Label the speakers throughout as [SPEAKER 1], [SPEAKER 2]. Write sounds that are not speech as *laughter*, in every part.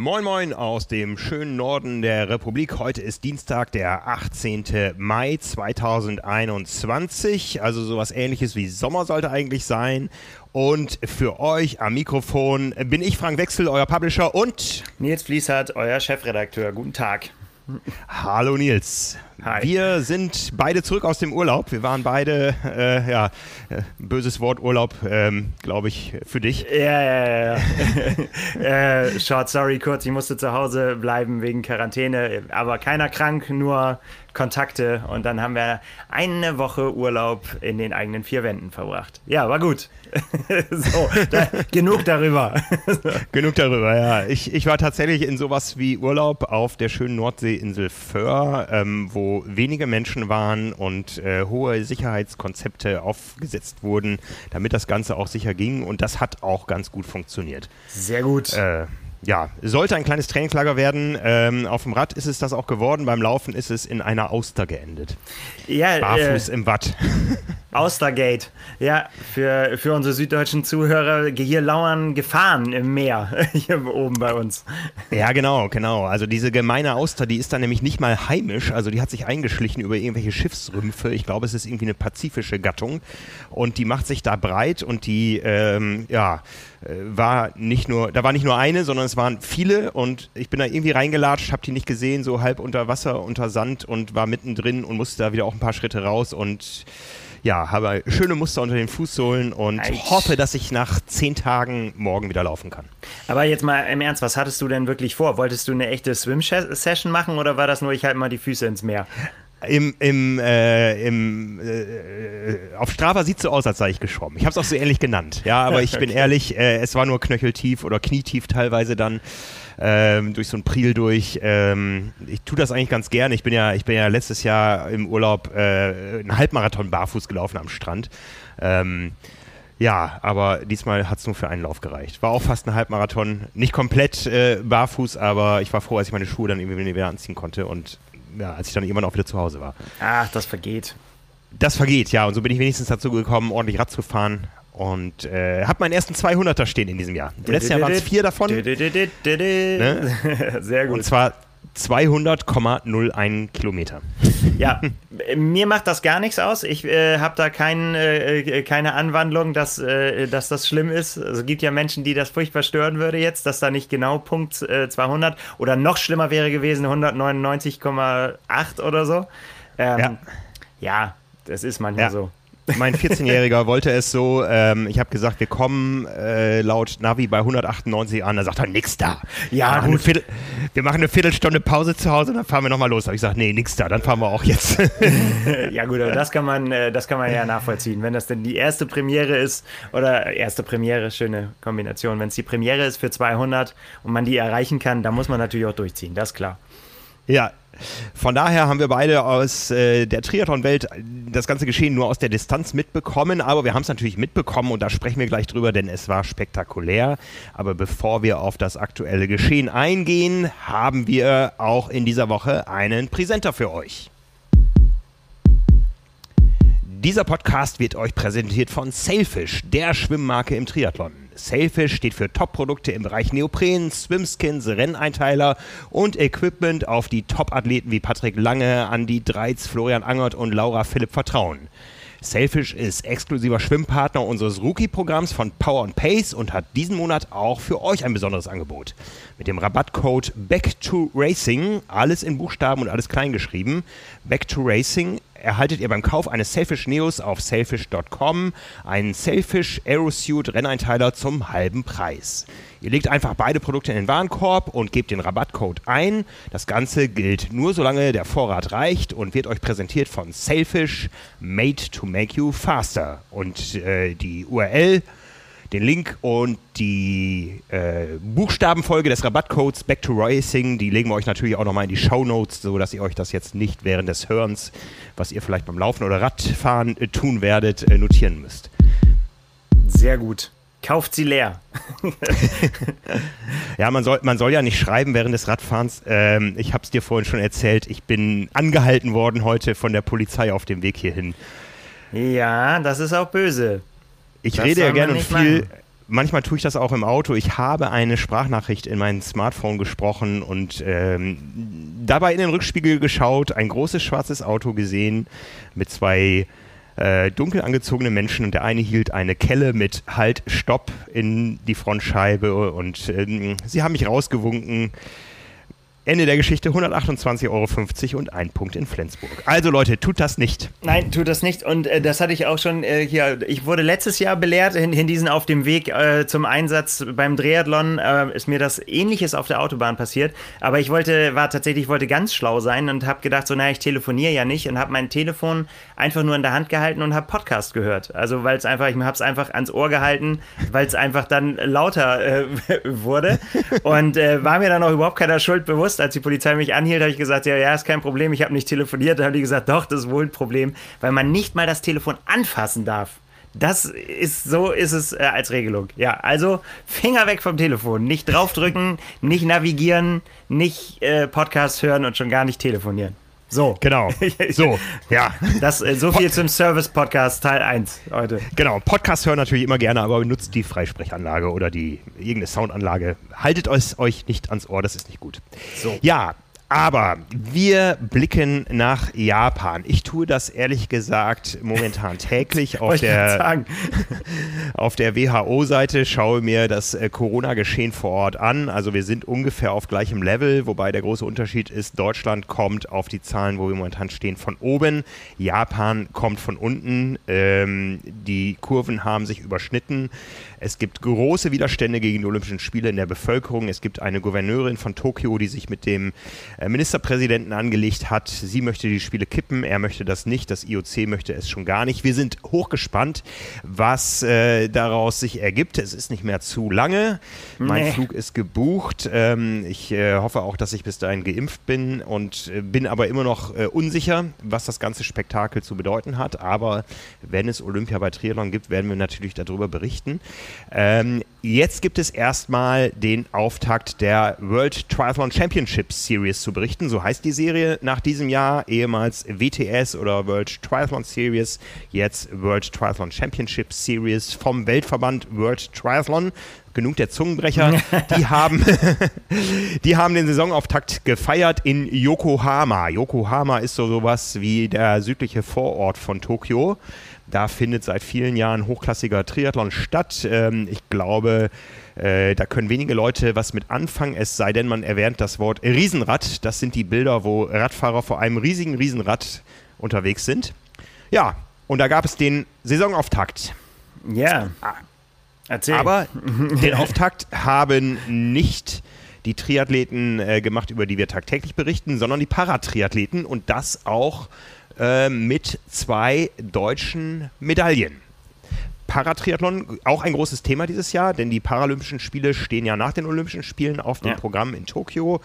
[SPEAKER 1] Moin Moin aus dem schönen Norden der Republik. Heute ist Dienstag, der 18. Mai 2021. Also sowas ähnliches wie Sommer sollte eigentlich sein. Und für euch am Mikrofon bin ich Frank Wechsel, euer Publisher und
[SPEAKER 2] Nils Fließert, euer Chefredakteur. Guten Tag.
[SPEAKER 1] Hallo Nils. Hi. Wir sind beide zurück aus dem Urlaub. Wir waren beide, äh, ja, äh, böses Wort Urlaub, ähm, glaube ich, für dich.
[SPEAKER 2] Ja, ja, ja. *laughs* äh, short, sorry, kurz, ich musste zu Hause bleiben wegen Quarantäne, aber keiner krank, nur Kontakte und dann haben wir eine Woche Urlaub in den eigenen vier Wänden verbracht. Ja, war gut. *laughs* so, da, genug darüber. *laughs*
[SPEAKER 1] genug darüber, ja. Ich, ich war tatsächlich in sowas wie Urlaub auf der schönen Nordseeinsel Föhr, ähm, wo wenige Menschen waren und äh, hohe Sicherheitskonzepte aufgesetzt wurden, damit das Ganze auch sicher ging und das hat auch ganz gut funktioniert.
[SPEAKER 2] Sehr gut.
[SPEAKER 1] Äh, ja, sollte ein kleines Trainingslager werden. Ähm, auf dem Rad ist es das auch geworden. Beim Laufen ist es in einer Auster geendet.
[SPEAKER 2] Ja,
[SPEAKER 1] Barfuß äh, im Watt. *laughs*
[SPEAKER 2] Austergate. Ja, für, für unsere süddeutschen Zuhörer, hier lauern Gefahren im Meer, *laughs* hier oben bei uns.
[SPEAKER 1] Ja, genau, genau. Also diese gemeine Auster, die ist dann nämlich nicht mal heimisch, also die hat sich eingeschlichen über irgendwelche Schiffsrümpfe. Ich glaube, es ist irgendwie eine pazifische Gattung und die macht sich da breit und die, ähm, ja, äh, war nicht nur, da war nicht nur eine, sondern es waren viele und ich bin da irgendwie reingelatscht, habe die nicht gesehen, so halb unter Wasser, unter Sand und war mittendrin und musste da wieder auch ein paar Schritte raus und ja, habe schöne Muster unter den Fußsohlen und Eich. hoffe, dass ich nach zehn Tagen morgen wieder laufen kann.
[SPEAKER 2] Aber jetzt mal im Ernst, was hattest du denn wirklich vor? Wolltest du eine echte Swim-Session machen oder war das nur, ich halte mal die Füße ins Meer?
[SPEAKER 1] Im, im, äh, im, äh, auf Strava sieht so aus, als sei ich geschwommen. Ich habe es auch so ähnlich genannt. Ja, aber ich *laughs* okay. bin ehrlich, äh, es war nur knöcheltief oder knietief teilweise dann ähm, durch so ein Priel durch. Ähm, ich tue das eigentlich ganz gerne. Ich bin ja, ich bin ja letztes Jahr im Urlaub äh, einen Halbmarathon barfuß gelaufen am Strand. Ähm, ja, aber diesmal hat es nur für einen Lauf gereicht. War auch fast ein Halbmarathon. Nicht komplett äh, barfuß, aber ich war froh, als ich meine Schuhe dann irgendwie wieder anziehen konnte und ja, als ich dann irgendwann auch wieder zu Hause war.
[SPEAKER 2] Ach, das vergeht.
[SPEAKER 1] Das vergeht, ja. Und so bin ich wenigstens dazu gekommen, ordentlich Rad zu fahren. Und äh, habe meinen ersten 200er stehen in diesem Jahr. Letztes Jahr waren es vier davon.
[SPEAKER 2] Ne? *laughs* Sehr gut.
[SPEAKER 1] Und zwar 200,01 Kilometer.
[SPEAKER 2] Ja, mir macht das gar nichts aus. Ich äh, habe da kein, äh, keine Anwandlung, dass, äh, dass das schlimm ist. Also, es gibt ja Menschen, die das furchtbar stören würde jetzt, dass da nicht genau Punkt 200 äh, oder noch schlimmer wäre gewesen 199,8 oder so. Ähm, ja. ja, das ist manchmal ja. so.
[SPEAKER 1] Mein 14-Jähriger wollte es so. Ähm, ich habe gesagt, wir kommen äh, laut Navi bei 198 an. Da sagt er, nix da. Ja, wir gut. Machen wir machen eine Viertelstunde Pause zu Hause und dann fahren wir nochmal los. Da habe ich gesagt, nee, nix da. Dann fahren wir auch jetzt. *laughs*
[SPEAKER 2] ja gut, aber das kann man, äh, das kann man ja nachvollziehen. Wenn das denn die erste Premiere ist oder erste Premiere, schöne Kombination. Wenn es die Premiere ist für 200 und man die erreichen kann, dann muss man natürlich auch durchziehen. Das ist klar.
[SPEAKER 1] Ja, von daher haben wir beide aus äh, der Triathlon-Welt das ganze Geschehen nur aus der Distanz mitbekommen, aber wir haben es natürlich mitbekommen und da sprechen wir gleich drüber, denn es war spektakulär. Aber bevor wir auf das aktuelle Geschehen eingehen, haben wir auch in dieser Woche einen Präsenter für euch. Dieser Podcast wird euch präsentiert von Sailfish, der Schwimmmarke im Triathlon. Sailfish steht für Top-Produkte im Bereich Neopren, Swimskins, Renneinteiler und Equipment, auf die Top-Athleten wie Patrick Lange, Andy Dreiz, Florian Angert und Laura Philipp vertrauen. Sailfish ist exklusiver Schwimmpartner unseres Rookie-Programms von Power and Pace und hat diesen Monat auch für euch ein besonderes Angebot. Mit dem Rabattcode Back to Racing, alles in Buchstaben und alles klein geschrieben, Back to Racing erhaltet ihr beim Kauf eines Selfish Neos auf selfish.com einen Selfish Aerosuit Renneinteiler zum halben Preis. Ihr legt einfach beide Produkte in den Warenkorb und gebt den Rabattcode ein. Das Ganze gilt nur solange der Vorrat reicht und wird euch präsentiert von Selfish Made to Make You Faster. Und äh, die URL den Link und die äh, Buchstabenfolge des Rabattcodes Back to Racing, die legen wir euch natürlich auch nochmal in die Show Notes, sodass ihr euch das jetzt nicht während des Hörens, was ihr vielleicht beim Laufen oder Radfahren äh, tun werdet, äh, notieren müsst.
[SPEAKER 2] Sehr gut. Kauft sie leer. *laughs*
[SPEAKER 1] ja, man soll, man soll ja nicht schreiben während des Radfahrens. Ähm, ich habe es dir vorhin schon erzählt. Ich bin angehalten worden heute von der Polizei auf dem Weg hierhin.
[SPEAKER 2] Ja, das ist auch böse.
[SPEAKER 1] Ich das rede ja gerne und viel, machen. manchmal tue ich das auch im Auto. Ich habe eine Sprachnachricht in mein Smartphone gesprochen und ähm, dabei in den Rückspiegel geschaut, ein großes schwarzes Auto gesehen mit zwei äh, dunkel angezogenen Menschen und der eine hielt eine Kelle mit Halt, Stopp in die Frontscheibe und äh, sie haben mich rausgewunken. Ende der Geschichte 128,50 Euro und ein Punkt in Flensburg. Also Leute, tut das nicht.
[SPEAKER 2] Nein, tut das nicht. Und äh, das hatte ich auch schon äh, hier. Ich wurde letztes Jahr belehrt, in, in diesen auf dem Weg äh, zum Einsatz beim Triathlon äh, ist mir das Ähnliches auf der Autobahn passiert. Aber ich wollte, war tatsächlich, wollte ganz schlau sein und habe gedacht, so, naja, ich telefoniere ja nicht und habe mein Telefon einfach nur in der Hand gehalten und habe Podcast gehört. Also weil es einfach, ich habe es einfach ans Ohr gehalten, weil es einfach dann lauter äh, *laughs* wurde und äh, war mir dann auch überhaupt keiner Schuld bewusst als die Polizei mich anhielt, habe ich gesagt, ja, ja, ist kein Problem, ich habe nicht telefoniert. Da haben die gesagt, doch, das ist wohl ein Problem, weil man nicht mal das Telefon anfassen darf. Das ist, so ist es äh, als Regelung. Ja, also Finger weg vom Telefon. Nicht draufdrücken, nicht navigieren, nicht äh, Podcast hören und schon gar nicht telefonieren.
[SPEAKER 1] So. Genau. *laughs* So, ja.
[SPEAKER 2] Das, äh, so viel Pod zum Service-Podcast Teil 1 heute.
[SPEAKER 1] Genau. Podcast hören natürlich immer gerne, aber benutzt die Freisprechanlage oder die irgendeine Soundanlage. Haltet es euch nicht ans Ohr, das ist nicht gut. So. Ja, aber wir blicken nach Japan. Ich tue das ehrlich gesagt momentan *laughs* täglich auf der, *laughs* auf der WHO-Seite, schaue mir das äh, Corona-Geschehen vor Ort an. Also wir sind ungefähr auf gleichem Level, wobei der große Unterschied ist, Deutschland kommt auf die Zahlen, wo wir momentan stehen, von oben. Japan kommt von unten. Ähm, die Kurven haben sich überschnitten. Es gibt große Widerstände gegen die Olympischen Spiele in der Bevölkerung. Es gibt eine Gouverneurin von Tokio, die sich mit dem Ministerpräsidenten angelegt hat. Sie möchte die Spiele kippen, er möchte das nicht. Das IOC möchte es schon gar nicht. Wir sind hochgespannt, was äh, daraus sich ergibt. Es ist nicht mehr zu lange. Mein nee. Flug ist gebucht. Ähm, ich äh, hoffe auch, dass ich bis dahin geimpft bin und äh, bin aber immer noch äh, unsicher, was das ganze Spektakel zu bedeuten hat. Aber wenn es Olympia bei Triathlon gibt, werden wir natürlich darüber berichten. Ähm, jetzt gibt es erstmal den Auftakt der World Triathlon Championship Series zu berichten. So heißt die Serie nach diesem Jahr, ehemals WTS oder World Triathlon Series, jetzt World Triathlon Championship Series vom Weltverband World Triathlon genug der Zungenbrecher. *laughs* Die haben, *laughs* die haben den Saisonauftakt gefeiert in Yokohama. Yokohama ist so sowas wie der südliche Vorort von Tokio. Da findet seit vielen Jahren hochklassiger Triathlon statt. Ähm, ich glaube, äh, da können wenige Leute was mit anfangen, es sei denn, man erwähnt das Wort Riesenrad. Das sind die Bilder, wo Radfahrer vor einem riesigen Riesenrad unterwegs sind. Ja, und da gab es den Saisonauftakt.
[SPEAKER 2] Ja.
[SPEAKER 1] Erzähl. Aber *laughs* den Auftakt haben nicht die Triathleten äh, gemacht, über die wir tagtäglich berichten, sondern die Paratriathleten und das auch äh, mit zwei deutschen Medaillen. Paratriathlon auch ein großes Thema dieses Jahr, denn die Paralympischen Spiele stehen ja nach den Olympischen Spielen auf dem ja. Programm in Tokio.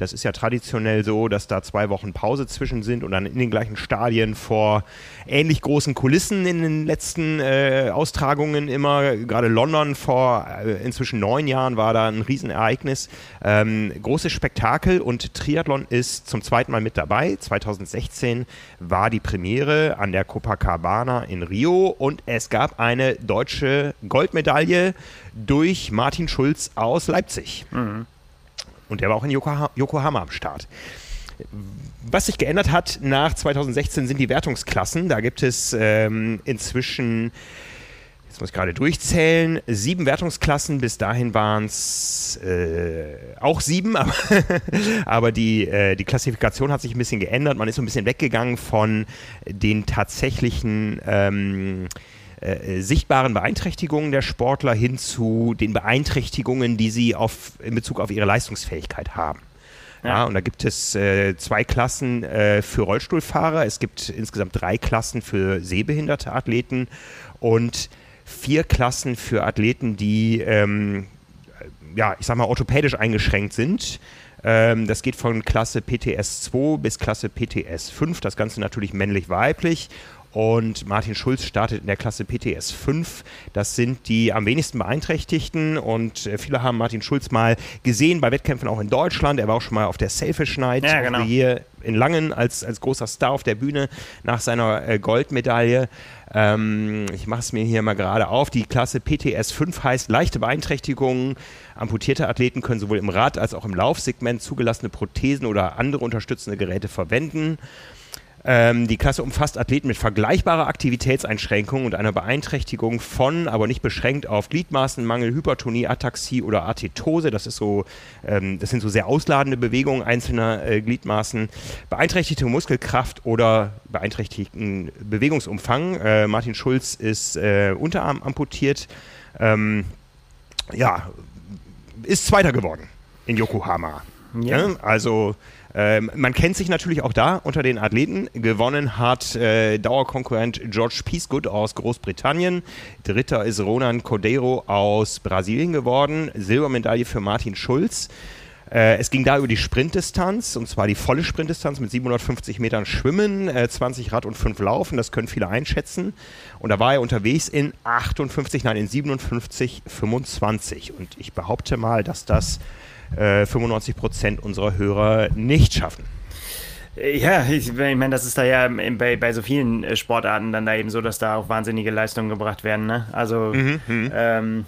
[SPEAKER 1] Das ist ja traditionell so, dass da zwei Wochen Pause zwischen sind und dann in den gleichen Stadien vor ähnlich großen Kulissen in den letzten äh, Austragungen immer. Gerade London vor äh, inzwischen neun Jahren war da ein Riesenereignis. Ähm, großes Spektakel und Triathlon ist zum zweiten Mal mit dabei. 2016 war die Premiere an der Copacabana in Rio und es gab eine deutsche Goldmedaille durch Martin Schulz aus Leipzig. Mhm. Und der war auch in Yokohama am Start. Was sich geändert hat nach 2016 sind die Wertungsklassen. Da gibt es ähm, inzwischen, jetzt muss ich gerade durchzählen, sieben Wertungsklassen. Bis dahin waren es äh, auch sieben, *laughs* aber, aber die, äh, die Klassifikation hat sich ein bisschen geändert. Man ist so ein bisschen weggegangen von den tatsächlichen ähm, äh, sichtbaren Beeinträchtigungen der Sportler hin zu den Beeinträchtigungen, die sie auf, in Bezug auf ihre Leistungsfähigkeit haben. Ja. ja. und da gibt es äh, zwei Klassen äh, für Rollstuhlfahrer. Es gibt insgesamt drei Klassen für sehbehinderte Athleten und vier Klassen für Athleten, die, ähm, ja, ich sag mal, orthopädisch eingeschränkt sind. Ähm, das geht von Klasse PTS 2 bis Klasse PTS 5. Das Ganze natürlich männlich-weiblich. Und Martin Schulz startet in der Klasse PTS 5. Das sind die am wenigsten beeinträchtigten. Und äh, viele haben Martin Schulz mal gesehen bei Wettkämpfen auch in Deutschland. Er war auch schon mal auf der Selfish Night
[SPEAKER 2] ja, genau.
[SPEAKER 1] hier in Langen als, als großer Star auf der Bühne nach seiner äh, Goldmedaille. Ähm, ich mache es mir hier mal gerade auf. Die Klasse PTS 5 heißt leichte Beeinträchtigungen. Amputierte Athleten können sowohl im Rad- als auch im Laufsegment zugelassene Prothesen oder andere unterstützende Geräte verwenden. Ähm, die Klasse umfasst Athleten mit vergleichbarer Aktivitätseinschränkung und einer Beeinträchtigung von, aber nicht beschränkt auf Gliedmaßenmangel, Hypertonie, Ataxie oder Arthetose. Das ist so, ähm, das sind so sehr ausladende Bewegungen einzelner äh, Gliedmaßen. Beeinträchtigte Muskelkraft oder beeinträchtigten Bewegungsumfang. Äh, Martin Schulz ist äh, Unterarm amputiert. Ähm, ja, ist Zweiter geworden in Yokohama. Ja. Ja, also ähm, man kennt sich natürlich auch da unter den Athleten. Gewonnen hat äh, Dauerkonkurrent George Peacegood aus Großbritannien. Dritter ist Ronan Cordeiro aus Brasilien geworden. Silbermedaille für Martin Schulz. Äh, es ging da über die Sprintdistanz, und zwar die volle Sprintdistanz mit 750 Metern Schwimmen, äh, 20 Rad und 5 Laufen. Das können viele einschätzen. Und da war er unterwegs in 58, nein, in 57, 25. Und ich behaupte mal, dass das 95 äh, Prozent unserer Hörer nicht schaffen.
[SPEAKER 2] Ja, ich, meine, das ist da ja bei, bei so vielen äh, Sportarten dann da eben so, dass da auch wahnsinnige Leistungen gebracht werden. Ne? Also, mhm, mhm. ähm,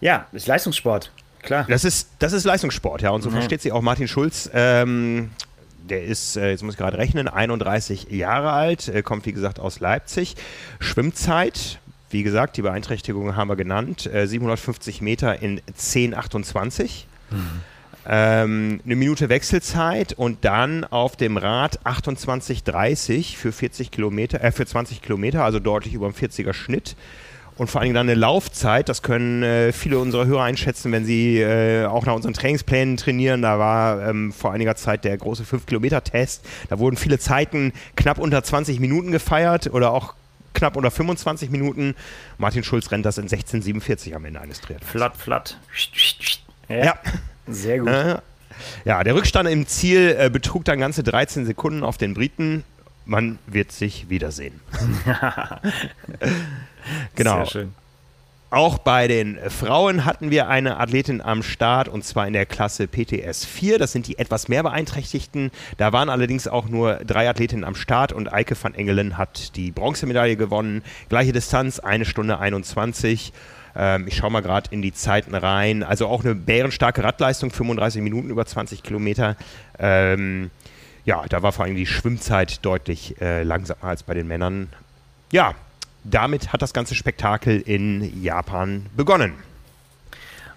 [SPEAKER 2] ja, ist Leistungssport, klar.
[SPEAKER 1] Das ist, das ist Leistungssport, ja. Und so mhm. versteht sich auch Martin Schulz. Ähm, der ist, äh, jetzt muss ich gerade rechnen, 31 Jahre alt, äh, kommt wie gesagt aus Leipzig. Schwimmzeit, wie gesagt, die Beeinträchtigungen haben wir genannt, äh, 750 Meter in 10,28. Ähm, eine Minute Wechselzeit und dann auf dem Rad 28,30 für 40 Kilometer, äh, für 20 Kilometer, also deutlich über dem 40er Schnitt. Und vor allem dann eine Laufzeit, das können äh, viele unserer Hörer einschätzen, wenn sie äh, auch nach unseren Trainingsplänen trainieren. Da war ähm, vor einiger Zeit der große 5-Kilometer-Test. Da wurden viele Zeiten knapp unter 20 Minuten gefeiert oder auch knapp unter 25 Minuten. Martin Schulz rennt das in 16,47 am Ende eines Triathlons.
[SPEAKER 2] Flatt, flatt.
[SPEAKER 1] Ja. Sehr gut. Ja, der Rückstand im Ziel äh, betrug dann ganze 13 Sekunden auf den Briten. Man wird sich wiedersehen. *laughs* genau. Sehr schön. Auch bei den Frauen hatten wir eine Athletin am Start und zwar in der Klasse PTS 4. Das sind die etwas mehr beeinträchtigten. Da waren allerdings auch nur drei Athletinnen am Start und Eike van Engelen hat die Bronzemedaille gewonnen. Gleiche Distanz, eine Stunde 21. Ähm, ich schaue mal gerade in die Zeiten rein. Also auch eine bärenstarke Radleistung, 35 Minuten über 20 Kilometer. Ähm, ja, da war vor allem die Schwimmzeit deutlich äh, langsamer als bei den Männern. Ja, damit hat das ganze Spektakel in Japan begonnen.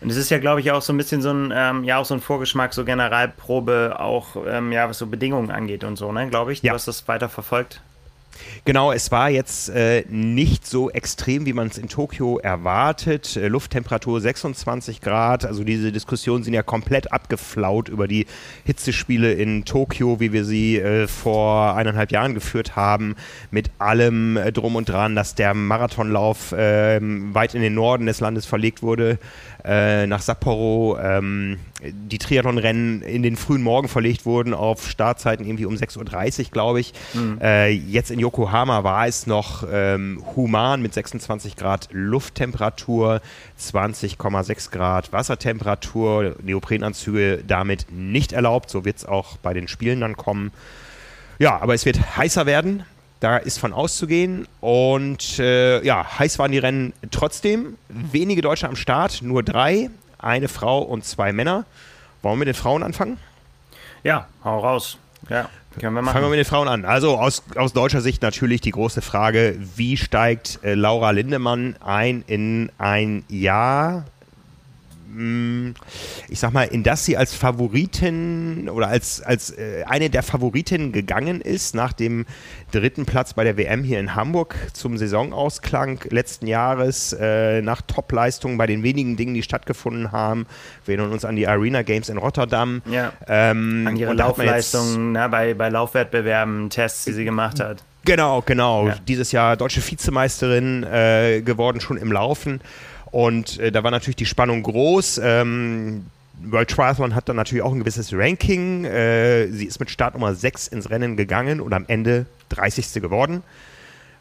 [SPEAKER 2] Und es ist ja, glaube ich, auch so ein bisschen so ein, ähm, ja, auch so ein Vorgeschmack, so Generalprobe, auch, ähm, ja, was so Bedingungen angeht und so, ne, glaube ich. Du
[SPEAKER 1] ja.
[SPEAKER 2] hast das weiter verfolgt.
[SPEAKER 1] Genau, es war jetzt äh, nicht so extrem, wie man es in Tokio erwartet. Äh, Lufttemperatur 26 Grad. Also diese Diskussionen sind ja komplett abgeflaut über die Hitzespiele in Tokio, wie wir sie äh, vor eineinhalb Jahren geführt haben, mit allem äh, drum und dran, dass der Marathonlauf ähm, weit in den Norden des Landes verlegt wurde äh, nach Sapporo ähm, die Triathlonrennen in den frühen Morgen verlegt wurden auf Startzeiten irgendwie um 6.30 Uhr, glaube ich. Mhm. Äh, jetzt in Yokohama war es noch ähm, human mit 26 Grad Lufttemperatur, 20,6 Grad Wassertemperatur, Neoprenanzüge damit nicht erlaubt. So wird es auch bei den Spielen dann kommen. Ja, aber es wird heißer werden. Da ist von auszugehen. Und äh, ja, heiß waren die Rennen trotzdem. Wenige Deutsche am Start, nur drei. Eine Frau und zwei Männer. Wollen wir mit den Frauen anfangen?
[SPEAKER 2] Ja, hau raus. Ja,
[SPEAKER 1] können wir machen. Fangen wir mit den Frauen an. Also aus, aus deutscher Sicht natürlich die große Frage, wie steigt äh, Laura Lindemann ein in ein Jahr ich sag mal, in das sie als Favoritin oder als, als äh, eine der Favoritinnen gegangen ist, nach dem dritten Platz bei der WM hier in Hamburg zum Saisonausklang letzten Jahres, äh, nach Topleistungen bei den wenigen Dingen, die stattgefunden haben. Wir erinnern uns an die Arena Games in Rotterdam.
[SPEAKER 2] Ja. Ähm, an ihre Laufleistungen ne, bei, bei Laufwettbewerben, Tests, die sie gemacht hat.
[SPEAKER 1] Genau, genau. Ja. Dieses Jahr deutsche Vizemeisterin äh, geworden, schon im Laufen. Und äh, da war natürlich die Spannung groß. Ähm, World Triathlon hat dann natürlich auch ein gewisses Ranking. Äh, sie ist mit Startnummer 6 ins Rennen gegangen und am Ende 30. geworden.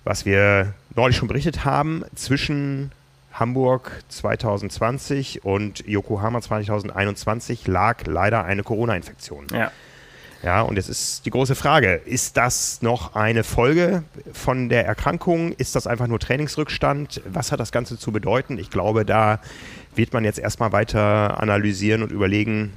[SPEAKER 1] was wir neulich schon berichtet haben, zwischen Hamburg 2020 und Yokohama 2021 lag leider eine Corona-Infektion.
[SPEAKER 2] Ja.
[SPEAKER 1] Ja, und jetzt ist die große Frage, ist das noch eine Folge von der Erkrankung? Ist das einfach nur Trainingsrückstand? Was hat das Ganze zu bedeuten? Ich glaube, da wird man jetzt erstmal weiter analysieren und überlegen,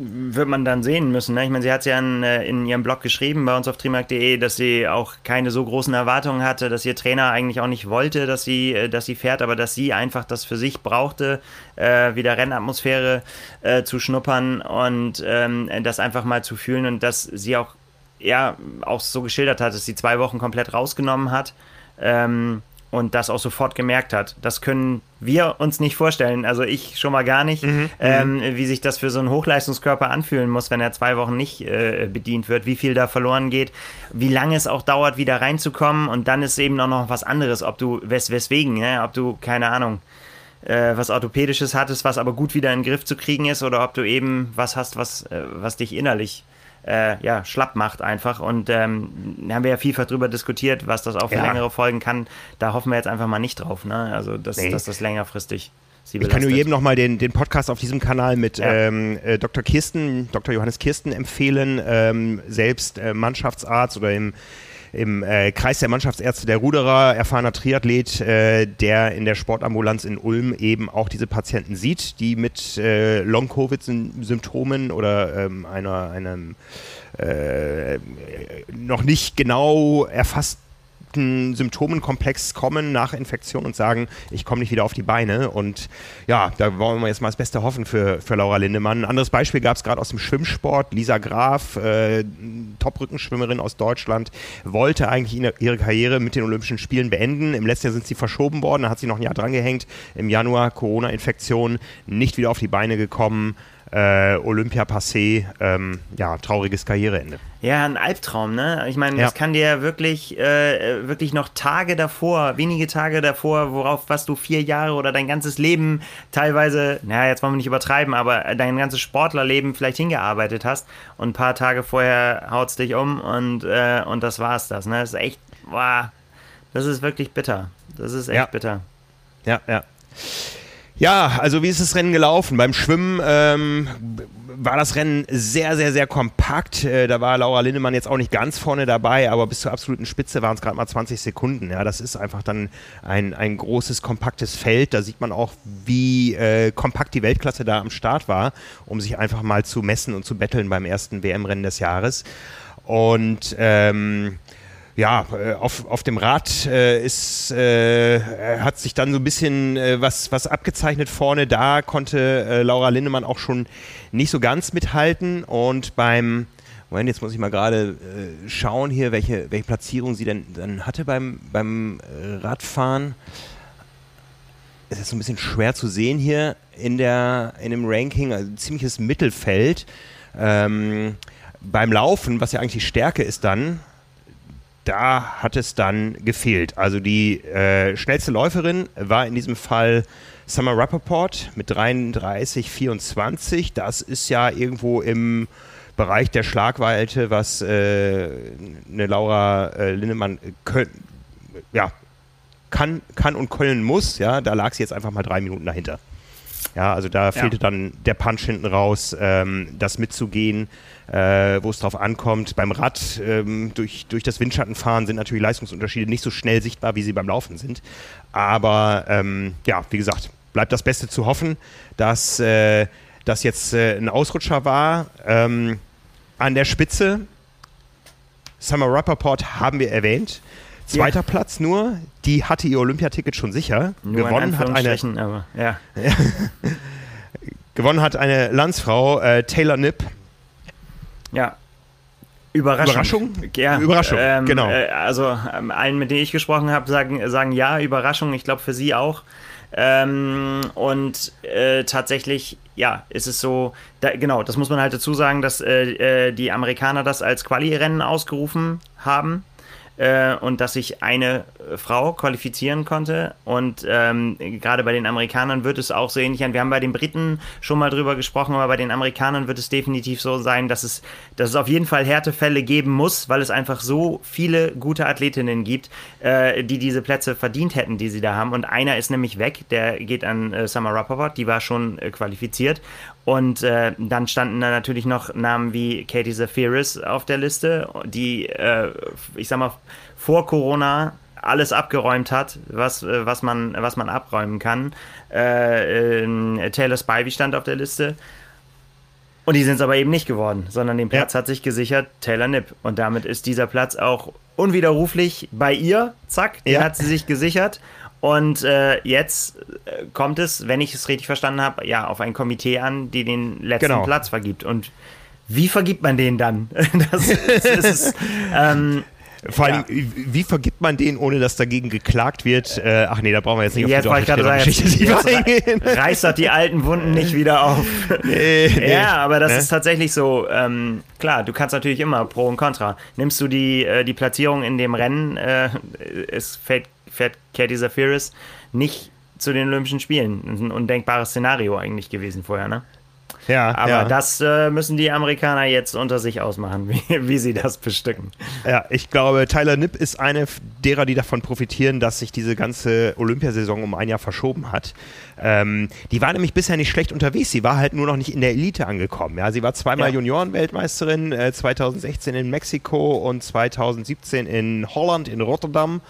[SPEAKER 2] wird man dann sehen müssen. Ne? Ich meine, sie hat es ja in, äh, in, ihrem Blog geschrieben bei uns auf trimark.de, dass sie auch keine so großen Erwartungen hatte, dass ihr Trainer eigentlich auch nicht wollte, dass sie, äh, dass sie fährt, aber dass sie einfach das für sich brauchte, äh, wieder Rennatmosphäre äh, zu schnuppern und ähm, das einfach mal zu fühlen und dass sie auch, ja, auch so geschildert hat, dass sie zwei Wochen komplett rausgenommen hat. Ähm, und das auch sofort gemerkt hat. Das können wir uns nicht vorstellen, also ich schon mal gar nicht, mhm, ähm, mhm. wie sich das für so einen Hochleistungskörper anfühlen muss, wenn er zwei Wochen nicht äh, bedient wird, wie viel da verloren geht, wie lange es auch dauert, wieder reinzukommen und dann ist eben auch noch was anderes, ob du, wes weswegen, ne? ob du, keine Ahnung, äh, was Orthopädisches hattest, was aber gut wieder in den Griff zu kriegen ist oder ob du eben was hast, was, äh, was dich innerlich äh, ja, schlapp macht einfach. Und ähm, haben wir ja vielfach darüber diskutiert, was das auch für ja. längere Folgen kann. Da hoffen wir jetzt einfach mal nicht drauf, ne? Also, dass, nee. dass das längerfristig
[SPEAKER 1] ich kann nur jedem nochmal den, den Podcast auf diesem Kanal mit ja. ähm, äh, Dr. Kirsten, Dr. Johannes Kirsten empfehlen, ähm, selbst äh, Mannschaftsarzt oder im im äh, Kreis der Mannschaftsärzte der Ruderer, erfahrener Triathlet, äh, der in der Sportambulanz in Ulm eben auch diese Patienten sieht, die mit äh, Long-Covid-Symptomen oder ähm, einer, einem äh, noch nicht genau erfassten bestimmten Symptomenkomplex kommen nach Infektion und sagen, ich komme nicht wieder auf die Beine. Und ja, da wollen wir jetzt mal das Beste hoffen für, für Laura Lindemann. Ein anderes Beispiel gab es gerade aus dem Schwimmsport. Lisa Graf, äh, Top-Rückenschwimmerin aus Deutschland, wollte eigentlich ihre Karriere mit den Olympischen Spielen beenden. Im letzten Jahr sind sie verschoben worden, da hat sie noch ein Jahr drangehängt. Im Januar Corona-Infektion, nicht wieder auf die Beine gekommen äh, Olympia passé, ähm, ja, trauriges Karriereende.
[SPEAKER 2] Ja, ein Albtraum, ne? Ich meine, ja. das kann dir wirklich, äh, wirklich noch Tage davor, wenige Tage davor, worauf was du vier Jahre oder dein ganzes Leben teilweise, naja, jetzt wollen wir nicht übertreiben, aber dein ganzes Sportlerleben vielleicht hingearbeitet hast und ein paar Tage vorher haut es dich um und, äh, und das war's das, ne? Das ist echt, boah, das ist wirklich bitter. Das ist echt
[SPEAKER 1] ja.
[SPEAKER 2] bitter.
[SPEAKER 1] Ja, ja. Ja, also wie ist das Rennen gelaufen? Beim Schwimmen ähm, war das Rennen sehr, sehr, sehr kompakt. Äh, da war Laura Lindemann jetzt auch nicht ganz vorne dabei, aber bis zur absoluten Spitze waren es gerade mal 20 Sekunden. Ja, das ist einfach dann ein, ein großes, kompaktes Feld. Da sieht man auch, wie äh, kompakt die Weltklasse da am Start war, um sich einfach mal zu messen und zu betteln beim ersten WM-Rennen des Jahres. Und ähm, ja, äh, auf, auf dem Rad äh, ist, äh, hat sich dann so ein bisschen äh, was, was abgezeichnet vorne. Da konnte äh, Laura Lindemann auch schon nicht so ganz mithalten. Und beim, Moment, jetzt muss ich mal gerade äh, schauen hier, welche, welche Platzierung sie denn dann hatte beim, beim Radfahren. Es ist so ein bisschen schwer zu sehen hier in, der, in dem Ranking, also ziemliches Mittelfeld. Ähm, beim Laufen, was ja eigentlich die Stärke ist dann, da hat es dann gefehlt. Also die äh, schnellste Läuferin war in diesem Fall Summer Rappaport mit 33,24. Das ist ja irgendwo im Bereich der Schlagweite, was äh, eine Laura äh, Lindemann ja, kann, kann und können muss. Ja, da lag sie jetzt einfach mal drei Minuten dahinter. Ja, also da fehlte ja. dann der Punch hinten raus, ähm, das mitzugehen äh, wo es drauf ankommt. Beim Rad ähm, durch, durch das Windschattenfahren sind natürlich Leistungsunterschiede nicht so schnell sichtbar, wie sie beim Laufen sind. Aber ähm, ja, wie gesagt, bleibt das Beste zu hoffen, dass äh, das jetzt äh, ein Ausrutscher war. Ähm, an der Spitze, Summer Rappaport haben wir erwähnt. Zweiter ja. Platz nur, die hatte ihr Olympiaticket schon sicher.
[SPEAKER 2] Nur gewonnen hat eine. Aber, ja. *laughs*
[SPEAKER 1] gewonnen hat eine Landsfrau, äh, Taylor Nipp,
[SPEAKER 2] ja. Überraschung.
[SPEAKER 1] Überraschung?
[SPEAKER 2] Ja,
[SPEAKER 1] Überraschung,
[SPEAKER 2] ähm, genau. Äh, also ähm, allen, mit denen ich gesprochen habe, sagen, sagen ja, Überraschung. Ich glaube für sie auch. Ähm, und äh, tatsächlich, ja, ist es so, da, genau, das muss man halt dazu sagen, dass äh, äh die Amerikaner das als Quali-Rennen ausgerufen haben. Äh, und dass sich eine Frau qualifizieren konnte. Und ähm, gerade bei den Amerikanern wird es auch so ähnlich sein. Wir haben bei den Briten schon mal drüber gesprochen, aber bei den Amerikanern wird es definitiv so sein, dass es, dass es auf jeden Fall Härtefälle geben muss, weil es einfach so viele gute Athletinnen gibt, äh, die diese Plätze verdient hätten, die sie da haben. Und einer ist nämlich weg, der geht an äh, Summer Rappaport, die war schon äh, qualifiziert. Und äh, dann standen da natürlich noch Namen wie Katie Zafiris auf der Liste, die, äh, ich sag mal, vor Corona alles abgeräumt hat, was, äh, was, man, was man abräumen kann. Äh, äh, Taylor Spivey stand auf der Liste. Und die sind es aber eben nicht geworden, sondern den Platz ja. hat sich gesichert Taylor Nipp. Und damit ist dieser Platz auch unwiderruflich bei ihr. Zack, den ja. hat sie sich gesichert. Und äh, jetzt äh, kommt es, wenn ich es richtig verstanden habe, ja, auf ein Komitee an, die den letzten genau. Platz vergibt. Und wie vergibt man den dann? *laughs* das ist, ist ähm,
[SPEAKER 1] vor allem, ja. wie vergibt man den, ohne dass dagegen geklagt wird? Äh, ach nee, da brauchen wir jetzt nicht
[SPEAKER 2] jetzt auf die Geschichte jetzt, *laughs* Reißt doch die alten Wunden nicht wieder auf. *laughs* Nee, nee, ja, aber das ne? ist tatsächlich so. Ähm, klar, du kannst natürlich immer Pro und Contra. Nimmst du die, äh, die Platzierung in dem Rennen, äh, es fällt, fährt Katie Zafiris nicht zu den Olympischen Spielen. Ein undenkbares Szenario eigentlich gewesen vorher, ne? Ja, aber ja. das äh, müssen die Amerikaner jetzt unter sich ausmachen, *laughs* wie, wie, sie das bestücken.
[SPEAKER 1] Ja, ich glaube, Tyler Nipp ist eine derer, die davon profitieren, dass sich diese ganze Olympiasaison um ein Jahr verschoben hat. Ähm, die war nämlich bisher nicht schlecht unterwegs. Sie war halt nur noch nicht in der Elite angekommen. Ja, sie war zweimal ja. Junioren-Weltmeisterin, äh, 2016 in Mexiko und 2017 in Holland, in Rotterdam.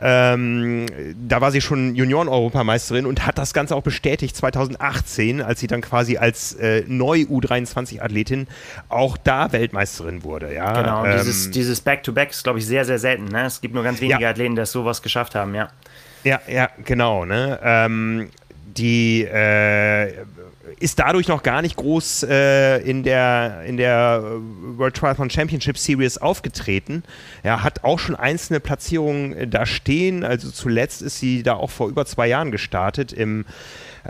[SPEAKER 1] Ähm, da war sie schon Junioren-Europameisterin und hat das Ganze auch bestätigt 2018, als sie dann quasi als äh, Neu-U23-Athletin auch da Weltmeisterin wurde. Ja?
[SPEAKER 2] Genau, ähm, dieses, dieses Back-to-Back ist, glaube ich, sehr, sehr selten. Ne? Es gibt nur ganz wenige ja. Athleten, die das sowas geschafft haben, ja.
[SPEAKER 1] Ja, ja, genau. Ne? Ähm, die äh, ist dadurch noch gar nicht groß äh, in, der, in der World Triathlon Championship Series aufgetreten. Er hat auch schon einzelne Platzierungen äh, da stehen. Also zuletzt ist sie da auch vor über zwei Jahren gestartet. Im äh,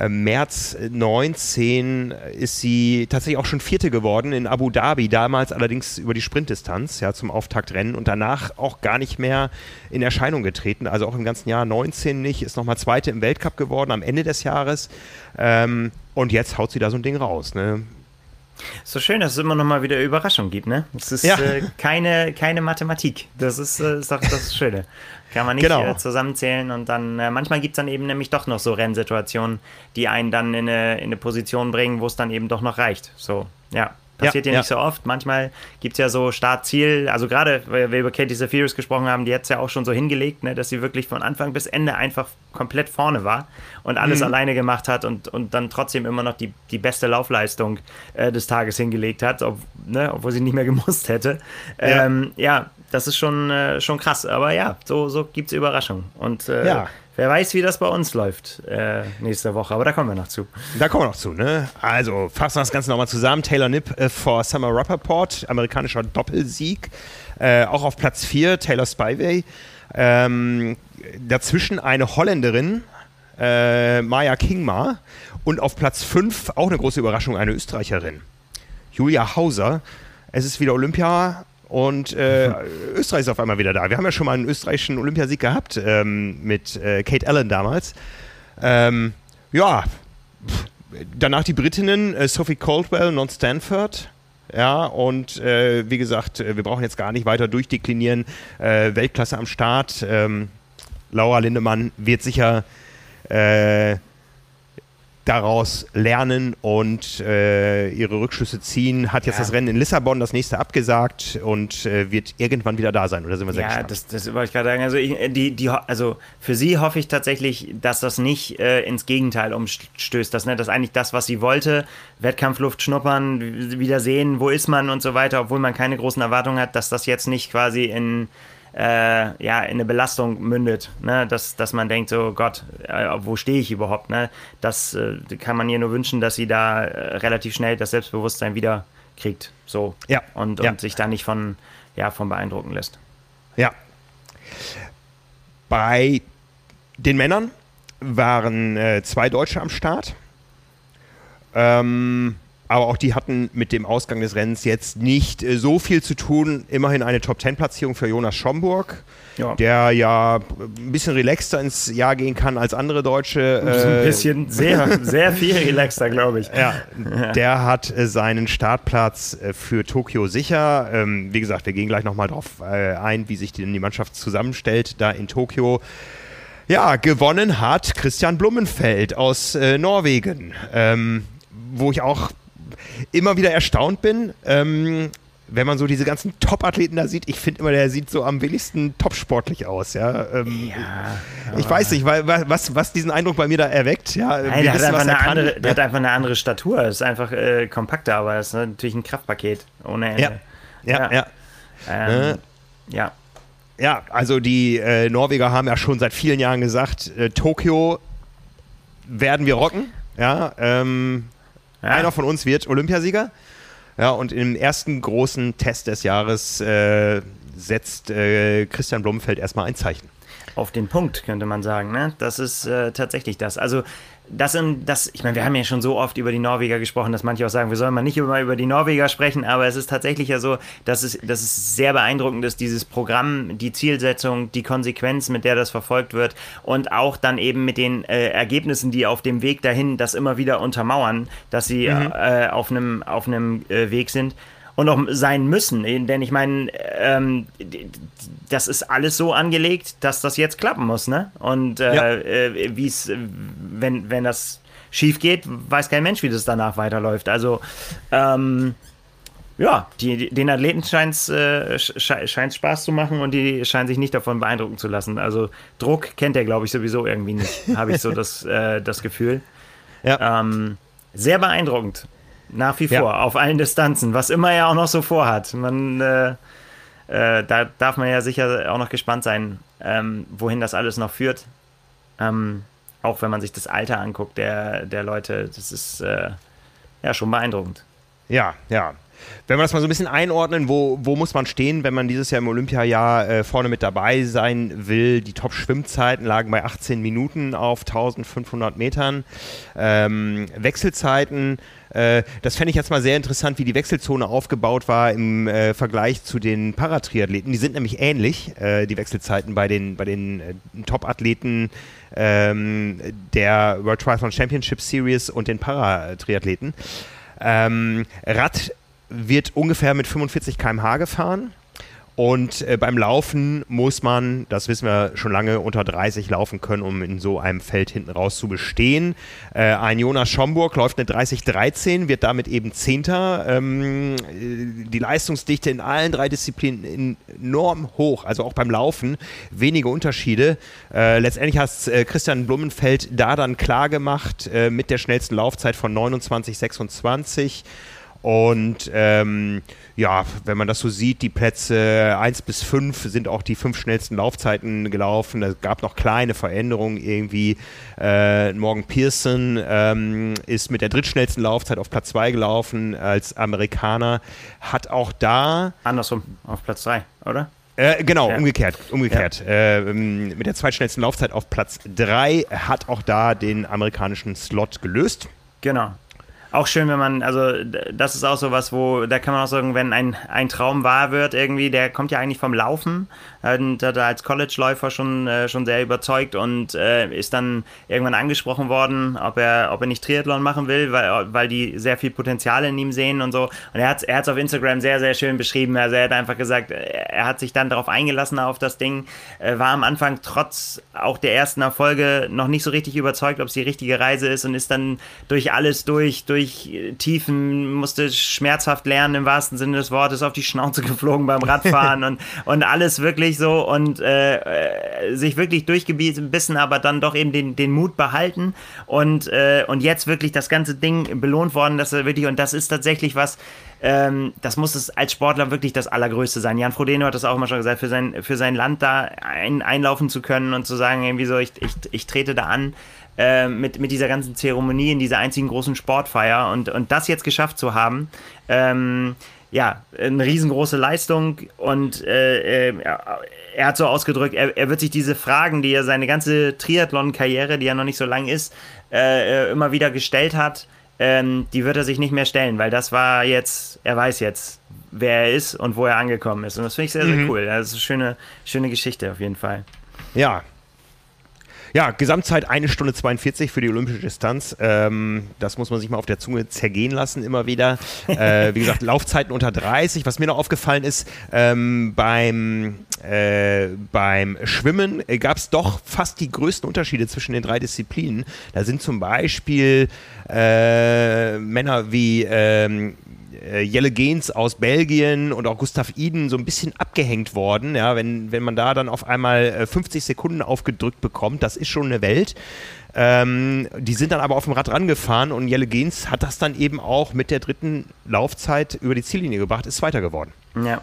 [SPEAKER 1] März 19 ist sie tatsächlich auch schon Vierte geworden in Abu Dhabi, damals allerdings über die Sprintdistanz, ja, zum Auftaktrennen und danach auch gar nicht mehr in Erscheinung getreten. Also auch im ganzen Jahr 19 nicht, ist nochmal Zweite im Weltcup geworden am Ende des Jahres. Ähm, und jetzt haut sie da so ein Ding raus. Ne?
[SPEAKER 2] So schön, dass es immer noch mal wieder Überraschungen gibt, ne? Es ist ja. äh, keine, keine Mathematik. Das ist, äh, doch das Schöne. *laughs* Kann man nicht genau. äh, zusammenzählen und dann, äh, manchmal gibt es dann eben nämlich doch noch so Rennsituationen, die einen dann in eine, in eine Position bringen, wo es dann eben doch noch reicht. So, ja. Passiert ja, ja nicht so oft. Manchmal gibt es ja so Startziel, also gerade, weil wir über Katie Zafiris gesprochen haben, die hat es ja auch schon so hingelegt, ne, dass sie wirklich von Anfang bis Ende einfach komplett vorne war und alles mhm. alleine gemacht hat und, und dann trotzdem immer noch die, die beste Laufleistung äh, des Tages hingelegt hat, ob, ne, obwohl sie nicht mehr gemusst hätte. Ja, ähm, ja das ist schon, äh, schon krass. Aber ja, so, so gibt es Überraschungen. Und äh, ja. Wer weiß, wie das bei uns läuft äh, nächste Woche, aber da kommen wir noch zu.
[SPEAKER 1] Da kommen wir noch zu, ne? Also, fassen wir das Ganze nochmal zusammen. Taylor Nipp äh, vor Summer Rappaport, amerikanischer Doppelsieg. Äh, auch auf Platz 4 Taylor Spivey. Ähm, dazwischen eine Holländerin, äh, Maya Kingma. Und auf Platz 5, auch eine große Überraschung, eine Österreicherin. Julia Hauser. Es ist wieder Olympia und äh, *laughs* Österreich ist auf einmal wieder da. Wir haben ja schon mal einen österreichischen Olympiasieg gehabt ähm, mit äh, Kate Allen damals. Ähm, ja, danach die Britinnen äh, Sophie Caldwell, Non Stanford. Ja, und äh, wie gesagt, äh, wir brauchen jetzt gar nicht weiter durchdeklinieren. Äh, Weltklasse am Start. Ähm, Laura Lindemann wird sicher daraus lernen und äh, ihre Rückschlüsse ziehen. Hat jetzt ja. das Rennen in Lissabon, das nächste abgesagt und äh, wird irgendwann wieder da sein. Oder sind wir sehr
[SPEAKER 2] Ja, das, das wollte ich gerade sagen. Also, ich, die, die, also für sie hoffe ich tatsächlich, dass das nicht äh, ins Gegenteil umstößt. Dass, ne, dass eigentlich das, was sie wollte, Wettkampfluft schnuppern, wieder sehen, wo ist man und so weiter, obwohl man keine großen Erwartungen hat, dass das jetzt nicht quasi in äh, ja, in eine Belastung mündet, ne? dass, dass man denkt, so Gott, äh, wo stehe ich überhaupt? Ne? Das äh, kann man ihr nur wünschen, dass sie da äh, relativ schnell das Selbstbewusstsein wieder kriegt. So. Ja. Und, und ja. sich da nicht von, ja, von beeindrucken lässt.
[SPEAKER 1] Ja. Bei den Männern waren äh, zwei Deutsche am Start. Ähm, aber auch die hatten mit dem Ausgang des Rennens jetzt nicht äh, so viel zu tun. Immerhin eine Top-10-Platzierung für Jonas Schomburg, ja. der ja ein bisschen relaxter ins Jahr gehen kann als andere Deutsche.
[SPEAKER 2] Äh, ein bisschen, sehr, *laughs* sehr viel relaxter, glaube ich.
[SPEAKER 1] Ja, der hat äh, seinen Startplatz äh, für Tokio sicher. Ähm, wie gesagt, wir gehen gleich nochmal darauf äh, ein, wie sich die, die Mannschaft zusammenstellt da in Tokio. Ja, gewonnen hat Christian Blumenfeld aus äh, Norwegen, ähm, wo ich auch immer wieder erstaunt bin. Ähm, wenn man so diese ganzen Top-Athleten da sieht, ich finde immer, der sieht so am wenigsten topsportlich aus. Ja, ähm, ja ich weiß nicht, weil, was, was diesen Eindruck bei mir da erweckt. Ja,
[SPEAKER 2] Nein, der, wissen, hat einfach eine andere, der hat einfach eine andere Statur. Ist einfach äh, kompakter, aber das ist natürlich ein Kraftpaket ohne
[SPEAKER 1] Ende. Ja, ja, ja.
[SPEAKER 2] Ja. Ähm, ja.
[SPEAKER 1] ja. also die äh, Norweger haben ja schon seit vielen Jahren gesagt, äh, Tokio werden wir rocken. Ja, ähm, ja. Einer von uns wird Olympiasieger. Ja, und im ersten großen Test des Jahres äh, setzt äh, Christian Blumenfeld erstmal ein Zeichen.
[SPEAKER 2] Auf den Punkt, könnte man sagen. Ne? Das ist äh, tatsächlich das. Also das, in, das, ich meine, wir haben ja schon so oft über die Norweger gesprochen, dass manche auch sagen, wir sollen mal nicht immer über die Norweger sprechen, aber es ist tatsächlich ja so, dass es, dass es sehr beeindruckend ist, dieses Programm, die Zielsetzung, die Konsequenz, mit der das verfolgt wird und auch dann eben mit den äh, Ergebnissen, die auf dem Weg dahin das immer wieder untermauern, dass sie mhm. äh, auf einem auf einem äh, Weg sind und auch sein müssen. Denn ich meine, ähm, das ist alles so angelegt, dass das jetzt klappen muss, ne? Und äh, ja. äh, wie es, wenn, wenn das schief geht, weiß kein Mensch, wie das danach weiterläuft. Also, ähm, ja, die, den Athleten scheint es äh, Spaß zu machen und die scheinen sich nicht davon beeindrucken zu lassen. Also Druck kennt er, glaube ich, sowieso irgendwie nicht, habe ich so *laughs* das, äh, das Gefühl. Ja. Ähm, sehr beeindruckend. Nach wie vor, ja. auf allen Distanzen, was immer er auch noch so vorhat. Man, äh, äh, da darf man ja sicher auch noch gespannt sein, ähm, wohin das alles noch führt. Ähm, auch wenn man sich das Alter anguckt der, der Leute, das ist äh, ja schon beeindruckend.
[SPEAKER 1] Ja, ja. Wenn wir das mal so ein bisschen einordnen, wo, wo muss man stehen, wenn man dieses Jahr im Olympiajahr äh, vorne mit dabei sein will? Die Top-Schwimmzeiten lagen bei 18 Minuten auf 1500 Metern. Ähm, Wechselzeiten äh, das fände ich jetzt mal sehr interessant, wie die Wechselzone aufgebaut war im äh, Vergleich zu den Paratriathleten. Die sind nämlich ähnlich, äh, die Wechselzeiten bei den, bei den äh, Top-Athleten ähm, der World Triathlon Championship Series und den Paratriathleten. Ähm, Rad wird ungefähr mit 45 km/h gefahren. Und äh, beim Laufen muss man, das wissen wir schon lange, unter 30 laufen können, um in so einem Feld hinten raus zu bestehen. Äh, ein Jonas Schomburg läuft eine 30-13, wird damit eben Zehnter. Ähm, äh, die Leistungsdichte in allen drei Disziplinen enorm hoch, also auch beim Laufen wenige Unterschiede. Äh, letztendlich hat äh, Christian Blumenfeld da dann klar gemacht äh, mit der schnellsten Laufzeit von 29-26. Und ähm, ja, wenn man das so sieht, die Plätze 1 bis 5 sind auch die fünf schnellsten Laufzeiten gelaufen. Es gab noch kleine Veränderungen irgendwie. Äh, Morgan Pearson ähm, ist mit der drittschnellsten Laufzeit auf Platz 2 gelaufen als Amerikaner. Hat auch da.
[SPEAKER 2] Andersrum, auf Platz 3, oder?
[SPEAKER 1] Äh, genau, ja. umgekehrt. umgekehrt. Ja. Äh, mit der zweitschnellsten Laufzeit auf Platz 3 hat auch da den amerikanischen Slot gelöst.
[SPEAKER 2] Genau auch schön, wenn man, also das ist auch so was, wo, da kann man auch sagen, wenn ein, ein Traum wahr wird irgendwie, der kommt ja eigentlich vom Laufen und hat als College-Läufer schon, äh, schon sehr überzeugt und äh, ist dann irgendwann angesprochen worden, ob er, ob er nicht Triathlon machen will, weil, weil die sehr viel Potenzial in ihm sehen und so. Und er hat es er auf Instagram sehr, sehr schön beschrieben. Also er hat einfach gesagt, er hat sich dann darauf eingelassen auf das Ding, äh, war am Anfang trotz auch der ersten Erfolge noch nicht so richtig überzeugt, ob es die richtige Reise ist und ist dann durch alles durch, durch Tiefen, musste schmerzhaft lernen im wahrsten Sinne des Wortes, auf die Schnauze *laughs* geflogen beim Radfahren und, und alles wirklich wirklich so und äh, äh, sich wirklich durchgebissen, aber dann doch eben den, den Mut behalten und, äh, und jetzt wirklich das ganze Ding belohnt worden, dass er wirklich, und das ist tatsächlich was, ähm, das muss es als Sportler wirklich das Allergrößte sein. Jan Frodeno hat das auch immer schon gesagt, für sein, für sein Land da ein, einlaufen zu können und zu sagen, irgendwie so, ich, ich, ich trete da an. Äh, mit, mit dieser ganzen Zeremonie in dieser einzigen großen Sportfeier und, und das jetzt geschafft zu haben, ähm, ja, eine riesengroße Leistung und äh, äh, er hat so ausgedrückt, er, er, wird sich diese Fragen, die er seine ganze Triathlon-Karriere, die ja noch nicht so lang ist, äh, äh immer wieder gestellt hat, ähm, die wird er sich nicht mehr stellen, weil das war jetzt, er weiß jetzt, wer er ist und wo er angekommen ist. Und das finde ich sehr, sehr mhm. cool. Das ist eine schöne, schöne Geschichte auf jeden Fall.
[SPEAKER 1] Ja, ja, Gesamtzeit eine Stunde 42 für die olympische Distanz. Ähm, das muss man sich mal auf der Zunge zergehen lassen, immer wieder. Äh, wie gesagt, Laufzeiten unter 30. Was mir noch aufgefallen ist, ähm, beim, äh, beim Schwimmen gab es doch fast die größten Unterschiede zwischen den drei Disziplinen. Da sind zum Beispiel äh, Männer wie ähm, äh, Jelle Gens aus Belgien und auch Gustav Iden so ein bisschen abgehängt worden. Ja, wenn, wenn man da dann auf einmal 50 äh, Sekunden aufgedrückt bekommt, das ist schon eine Welt. Ähm, die sind dann aber auf dem Rad rangefahren und Jelle Gens hat das dann eben auch mit der dritten Laufzeit über die Ziellinie gebracht, ist Weiter geworden.
[SPEAKER 2] Ja.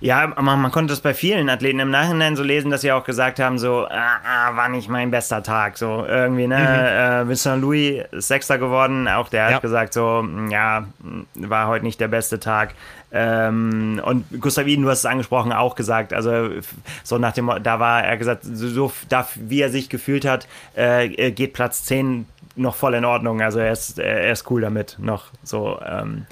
[SPEAKER 2] Ja, man, man, konnte das bei vielen Athleten im Nachhinein so lesen, dass sie auch gesagt haben, so, ah, ah, war nicht mein bester Tag, so irgendwie, ne, mhm. äh, Vincent Louis ist Sechster geworden, auch der ja. hat gesagt, so, mm, ja, war heute nicht der beste Tag. Ähm, und Gustav Iden, du hast es angesprochen, auch gesagt, also so nach dem, da war er gesagt, so, da, wie er sich gefühlt hat, äh, geht Platz 10 noch voll in Ordnung, also er ist, er ist cool damit noch, so, ähm,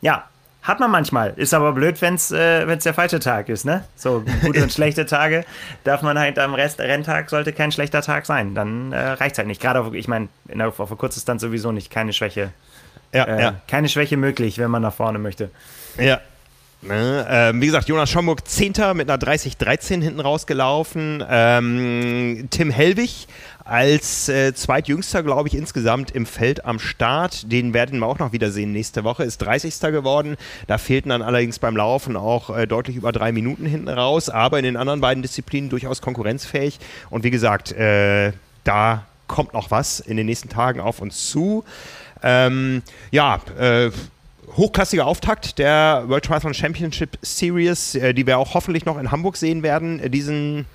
[SPEAKER 2] ja, hat man manchmal. Ist aber blöd, wenn es äh, der falsche Tag ist, ne? So gute und *laughs* schlechte Tage darf man halt am Rest Renntag sollte kein schlechter Tag sein. Dann äh, reicht es halt nicht. Gerade auf, ich meine, auf, auf Kurzdistanz sowieso nicht. Keine Schwäche. Ja, äh, ja. Keine Schwäche möglich, wenn man nach vorne möchte.
[SPEAKER 1] Ja, Ne, ähm, wie gesagt, Jonas Schomburg Zehnter mit einer 30-13 hinten rausgelaufen. Ähm, Tim Hellwig als äh, zweitjüngster, glaube ich, insgesamt im Feld am Start. Den werden wir auch noch wiedersehen nächste Woche. Ist 30. geworden. Da fehlten dann allerdings beim Laufen auch äh, deutlich über drei Minuten hinten raus, aber in den anderen beiden Disziplinen durchaus konkurrenzfähig. Und wie gesagt, äh, da kommt noch was in den nächsten Tagen auf uns zu. Ähm, ja, äh, hochklassiger Auftakt der World Triathlon Championship Series, äh, die wir auch hoffentlich noch in Hamburg sehen werden. Äh, diesen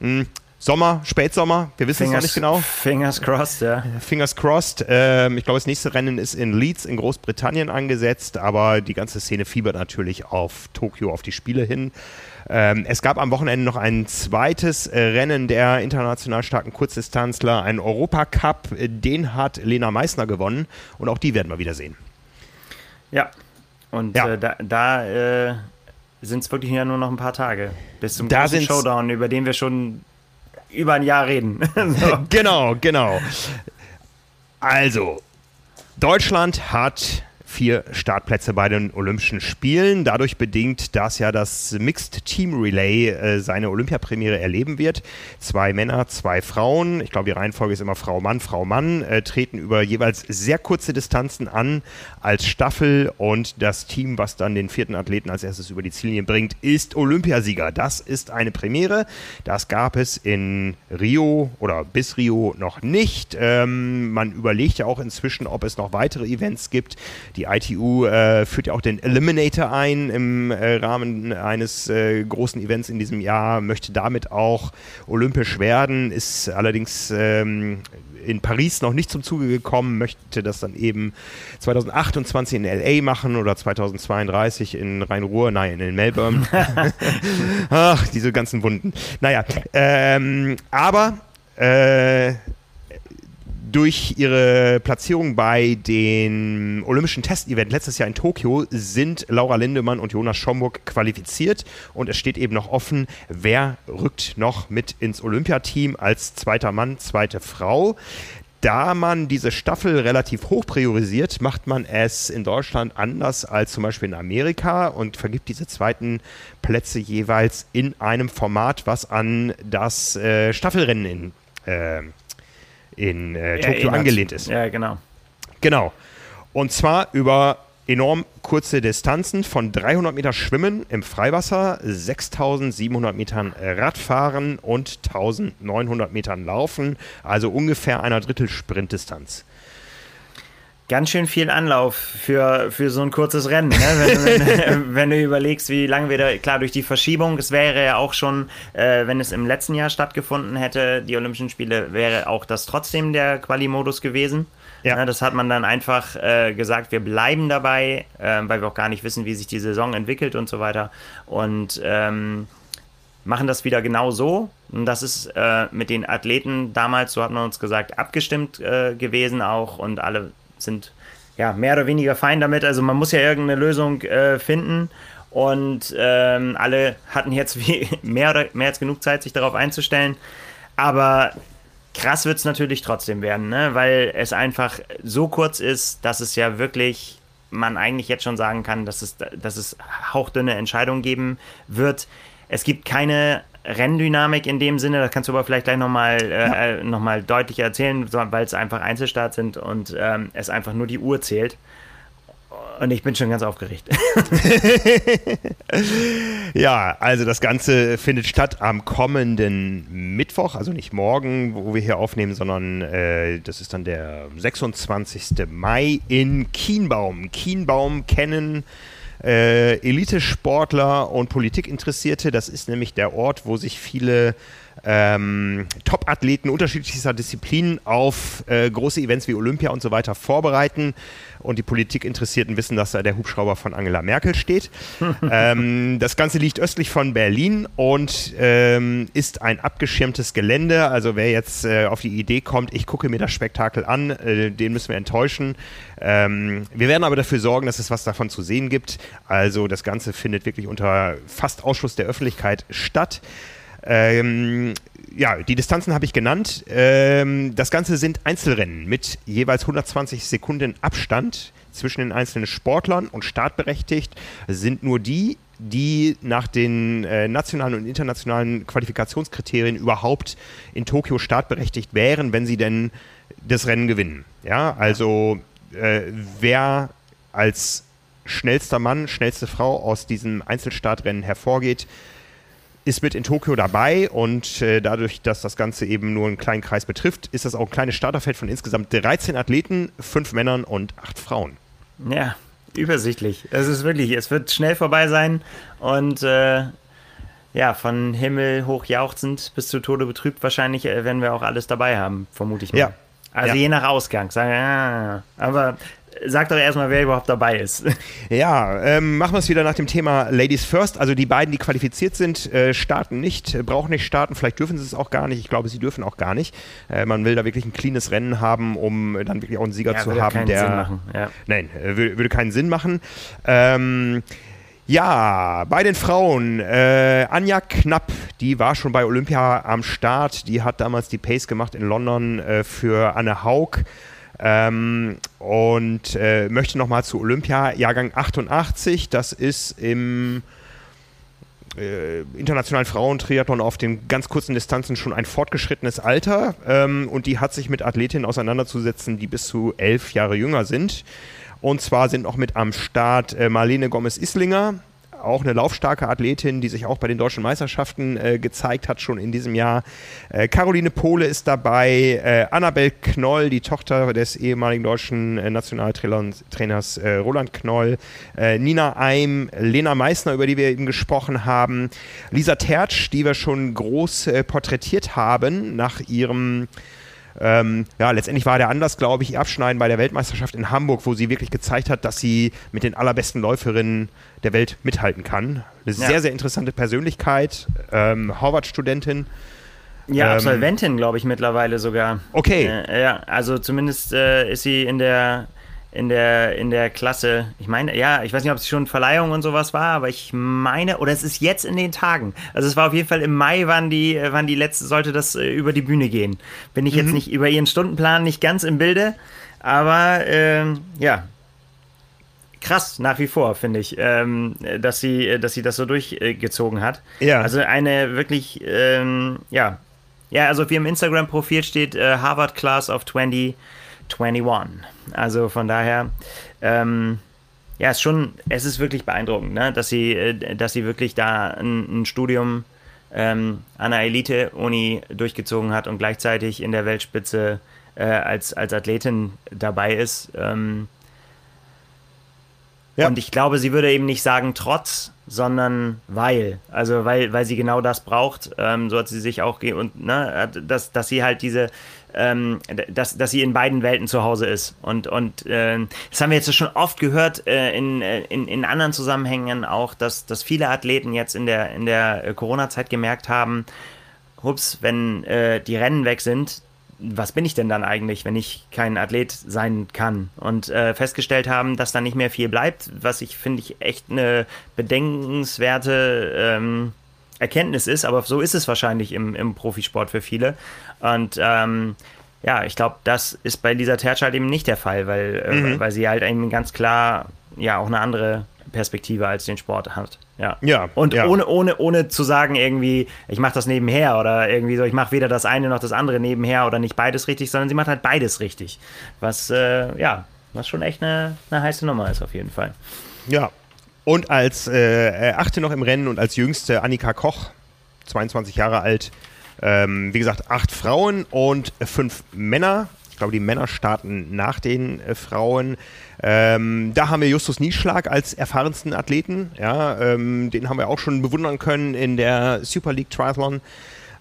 [SPEAKER 1] mh, hm, Sommer, Spätsommer, wir wissen es noch nicht genau.
[SPEAKER 2] Fingers crossed, ja.
[SPEAKER 1] Fingers crossed. Ähm, ich glaube, das nächste Rennen ist in Leeds in Großbritannien angesetzt, aber die ganze Szene fiebert natürlich auf Tokio, auf die Spiele hin. Ähm, es gab am Wochenende noch ein zweites äh, Rennen der international starken Kurzdistanzler, ein Europacup. Den hat Lena Meissner gewonnen und auch die werden wir wieder sehen.
[SPEAKER 2] Ja, und ja. Äh, da, da äh, sind es wirklich ja nur noch ein paar Tage bis zum
[SPEAKER 1] da großen
[SPEAKER 2] Showdown, über den wir schon über ein Jahr reden. *laughs*
[SPEAKER 1] so. *laughs* Genau, genau. Also, Deutschland hat vier Startplätze bei den Olympischen Spielen. Dadurch bedingt, dass ja das Mixed Team Relay äh, seine Olympiapremiere erleben wird. Zwei Männer, zwei Frauen, ich glaube die Reihenfolge ist immer Frau Mann, Frau Mann, äh, treten über jeweils sehr kurze Distanzen an als Staffel und das Team, was dann den vierten Athleten als erstes über die Ziellinie bringt, ist Olympiasieger. Das ist eine Premiere. Das gab es in Rio oder bis Rio noch nicht. Ähm, man überlegt ja auch inzwischen, ob es noch weitere Events gibt. Die die ITU äh, führt ja auch den Eliminator ein im äh, Rahmen eines äh, großen Events in diesem Jahr, möchte damit auch olympisch werden, ist allerdings ähm, in Paris noch nicht zum Zuge gekommen, möchte das dann eben 2028 in LA machen oder 2032 in Rhein-Ruhr, nein, in Melbourne. *laughs* Ach, diese ganzen Wunden. Naja, ähm, aber äh, durch ihre Platzierung bei den Olympischen Testevent letztes Jahr in Tokio sind Laura Lindemann und Jonas Schomburg qualifiziert und es steht eben noch offen, wer rückt noch mit ins Olympiateam als zweiter Mann, zweite Frau. Da man diese Staffel relativ hoch priorisiert, macht man es in Deutschland anders als zum Beispiel in Amerika und vergibt diese zweiten Plätze jeweils in einem Format, was an das äh, Staffelrennen in äh, in äh, Tokio angelehnt ist.
[SPEAKER 2] Ja, genau.
[SPEAKER 1] Genau. Und zwar über enorm kurze Distanzen von 300 Meter Schwimmen im Freiwasser, 6700 Metern Radfahren und 1900 Metern Laufen, also ungefähr einer Drittel Sprintdistanz
[SPEAKER 2] ganz schön viel Anlauf für, für so ein kurzes Rennen. Ne? Wenn, wenn, *laughs* wenn, du überlegst, wie lange wir da, klar, durch die Verschiebung, es wäre ja auch schon, äh, wenn es im letzten Jahr stattgefunden hätte, die Olympischen Spiele, wäre auch das trotzdem der Quali-Modus gewesen. Ja. ja. das hat man dann einfach äh, gesagt, wir bleiben dabei, äh, weil wir auch gar nicht wissen, wie sich die Saison entwickelt und so weiter. Und ähm, machen das wieder genau so. Und das ist äh, mit den Athleten damals, so hat man uns gesagt, abgestimmt äh, gewesen auch und alle sind ja mehr oder weniger fein damit. Also man muss ja irgendeine Lösung äh, finden. Und ähm, alle hatten jetzt *laughs* mehr, oder, mehr als genug Zeit, sich darauf einzustellen. Aber krass wird es natürlich trotzdem werden, ne? weil es einfach so kurz ist, dass es ja wirklich man eigentlich jetzt schon sagen kann, dass es, dass es hauchdünne Entscheidungen geben wird. Es gibt keine Renndynamik in dem Sinne, das kannst du aber vielleicht gleich nochmal äh, ja. äh, noch deutlicher erzählen, weil es einfach Einzelstaat sind und ähm, es einfach nur die Uhr zählt. Und ich bin schon ganz aufgeregt. *laughs*
[SPEAKER 1] ja, also das Ganze findet statt am kommenden Mittwoch, also nicht morgen, wo wir hier aufnehmen, sondern äh, das ist dann der 26. Mai in Kienbaum. Kienbaum kennen äh, Elitesportler und Politikinteressierte. Das ist nämlich der Ort, wo sich viele ähm, Top-Athleten unterschiedlichster Disziplinen auf äh, große Events wie Olympia und so weiter vorbereiten. Und die Politikinteressierten wissen, dass da der Hubschrauber von Angela Merkel steht. *laughs* ähm, das Ganze liegt östlich von Berlin und ähm, ist ein abgeschirmtes Gelände. Also wer jetzt äh, auf die Idee kommt, ich gucke mir das Spektakel an, äh, den müssen wir enttäuschen. Ähm, wir werden aber dafür sorgen, dass es was davon zu sehen gibt. Also das Ganze findet wirklich unter fast Ausschluss der Öffentlichkeit statt. Ähm, ja, die Distanzen habe ich genannt. Ähm, das Ganze sind Einzelrennen mit jeweils 120 Sekunden Abstand zwischen den einzelnen Sportlern und startberechtigt sind nur die, die nach den äh, nationalen und internationalen Qualifikationskriterien überhaupt in Tokio startberechtigt wären, wenn sie denn das Rennen gewinnen. Ja, also äh, wer als schnellster Mann, schnellste Frau aus diesem Einzelstartrennen hervorgeht, ist mit in Tokio dabei und äh, dadurch, dass das Ganze eben nur einen kleinen Kreis betrifft, ist das auch ein kleines Starterfeld von insgesamt 13 Athleten, 5 Männern und 8 Frauen.
[SPEAKER 2] Ja, übersichtlich. Es ist wirklich, es wird schnell vorbei sein und äh, ja, von Himmel hoch jauchzend bis zu Tode betrübt wahrscheinlich äh, werden wir auch alles dabei haben, vermute ich mal. Ja. Also ja. je nach Ausgang. Sagen, ja, aber sag doch erstmal, wer überhaupt dabei ist. *laughs*
[SPEAKER 1] Ja, ähm, machen wir es wieder nach dem Thema Ladies First. Also die beiden, die qualifiziert sind, äh, starten nicht, äh, brauchen nicht starten. Vielleicht dürfen sie es auch gar nicht. Ich glaube, sie dürfen auch gar nicht. Äh, man will da wirklich ein cleanes Rennen haben, um dann wirklich auch einen Sieger ja, zu haben, der. Ja. Nein, äh, würde, würde, keinen Sinn machen. Ähm, ja, bei den Frauen, äh, Anja Knapp, die war schon bei Olympia am Start. Die hat damals die Pace gemacht in London äh, für Anne Haug. Ähm, und äh, möchte nochmal zu Olympia, Jahrgang 88, das ist im äh, internationalen Frauentriathlon auf den ganz kurzen Distanzen schon ein fortgeschrittenes Alter ähm, und die hat sich mit Athletinnen auseinanderzusetzen, die bis zu elf Jahre jünger sind. Und zwar sind noch mit am Start äh, Marlene Gomez-Islinger, auch eine laufstarke Athletin, die sich auch bei den deutschen Meisterschaften äh, gezeigt hat, schon in diesem Jahr. Äh, Caroline Pohle ist dabei, äh, Annabel Knoll, die Tochter des ehemaligen deutschen äh, Nationaltrainers äh, Roland Knoll, äh, Nina Eim, Lena Meissner, über die wir eben gesprochen haben, Lisa Tertsch, die wir schon groß porträtiert haben nach ihrem ähm, ja, letztendlich war der Anlass, glaube ich, ihr Abschneiden bei der Weltmeisterschaft in Hamburg, wo sie wirklich gezeigt hat, dass sie mit den allerbesten Läuferinnen der Welt mithalten kann. Eine ja. sehr, sehr interessante Persönlichkeit, ähm, Harvard-Studentin.
[SPEAKER 2] Ja, ähm, Absolventin, glaube ich, mittlerweile sogar.
[SPEAKER 1] Okay.
[SPEAKER 2] Äh, ja, also zumindest äh, ist sie in der in der, in der Klasse. Ich meine, ja, ich weiß nicht, ob es schon Verleihung und sowas war, aber ich meine, oder es ist jetzt in den Tagen. Also es war auf jeden Fall im Mai, wann die, wann die letzte, sollte das äh, über die Bühne gehen. Bin ich mhm. jetzt nicht über ihren Stundenplan nicht ganz im Bilde, aber ähm, ja. Krass, nach wie vor, finde ich, ähm, dass, sie, dass sie das so durchgezogen hat. Ja. Also eine wirklich, ähm, ja. Ja, also auf ihrem Instagram-Profil steht äh, Harvard Class of 20. 21. Also von daher, ähm, ja, ist schon, es ist wirklich beeindruckend, ne? dass, sie, äh, dass sie wirklich da ein, ein Studium ähm, an einer Elite-Uni durchgezogen hat und gleichzeitig in der Weltspitze äh, als, als Athletin dabei ist. Ähm, ja. Und ich glaube, sie würde eben nicht sagen trotz, sondern weil. Also weil, weil sie genau das braucht. Ähm, so hat sie sich auch und ne, dass, dass sie halt diese ähm, dass, dass sie in beiden Welten zu Hause ist. Und, und äh, das haben wir jetzt schon oft gehört äh, in, äh, in, in anderen Zusammenhängen auch, dass, dass viele Athleten jetzt in der, in der Corona-Zeit gemerkt haben, hups, wenn äh, die Rennen weg sind, was bin ich denn dann eigentlich, wenn ich kein Athlet sein kann? Und äh, festgestellt haben, dass da nicht mehr viel bleibt, was ich finde ich echt eine bedenkenswerte ähm, Erkenntnis ist, aber so ist es wahrscheinlich im, im Profisport für viele. Und ähm, ja, ich glaube, das ist bei Lisa Tertsch halt eben nicht der Fall, weil, äh, mhm. weil sie halt eben ganz klar ja auch eine andere Perspektive als den Sport hat. Ja.
[SPEAKER 1] ja
[SPEAKER 2] und
[SPEAKER 1] ja.
[SPEAKER 2] Ohne, ohne, ohne zu sagen, irgendwie, ich mache das nebenher oder irgendwie so, ich mache weder das eine noch das andere nebenher oder nicht beides richtig, sondern sie macht halt beides richtig. Was, äh, ja, was schon echt eine, eine heiße Nummer ist, auf jeden Fall.
[SPEAKER 1] Ja. Und als äh, äh achte noch im Rennen und als jüngste Annika Koch, 22 Jahre alt. Ähm, wie gesagt, acht Frauen und fünf Männer. Ich glaube, die Männer starten nach den äh, Frauen. Ähm, da haben wir Justus Nieschlag als erfahrensten Athleten. Ja, ähm, den haben wir auch schon bewundern können in der Super League Triathlon.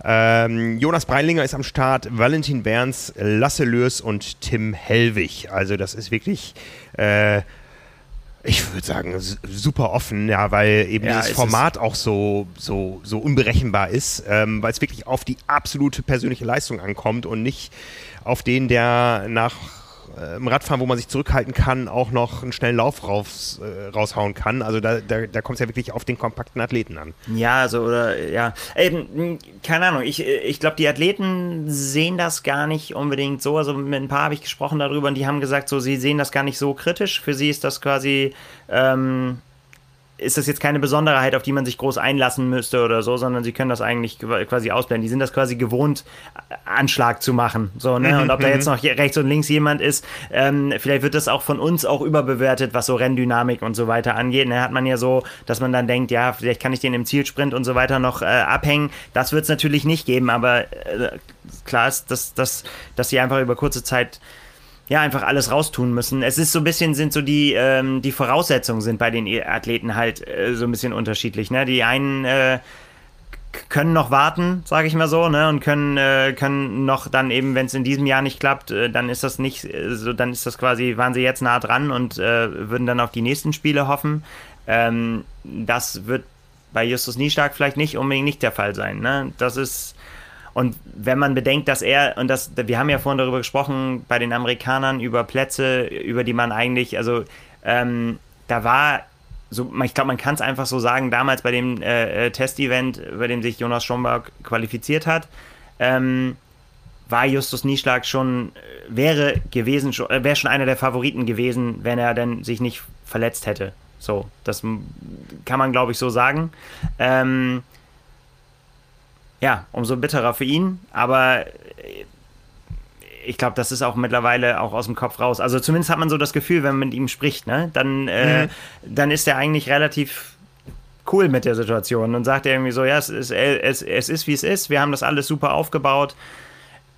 [SPEAKER 1] Ähm, Jonas Breilinger ist am Start, Valentin Berns, Lasse Lörs und Tim Hellwig. Also das ist wirklich, äh, ich würde sagen, super offen, ja, weil eben ja, dieses Format auch so, so, so unberechenbar ist, ähm, weil es wirklich auf die absolute persönliche Leistung ankommt und nicht auf den, der nach im Radfahren, wo man sich zurückhalten kann, auch noch einen schnellen Lauf raus, äh, raushauen kann. Also da, da, da kommt es ja wirklich auf den kompakten Athleten an.
[SPEAKER 2] Ja, also oder ja, Eben, keine Ahnung. Ich, ich glaube, die Athleten sehen das gar nicht unbedingt so. Also mit ein paar habe ich gesprochen darüber und die haben gesagt, so sie sehen das gar nicht so kritisch. Für sie ist das quasi ähm, ist das jetzt keine Besonderheit, auf die man sich groß einlassen müsste oder so, sondern sie können das eigentlich quasi ausblenden. Die sind das quasi gewohnt, Anschlag zu machen. So, ne? Mhm, und ob da jetzt mhm. noch rechts und links jemand ist, ähm, vielleicht wird das auch von uns auch überbewertet, was so Renndynamik und so weiter angeht. Da ne? hat man ja so, dass man dann denkt, ja, vielleicht kann ich den im Zielsprint und so weiter noch äh, abhängen. Das wird es natürlich nicht geben, aber äh, klar ist, dass, dass, dass sie einfach über kurze Zeit ja, einfach alles raustun müssen. Es ist so ein bisschen, sind so die, ähm, die Voraussetzungen sind bei den Athleten halt äh, so ein bisschen unterschiedlich. Ne? Die einen äh, können noch warten, sage ich mal so, ne? Und können, äh, können noch dann eben, wenn es in diesem Jahr nicht klappt, äh, dann ist das nicht äh, so, dann ist das quasi, waren sie jetzt nah dran und äh, würden dann auf die nächsten Spiele hoffen. Ähm, das wird bei Justus Niestark vielleicht nicht unbedingt nicht der Fall sein. Ne? Das ist und wenn man bedenkt, dass er, und das, wir haben ja vorhin darüber gesprochen, bei den Amerikanern über Plätze, über die man eigentlich, also ähm, da war so, ich glaube, man kann es einfach so sagen, damals bei dem äh, äh, Testevent, bei dem sich Jonas Schomburg qualifiziert hat, ähm, war Justus Nieschlag schon, äh, wäre gewesen, äh, wäre schon einer der Favoriten gewesen, wenn er denn sich nicht verletzt hätte. So, das kann man, glaube ich, so sagen. Ähm, ja, umso bitterer für ihn. Aber äh, ich glaube, das ist auch mittlerweile auch aus dem Kopf raus. Also zumindest hat man so das Gefühl, wenn man mit ihm spricht, ne? dann, äh, mhm. dann ist er eigentlich relativ cool mit der Situation und sagt irgendwie so, ja, es ist, es, es ist wie es ist, wir haben das alles super aufgebaut.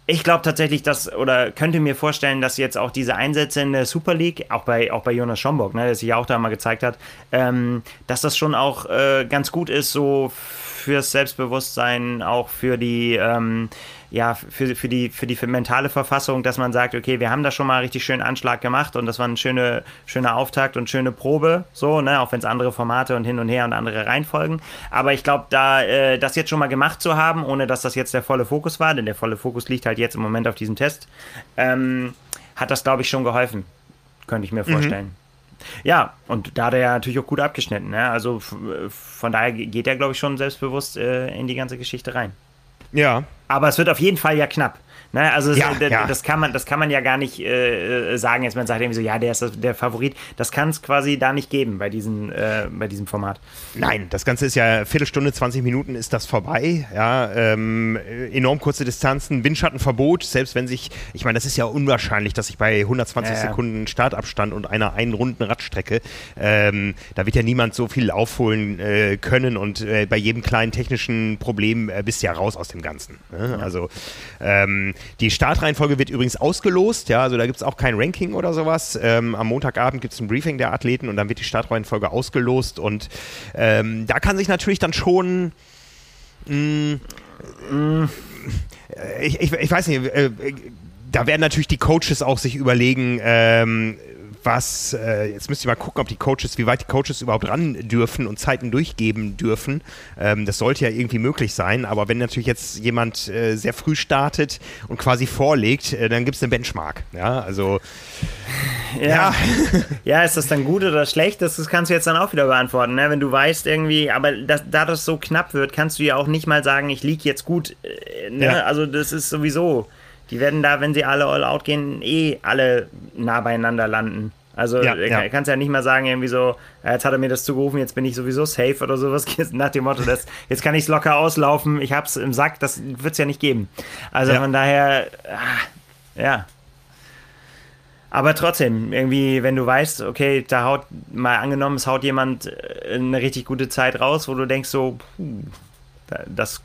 [SPEAKER 2] Ich glaube tatsächlich, dass, oder könnte mir vorstellen, dass jetzt auch diese Einsätze in der Super League, auch bei, auch bei Jonas Schomburg, ne, der sich ja auch da mal gezeigt hat, ähm, dass das schon auch äh, ganz gut ist, so fürs Selbstbewusstsein, auch für die, ähm, ja, für, für, die, für die mentale Verfassung, dass man sagt, okay, wir haben da schon mal richtig schönen Anschlag gemacht und das war ein schöne, schöner Auftakt und schöne Probe, so, ne, auch wenn es andere Formate und hin und her und andere Reihenfolgen. Aber ich glaube, da äh, das jetzt schon mal gemacht zu haben, ohne dass das jetzt der volle Fokus war, denn der volle Fokus liegt halt jetzt im Moment auf diesem Test, ähm, hat das, glaube ich, schon geholfen. Könnte ich mir mhm. vorstellen. Mhm. Ja, und da hat er ja natürlich auch gut abgeschnitten. Ne? Also von daher geht er, glaube ich, schon selbstbewusst äh, in die ganze Geschichte rein.
[SPEAKER 1] Ja.
[SPEAKER 2] Aber es wird auf jeden Fall ja knapp. Ne? Also ja, das, ja. das, kann man, das kann man ja gar nicht äh, sagen, jetzt man sagt irgendwie so, ja, der ist der Favorit. Das kann es quasi da nicht geben bei, diesen, äh, bei diesem Format.
[SPEAKER 1] Nein, das Ganze ist ja Viertelstunde, 20 Minuten ist das vorbei. Ja, ähm, enorm kurze Distanzen, Windschattenverbot, selbst wenn sich, ich meine, das ist ja unwahrscheinlich, dass sich bei 120 ja, Sekunden Startabstand und einer einen runden Radstrecke, ähm, da wird ja niemand so viel aufholen äh, können und äh, bei jedem kleinen technischen Problem äh, bist du ja raus aus dem Ganzen. Ne? Also ähm, die Startreihenfolge wird übrigens ausgelost, ja, also da gibt es auch kein Ranking oder sowas. Ähm, am Montagabend gibt es ein Briefing der Athleten und dann wird die Startreihenfolge ausgelost und ähm, da kann sich natürlich dann schon mh, mh, ich, ich, ich, weiß nicht, äh, da werden natürlich die Coaches auch sich überlegen, ähm, was, äh, jetzt müsst ihr mal gucken, ob die Coaches, wie weit die Coaches überhaupt ran dürfen und Zeiten durchgeben dürfen. Ähm, das sollte ja irgendwie möglich sein, aber wenn natürlich jetzt jemand äh, sehr früh startet und quasi vorlegt, äh, dann gibt es eine Benchmark. Ja, also.
[SPEAKER 2] Ja. ja. *laughs* ja. ist das dann gut oder schlecht? Das, das kannst du jetzt dann auch wieder beantworten. Ne? Wenn du weißt irgendwie, aber das, da das so knapp wird, kannst du ja auch nicht mal sagen, ich liege jetzt gut. Äh, ne? Ja. Also, das ist sowieso die werden da, wenn sie alle all out gehen, eh alle nah beieinander landen. Also ja, äh, ja. kannst ja nicht mal sagen, irgendwie so, jetzt hat er mir das zugerufen, jetzt bin ich sowieso safe oder sowas, *laughs* nach dem Motto, das, jetzt kann ich es locker auslaufen, ich hab's im Sack, das wird es ja nicht geben. Also ja. von daher, ah, ja. Aber trotzdem, irgendwie, wenn du weißt, okay, da haut, mal angenommen, es haut jemand äh, eine richtig gute Zeit raus, wo du denkst so, puh, das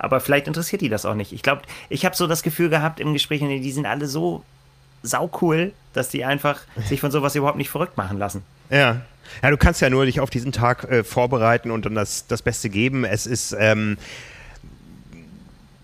[SPEAKER 2] aber vielleicht interessiert die das auch nicht. Ich glaube, ich habe so das Gefühl gehabt im Gespräch, die sind alle so saucool, dass die einfach sich von sowas überhaupt nicht verrückt machen lassen.
[SPEAKER 1] Ja. Ja, du kannst ja nur dich auf diesen Tag äh, vorbereiten und dann das, das Beste geben. Es ist, ähm,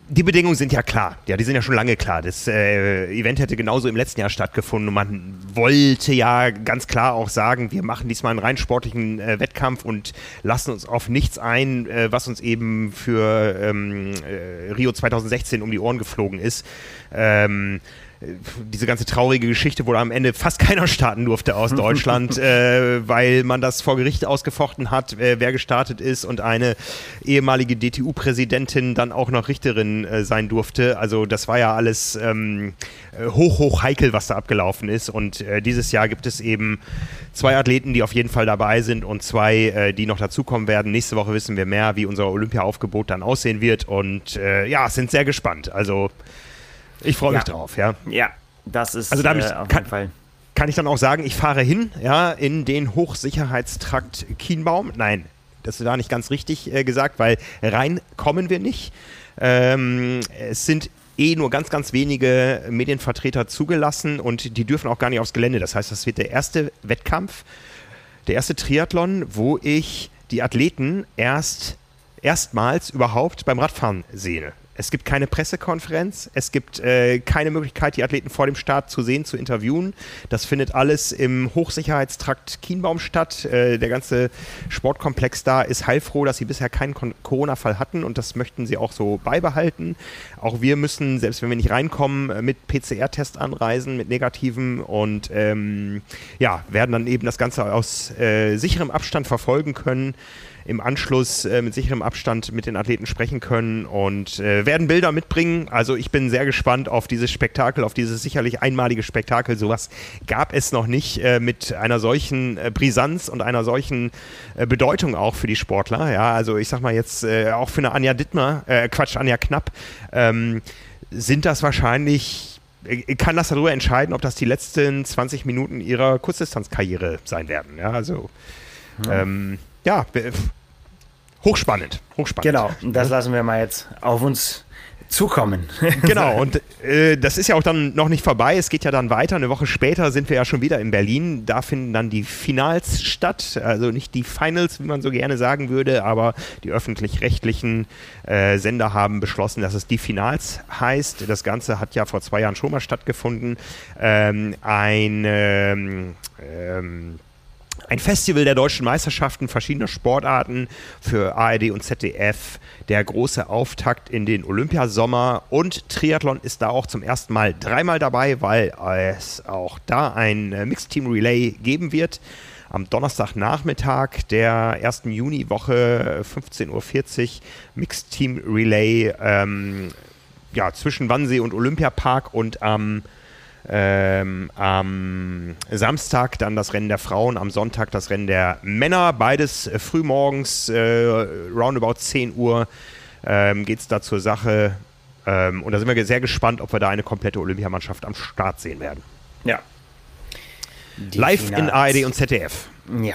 [SPEAKER 1] die Bedingungen sind ja klar. Ja, die sind ja schon lange klar. Das äh, Event hätte genauso im letzten Jahr stattgefunden und man wollte ja ganz klar auch sagen, wir machen diesmal einen rein sportlichen äh, Wettkampf und lassen uns auf nichts ein, äh, was uns eben für ähm, äh, Rio 2016 um die Ohren geflogen ist. Ähm, diese ganze traurige Geschichte, wo am Ende fast keiner starten durfte aus Deutschland, *laughs* äh, weil man das vor Gericht ausgefochten hat, äh, wer gestartet ist und eine ehemalige DTU-Präsidentin dann auch noch Richterin äh, sein durfte. Also das war ja alles ähm, äh, hoch, hoch heikel, was da abgelaufen ist. Und äh, dieses Jahr gibt es eben zwei Athleten, die auf jeden Fall dabei sind und zwei, äh, die noch dazukommen werden. Nächste Woche wissen wir mehr, wie unser Olympia-Aufgebot dann aussehen wird. Und ja, sind sehr gespannt. Also ich freue mich ja. drauf, ja.
[SPEAKER 2] Ja, das ist also damit
[SPEAKER 1] äh, auf kann, jeden Fall. Kann ich dann auch sagen, ich fahre hin, ja, in den Hochsicherheitstrakt Kienbaum. Nein, das ist da nicht ganz richtig äh, gesagt, weil rein kommen wir nicht. Ähm, es sind eh nur ganz, ganz wenige Medienvertreter zugelassen und die dürfen auch gar nicht aufs Gelände. Das heißt, das wird der erste Wettkampf, der erste Triathlon, wo ich die Athleten erst erstmals überhaupt beim Radfahren sehe. Es gibt keine Pressekonferenz, es gibt äh, keine Möglichkeit, die Athleten vor dem Start zu sehen, zu interviewen. Das findet alles im Hochsicherheitstrakt Kienbaum statt. Äh, der ganze Sportkomplex da ist heilfroh, dass sie bisher keinen Corona-Fall hatten und das möchten sie auch so beibehalten. Auch wir müssen, selbst wenn wir nicht reinkommen, äh, mit PCR-Test anreisen, mit negativen und ähm, ja, werden dann eben das Ganze aus äh, sicherem Abstand verfolgen können im Anschluss äh, mit sicherem Abstand mit den Athleten sprechen können und äh, werden Bilder mitbringen. Also ich bin sehr gespannt auf dieses Spektakel, auf dieses sicherlich einmalige Spektakel. Sowas gab es noch nicht äh, mit einer solchen äh, Brisanz und einer solchen äh, Bedeutung auch für die Sportler. Ja, also ich sag mal jetzt äh, auch für eine Anja Dittmer, Quatsch, Anja Knapp, ähm, sind das wahrscheinlich kann das darüber entscheiden, ob das die letzten 20 Minuten ihrer Kurzdistanzkarriere sein werden. Ja, also ja. Ähm, ja, hochspannend. Hochspannend.
[SPEAKER 2] Genau, das lassen wir mal jetzt auf uns zukommen. *laughs*
[SPEAKER 1] genau, und äh, das ist ja auch dann noch nicht vorbei. Es geht ja dann weiter. Eine Woche später sind wir ja schon wieder in Berlin. Da finden dann die Finals statt. Also nicht die Finals, wie man so gerne sagen würde, aber die öffentlich-rechtlichen äh, Sender haben beschlossen, dass es die Finals heißt. Das Ganze hat ja vor zwei Jahren schon mal stattgefunden. Ähm, ein ähm, ähm ein Festival der deutschen Meisterschaften verschiedener Sportarten für ARD und ZDF, der große Auftakt in den Olympiasommer und Triathlon ist da auch zum ersten Mal dreimal dabei, weil es auch da ein äh, Mixed Team Relay geben wird. Am Donnerstagnachmittag der ersten Juniwoche 15.40 Uhr Mixed Team Relay ähm, ja, zwischen Wannsee und Olympiapark und am ähm, ähm, am Samstag dann das Rennen der Frauen, am Sonntag das Rennen der Männer. Beides äh, frühmorgens, äh, roundabout 10 Uhr ähm, geht es da zur Sache. Ähm, und da sind wir sehr gespannt, ob wir da eine komplette Olympiamannschaft am Start sehen werden.
[SPEAKER 2] Ja.
[SPEAKER 1] Die Live Finals. in ARD und ZDF.
[SPEAKER 2] Ja.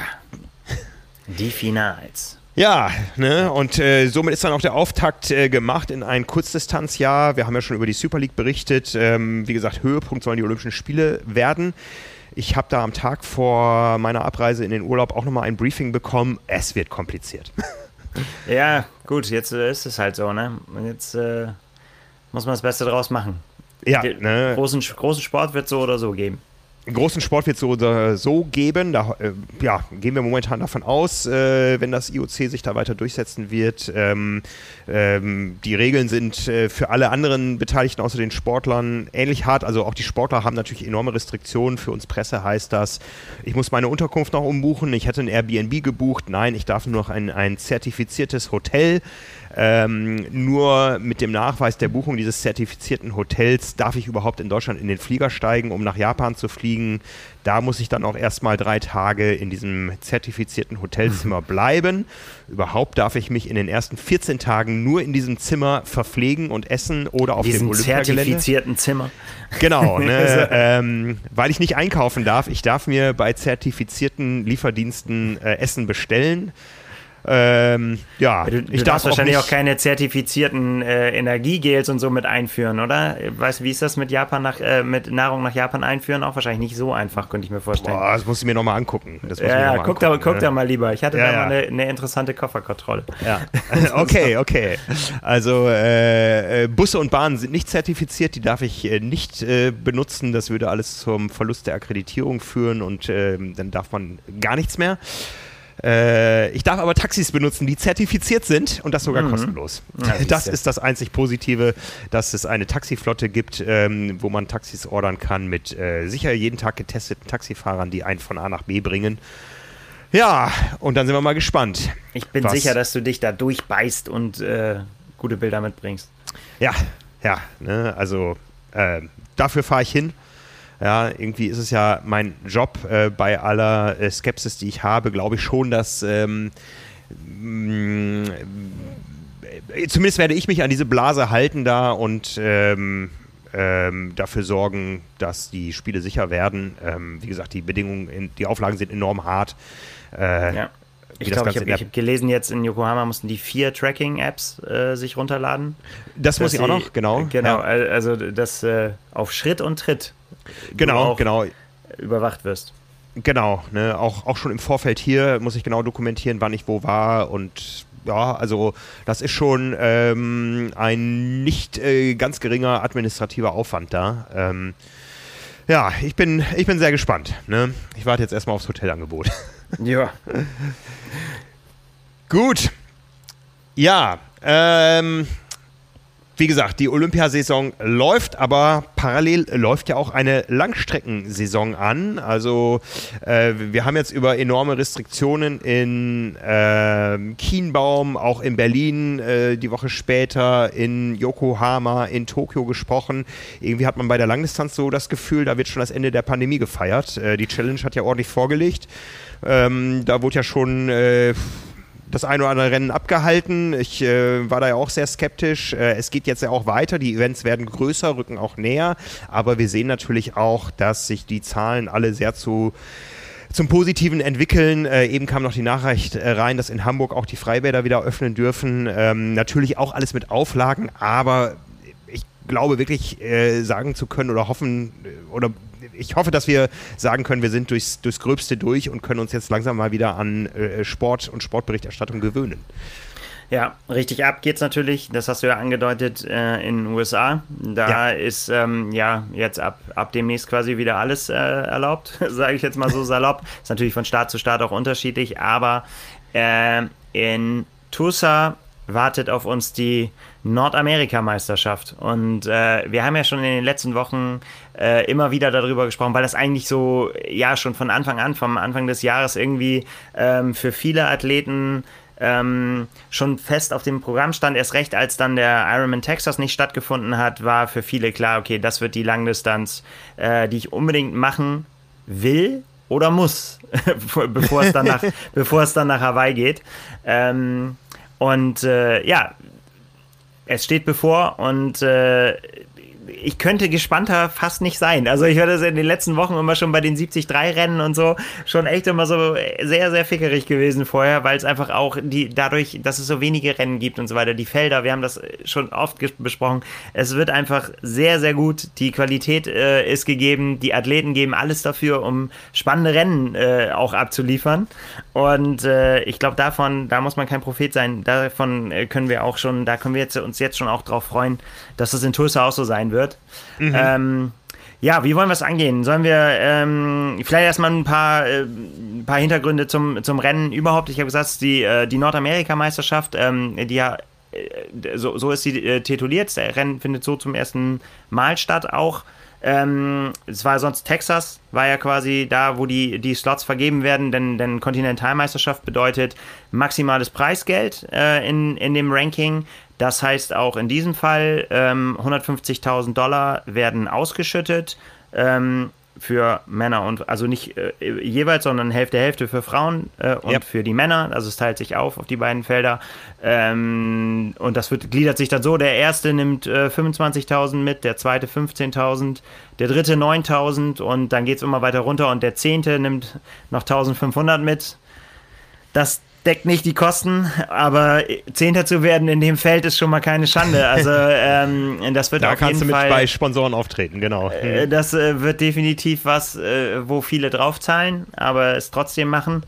[SPEAKER 2] Die Finals.
[SPEAKER 1] Ja, ne? und äh, somit ist dann auch der Auftakt äh, gemacht in ein Kurzdistanzjahr. Wir haben ja schon über die Super League berichtet. Ähm, wie gesagt, Höhepunkt sollen die Olympischen Spiele werden. Ich habe da am Tag vor meiner Abreise in den Urlaub auch nochmal ein Briefing bekommen. Es wird kompliziert. *laughs*
[SPEAKER 2] Ja, gut, jetzt äh, ist es halt so, ne? Jetzt äh, muss man das Beste draus machen.
[SPEAKER 1] Ja, ne?
[SPEAKER 2] großen, großen Sport wird so oder so geben.
[SPEAKER 1] Großen Sport wird es so oder so geben. Da äh, ja, gehen wir momentan davon aus, äh, wenn das IOC sich da weiter durchsetzen wird. Ähm, ähm, die Regeln sind äh, für alle anderen Beteiligten außer den Sportlern ähnlich hart. Also auch die Sportler haben natürlich enorme Restriktionen. Für uns Presse heißt das, ich muss meine Unterkunft noch umbuchen. Ich hätte ein Airbnb gebucht. Nein, ich darf nur noch ein, ein zertifiziertes Hotel ähm, nur mit dem Nachweis der Buchung dieses zertifizierten Hotels darf ich überhaupt in Deutschland in den Flieger steigen, um nach Japan zu fliegen. Da muss ich dann auch erstmal drei Tage in diesem zertifizierten Hotelzimmer *laughs* bleiben. Überhaupt darf ich mich in den ersten 14 Tagen nur in diesem Zimmer verpflegen und essen oder auf
[SPEAKER 2] diesem dem Olympiagelände. zertifizierten Zimmer.
[SPEAKER 1] Genau, *laughs* ne, ähm, weil ich nicht einkaufen darf. Ich darf mir bei zertifizierten Lieferdiensten äh, Essen bestellen. Ähm, ja,
[SPEAKER 2] du, du ich darf wahrscheinlich auch, auch, keine zertifizierten äh, Energiegels und so mit einführen, oder? Weißt du, wie ist das mit Japan nach, äh, mit Nahrung nach Japan einführen? Auch wahrscheinlich nicht so einfach, könnte ich mir vorstellen.
[SPEAKER 1] Boah, das musst du mir nochmal angucken.
[SPEAKER 2] ja, ja guck, da, guck da mal lieber. Ich hatte ja, da ja. mal eine, eine, interessante Kofferkontrolle.
[SPEAKER 1] Ja. *laughs* *laughs* okay, okay. Also äh, äh, Busse und Bahnen sind nicht zertifiziert, die darf ich äh, nicht äh, benutzen. Das würde alles zum Verlust der Akkreditierung führen und ähm, dann darf man gar nichts mehr. Äh, ich darf aber Taxis benutzen, die zertifiziert sind und das sogar mhm. kostenlos. Ja, das ist das einzig Positive, dass es eine Taxiflotte gibt, ähm, wo man Taxis ordern kann mit äh, sicher jeden Tag getesteten Taxifahrern, die einen von A nach B bringen. Ja, und dann sind wir mal gespannt.
[SPEAKER 2] Ich bin was. sicher, dass du dich da durchbeißt und äh, gute Bilder mitbringst.
[SPEAKER 1] Ja, ja, ne, also äh, dafür fahre ich hin. Ja, irgendwie ist es ja mein Job äh, bei aller äh, Skepsis, die ich habe, glaube ich schon, dass ähm, mh, äh, zumindest werde ich mich an diese Blase halten da und ähm, ähm, dafür sorgen, dass die Spiele sicher werden. Ähm, wie gesagt, die Bedingungen, in, die Auflagen sind enorm hart.
[SPEAKER 2] Äh, ja. Ich glaube, ich habe hab gelesen, jetzt in Yokohama mussten die vier Tracking-Apps äh, sich runterladen.
[SPEAKER 1] Das muss ich auch noch, genau.
[SPEAKER 2] Genau, ja. also das äh, auf Schritt und Tritt
[SPEAKER 1] genau, genau.
[SPEAKER 2] überwacht wirst.
[SPEAKER 1] Genau, ne, auch, auch schon im Vorfeld hier muss ich genau dokumentieren, wann ich wo war und ja, also das ist schon ähm, ein nicht äh, ganz geringer administrativer Aufwand da. Ähm, ja, ich bin, ich bin sehr gespannt. Ne? Ich warte jetzt erstmal aufs Hotelangebot. *laughs*
[SPEAKER 2] Ja.
[SPEAKER 1] Gut. Ja, ähm, wie gesagt, die Olympiasaison läuft, aber parallel läuft ja auch eine Langstreckensaison an. Also äh, wir haben jetzt über enorme Restriktionen in äh, Kienbaum, auch in Berlin äh, die Woche später, in Yokohama, in Tokio gesprochen. Irgendwie hat man bei der Langdistanz so das Gefühl, da wird schon das Ende der Pandemie gefeiert. Äh, die Challenge hat ja ordentlich vorgelegt. Ähm, da wurde ja schon äh, das eine oder andere Rennen abgehalten. Ich äh, war da ja auch sehr skeptisch. Äh, es geht jetzt ja auch weiter. Die Events werden größer, rücken auch näher. Aber wir sehen natürlich auch, dass sich die Zahlen alle sehr zu zum Positiven entwickeln. Äh, eben kam noch die Nachricht äh, rein, dass in Hamburg auch die Freibäder wieder öffnen dürfen. Ähm, natürlich auch alles mit Auflagen, aber ich glaube wirklich äh, sagen zu können oder hoffen äh, oder ich hoffe, dass wir sagen können, wir sind durchs, durchs Gröbste durch und können uns jetzt langsam mal wieder an äh, Sport und Sportberichterstattung gewöhnen.
[SPEAKER 2] Ja, richtig ab geht's natürlich. Das hast du ja angedeutet äh, in den USA. Da ja. ist ähm, ja jetzt ab, ab demnächst quasi wieder alles äh, erlaubt, *laughs* sage ich jetzt mal so salopp. Ist natürlich von Staat zu Staat auch unterschiedlich, aber äh, in Tulsa wartet auf uns die Nordamerika-Meisterschaft. Und äh, wir haben ja schon in den letzten Wochen äh, immer wieder darüber gesprochen, weil das eigentlich so, ja, schon von Anfang an, vom Anfang des Jahres irgendwie ähm, für viele Athleten ähm, schon fest auf dem Programm stand. Erst recht, als dann der Ironman Texas nicht stattgefunden hat, war für viele klar, okay, das wird die Langdistanz, äh, die ich unbedingt machen will oder muss, *laughs* bevor, es dann nach, *laughs* bevor es dann nach Hawaii geht. Ähm, und äh, ja, es steht bevor und äh, ich könnte gespannter fast nicht sein. Also ich werde das in den letzten Wochen immer schon bei den 73-Rennen und so schon echt immer so sehr, sehr fickerig gewesen vorher, weil es einfach auch die, dadurch, dass es so wenige Rennen gibt und so weiter, die Felder, wir haben das schon oft besprochen, es wird einfach sehr, sehr gut. Die Qualität äh, ist gegeben, die Athleten geben alles dafür, um spannende Rennen äh, auch abzuliefern. Und äh, ich glaube, davon, da muss man kein Prophet sein. Davon äh, können wir auch schon, da können wir jetzt, uns jetzt schon auch drauf freuen, dass es in Tulsa auch so sein wird. Mhm. Ähm, Ja, wie wollen wir es angehen? Sollen wir ähm, vielleicht erstmal ein paar, äh, ein paar Hintergründe zum, zum Rennen überhaupt? Ich habe gesagt, die, äh, die Nordamerika-Meisterschaft, ähm, die ja, äh, so, so ist sie äh, tituliert. Der Rennen findet so zum ersten Mal statt auch. Ähm, es war sonst Texas, war ja quasi da, wo die, die Slots vergeben werden, denn, denn Kontinentalmeisterschaft bedeutet maximales Preisgeld äh, in, in dem Ranking. Das heißt auch in diesem Fall ähm, 150.000 Dollar werden ausgeschüttet. Ähm, für Männer und also nicht äh, jeweils, sondern Hälfte Hälfte für Frauen äh, und yep. für die Männer. Also es teilt sich auf auf die beiden Felder. Ähm, und das wird, gliedert sich dann so: der erste nimmt äh, 25.000 mit, der zweite 15.000, der dritte 9.000 und dann geht es immer weiter runter und der zehnte nimmt noch 1.500 mit. Das deckt nicht die Kosten, aber Zehnter zu werden in dem Feld ist schon mal keine Schande. Also *laughs* ähm, das wird
[SPEAKER 1] da
[SPEAKER 2] auf jeden
[SPEAKER 1] kannst du
[SPEAKER 2] mit Fall,
[SPEAKER 1] bei Sponsoren auftreten, genau.
[SPEAKER 2] Äh, das äh, wird definitiv was, äh, wo viele draufzahlen, aber es trotzdem machen.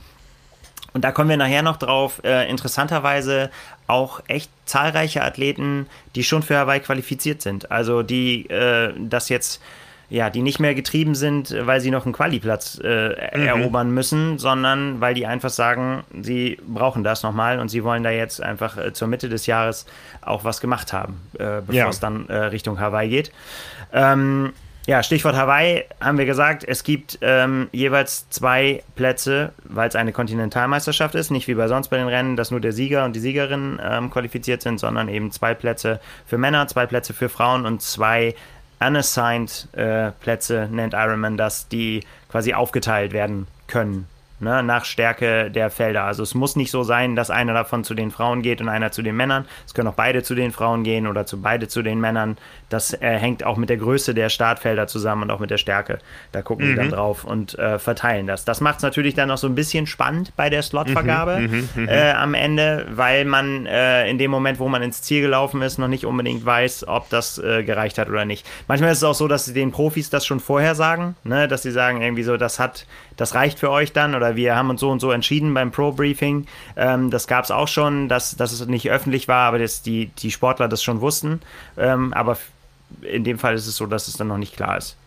[SPEAKER 2] Und da kommen wir nachher noch drauf. Äh, interessanterweise auch echt zahlreiche Athleten, die schon für Hawaii qualifiziert sind. Also die äh, das jetzt ja, die nicht mehr getrieben sind, weil sie noch einen Qualiplatz äh, mhm. erobern müssen, sondern weil die einfach sagen, sie brauchen das nochmal und sie wollen da jetzt einfach äh, zur Mitte des Jahres auch was gemacht haben, äh, bevor ja. es dann äh, Richtung Hawaii geht. Ähm, ja, Stichwort Hawaii haben wir gesagt, es gibt ähm, jeweils zwei Plätze, weil es eine Kontinentalmeisterschaft ist, nicht wie bei sonst bei den Rennen, dass nur der Sieger und die Siegerin ähm, qualifiziert sind, sondern eben zwei Plätze für Männer, zwei Plätze für Frauen und zwei unassigned äh, Plätze nennt Ironman das, die quasi aufgeteilt werden können ne, nach Stärke der Felder. Also es muss nicht so sein, dass einer davon zu den Frauen geht und einer zu den Männern. Es können auch beide zu den Frauen gehen oder zu beide zu den Männern. Das äh, hängt auch mit der Größe der Startfelder zusammen und auch mit der Stärke. Da gucken mhm. die dann drauf und äh, verteilen das. Das macht es natürlich dann noch so ein bisschen spannend bei der Slotvergabe mhm, mhm, mhm, äh, am Ende, weil man äh, in dem Moment, wo man ins Ziel gelaufen ist, noch nicht unbedingt weiß, ob das äh, gereicht hat oder nicht. Manchmal ist es auch so, dass sie den Profis das schon vorher sagen, ne? dass sie sagen irgendwie so, das hat, das reicht für euch dann oder wir haben uns so und so entschieden beim Pro-Briefing. Ähm, das gab es auch schon, dass, dass es nicht öffentlich war, aber dass die, die Sportler das schon wussten. Ähm, aber in dem Fall ist es so, dass es dann noch nicht klar ist.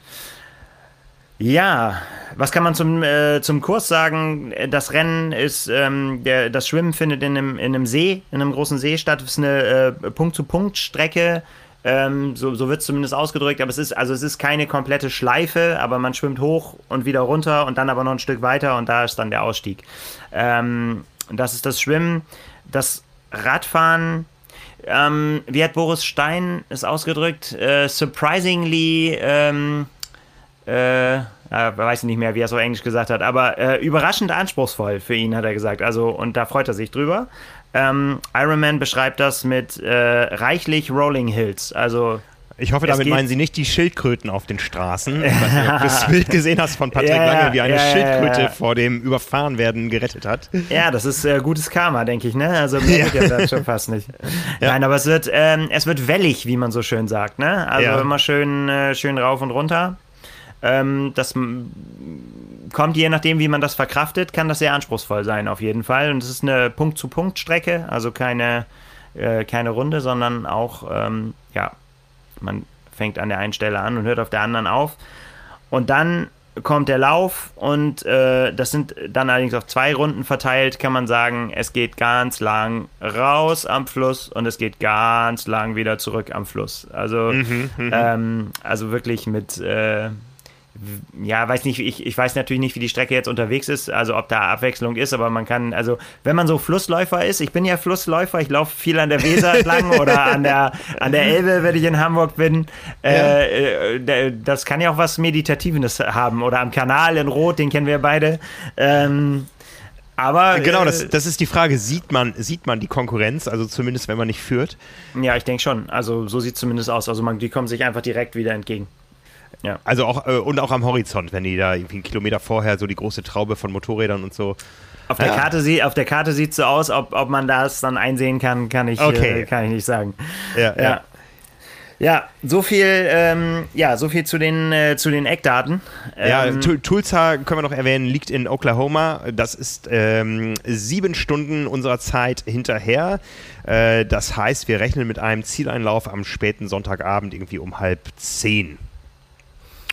[SPEAKER 2] Ja, was kann man zum, äh, zum Kurs sagen? Das Rennen ist, ähm, der, das Schwimmen findet in einem, in einem See, in einem großen See statt. Es ist eine äh, Punkt-zu-Punkt-Strecke. Ähm, so so wird es zumindest ausgedrückt, aber es ist, also es ist keine komplette Schleife, aber man schwimmt hoch und wieder runter und dann aber noch ein Stück weiter und da ist dann der Ausstieg. Ähm, das ist das Schwimmen. Das Radfahren, ähm, wie hat Boris Stein es ausgedrückt? Äh, surprisingly, ähm, äh, weiß nicht mehr, wie er es auf Englisch gesagt hat, aber äh, überraschend anspruchsvoll für ihn, hat er gesagt. Also, und da freut er sich drüber. Ähm, Iron Man beschreibt das mit äh, reichlich Rolling Hills. Also
[SPEAKER 1] ich hoffe, damit meinen Sie nicht die Schildkröten auf den Straßen. Ich weiß nicht, ob du *laughs* das Bild gesehen hast von Patrick ja, Lange, wie eine ja, Schildkröte ja, vor dem Überfahrenwerden gerettet hat.
[SPEAKER 2] Ja, das ist äh, gutes Karma, denke ich. Ne? Also mehr *laughs* ja. das schon fast nicht. *laughs* Nein, aber es wird, ähm, es wird wellig, wie man so schön sagt. Ne? Also immer schön, äh, schön rauf und runter. Ähm, das kommt je nachdem, wie man das verkraftet, kann das sehr anspruchsvoll sein, auf jeden Fall. Und es ist eine Punkt-zu-Punkt-Strecke, also keine, äh, keine Runde, sondern auch, ähm, ja, man fängt an der einen Stelle an und hört auf der anderen auf. Und dann kommt der Lauf und äh, das sind dann allerdings auf zwei Runden verteilt, kann man sagen, es geht ganz lang raus am Fluss und es geht ganz lang wieder zurück am Fluss. Also, mhm, mhm. ähm, also wirklich mit, äh, ja, weiß nicht, ich, ich weiß natürlich nicht, wie die Strecke jetzt unterwegs ist, also ob da Abwechslung ist, aber man kann, also wenn man so Flussläufer ist, ich bin ja Flussläufer, ich laufe viel an der Weser *laughs* entlang oder an der, an der Elbe, wenn ich in Hamburg bin. Äh, ja. äh, das kann ja auch was Meditatives haben oder am Kanal in Rot, den kennen wir beide. Ähm, aber
[SPEAKER 1] genau, das, äh, das ist die Frage. Sieht man, sieht man die Konkurrenz? Also zumindest, wenn man nicht führt?
[SPEAKER 2] Ja, ich denke schon. Also so sieht es zumindest aus. Also man, die kommen sich einfach direkt wieder entgegen.
[SPEAKER 1] Ja. Also auch äh, und auch am Horizont, wenn die da irgendwie einen Kilometer vorher so die große Traube von Motorrädern und so.
[SPEAKER 2] Auf der, ja. Karte, sie, auf der Karte sieht es so aus, ob, ob man das dann einsehen kann, kann ich, okay. äh, kann ich nicht sagen. Ja, ja. ja. Ja, so viel, ähm, ja, so viel zu den, äh, zu den Eckdaten.
[SPEAKER 1] ja, ähm, Tulsa können wir noch erwähnen, liegt in Oklahoma. Das ist ähm, sieben Stunden unserer Zeit hinterher. Äh, das heißt, wir rechnen mit einem Zieleinlauf am späten Sonntagabend irgendwie um halb zehn.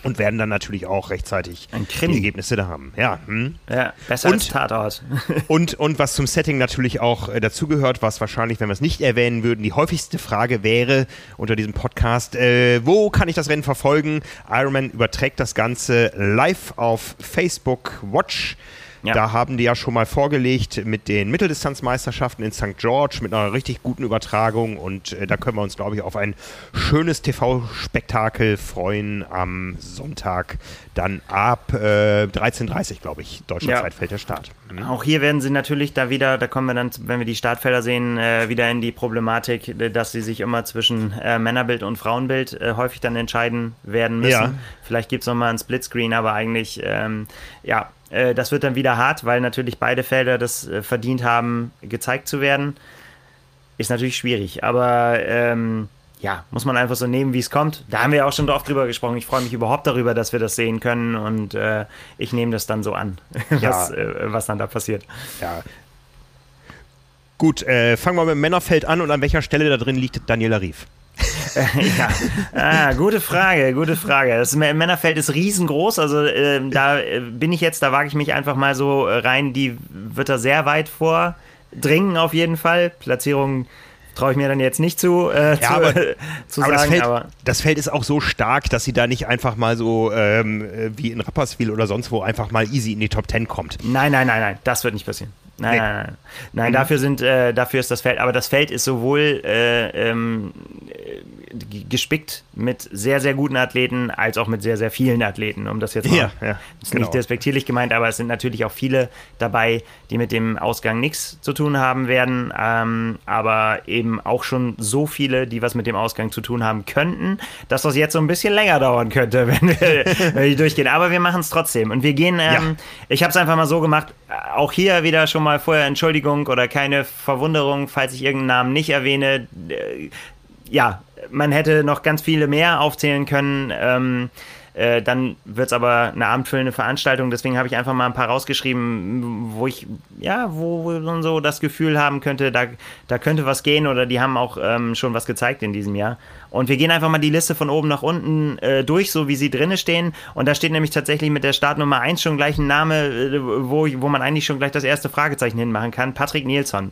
[SPEAKER 1] Und werden dann natürlich auch rechtzeitig die Ergebnisse da haben. Ja, hm.
[SPEAKER 2] ja besser und, als Tatort. *laughs*
[SPEAKER 1] und, und was zum Setting natürlich auch äh, dazugehört, was wahrscheinlich, wenn wir es nicht erwähnen würden, die häufigste Frage wäre unter diesem Podcast, äh, wo kann ich das Rennen verfolgen? Ironman überträgt das Ganze live auf Facebook Watch. Ja. Da haben die ja schon mal vorgelegt mit den Mitteldistanzmeisterschaften in St. George mit einer richtig guten Übertragung und äh, da können wir uns, glaube ich, auf ein schönes TV-Spektakel freuen am Sonntag. Dann ab äh, 13.30 glaube ich, deutscher ja. Zeit fällt der Start.
[SPEAKER 2] Mhm. Auch hier werden sie natürlich da wieder, da kommen wir dann, wenn wir die Startfelder sehen, äh, wieder in die Problematik, dass sie sich immer zwischen äh, Männerbild und Frauenbild äh, häufig dann entscheiden werden müssen. Ja. Vielleicht gibt es nochmal ein Splitscreen, aber eigentlich, ähm, ja, äh, das wird dann wieder hart, weil natürlich beide Felder das äh, verdient haben, gezeigt zu werden. Ist natürlich schwierig, aber ähm, ja, muss man einfach so nehmen, wie es kommt. Da haben wir auch schon oft drüber gesprochen. Ich freue mich überhaupt darüber, dass wir das sehen können und äh, ich nehme das dann so an, *laughs* was, ja. äh, was dann da passiert.
[SPEAKER 1] Ja. Gut, äh, fangen wir mit dem Männerfeld an und an welcher Stelle da drin liegt Daniela Rief? *laughs*
[SPEAKER 2] ja, ah, gute Frage, gute Frage. Das Männerfeld ist riesengroß, also äh, da äh, bin ich jetzt, da wage ich mich einfach mal so rein, die wird da sehr weit vordringen auf jeden Fall. Platzierung traue ich mir dann jetzt nicht zu, äh, ja, zu,
[SPEAKER 1] aber, *laughs* zu aber sagen. Das Feld, aber das Feld ist auch so stark, dass sie da nicht einfach mal so ähm, wie in Rapperswil oder sonst wo einfach mal easy in die Top Ten kommt.
[SPEAKER 2] Nein, nein, nein, nein, das wird nicht passieren. Nein, nee. nein, nein. Nein, mhm. dafür, sind, äh, dafür ist das Feld, aber das Feld ist sowohl äh, ähm, gespickt mit sehr, sehr guten Athleten, als auch mit sehr, sehr vielen Athleten, um das jetzt mal, ja, ja, ist genau. nicht despektierlich gemeint, aber es sind natürlich auch viele dabei, die mit dem Ausgang nichts zu tun haben werden, ähm, aber eben auch schon so viele, die was mit dem Ausgang zu tun haben könnten, dass das jetzt so ein bisschen länger dauern könnte, *laughs* wenn wir, wenn wir durchgehen. Aber wir machen es trotzdem und wir gehen, ähm, ja. ich habe es einfach mal so gemacht, auch hier wieder schon mal vorher Entschuldigung oder keine Verwunderung, falls ich irgendeinen Namen nicht erwähne. Äh, ja, man hätte noch ganz viele mehr aufzählen können. Ähm, äh, dann wird es aber eine abendfüllende Veranstaltung. Deswegen habe ich einfach mal ein paar rausgeschrieben, wo ich, ja, wo man so das Gefühl haben könnte, da, da könnte was gehen oder die haben auch ähm, schon was gezeigt in diesem Jahr. Und wir gehen einfach mal die Liste von oben nach unten äh, durch, so wie sie drinne stehen. Und da steht nämlich tatsächlich mit der Startnummer 1 schon gleich ein Name, äh, wo, wo man eigentlich schon gleich das erste Fragezeichen hinmachen kann. Patrick Nilsson.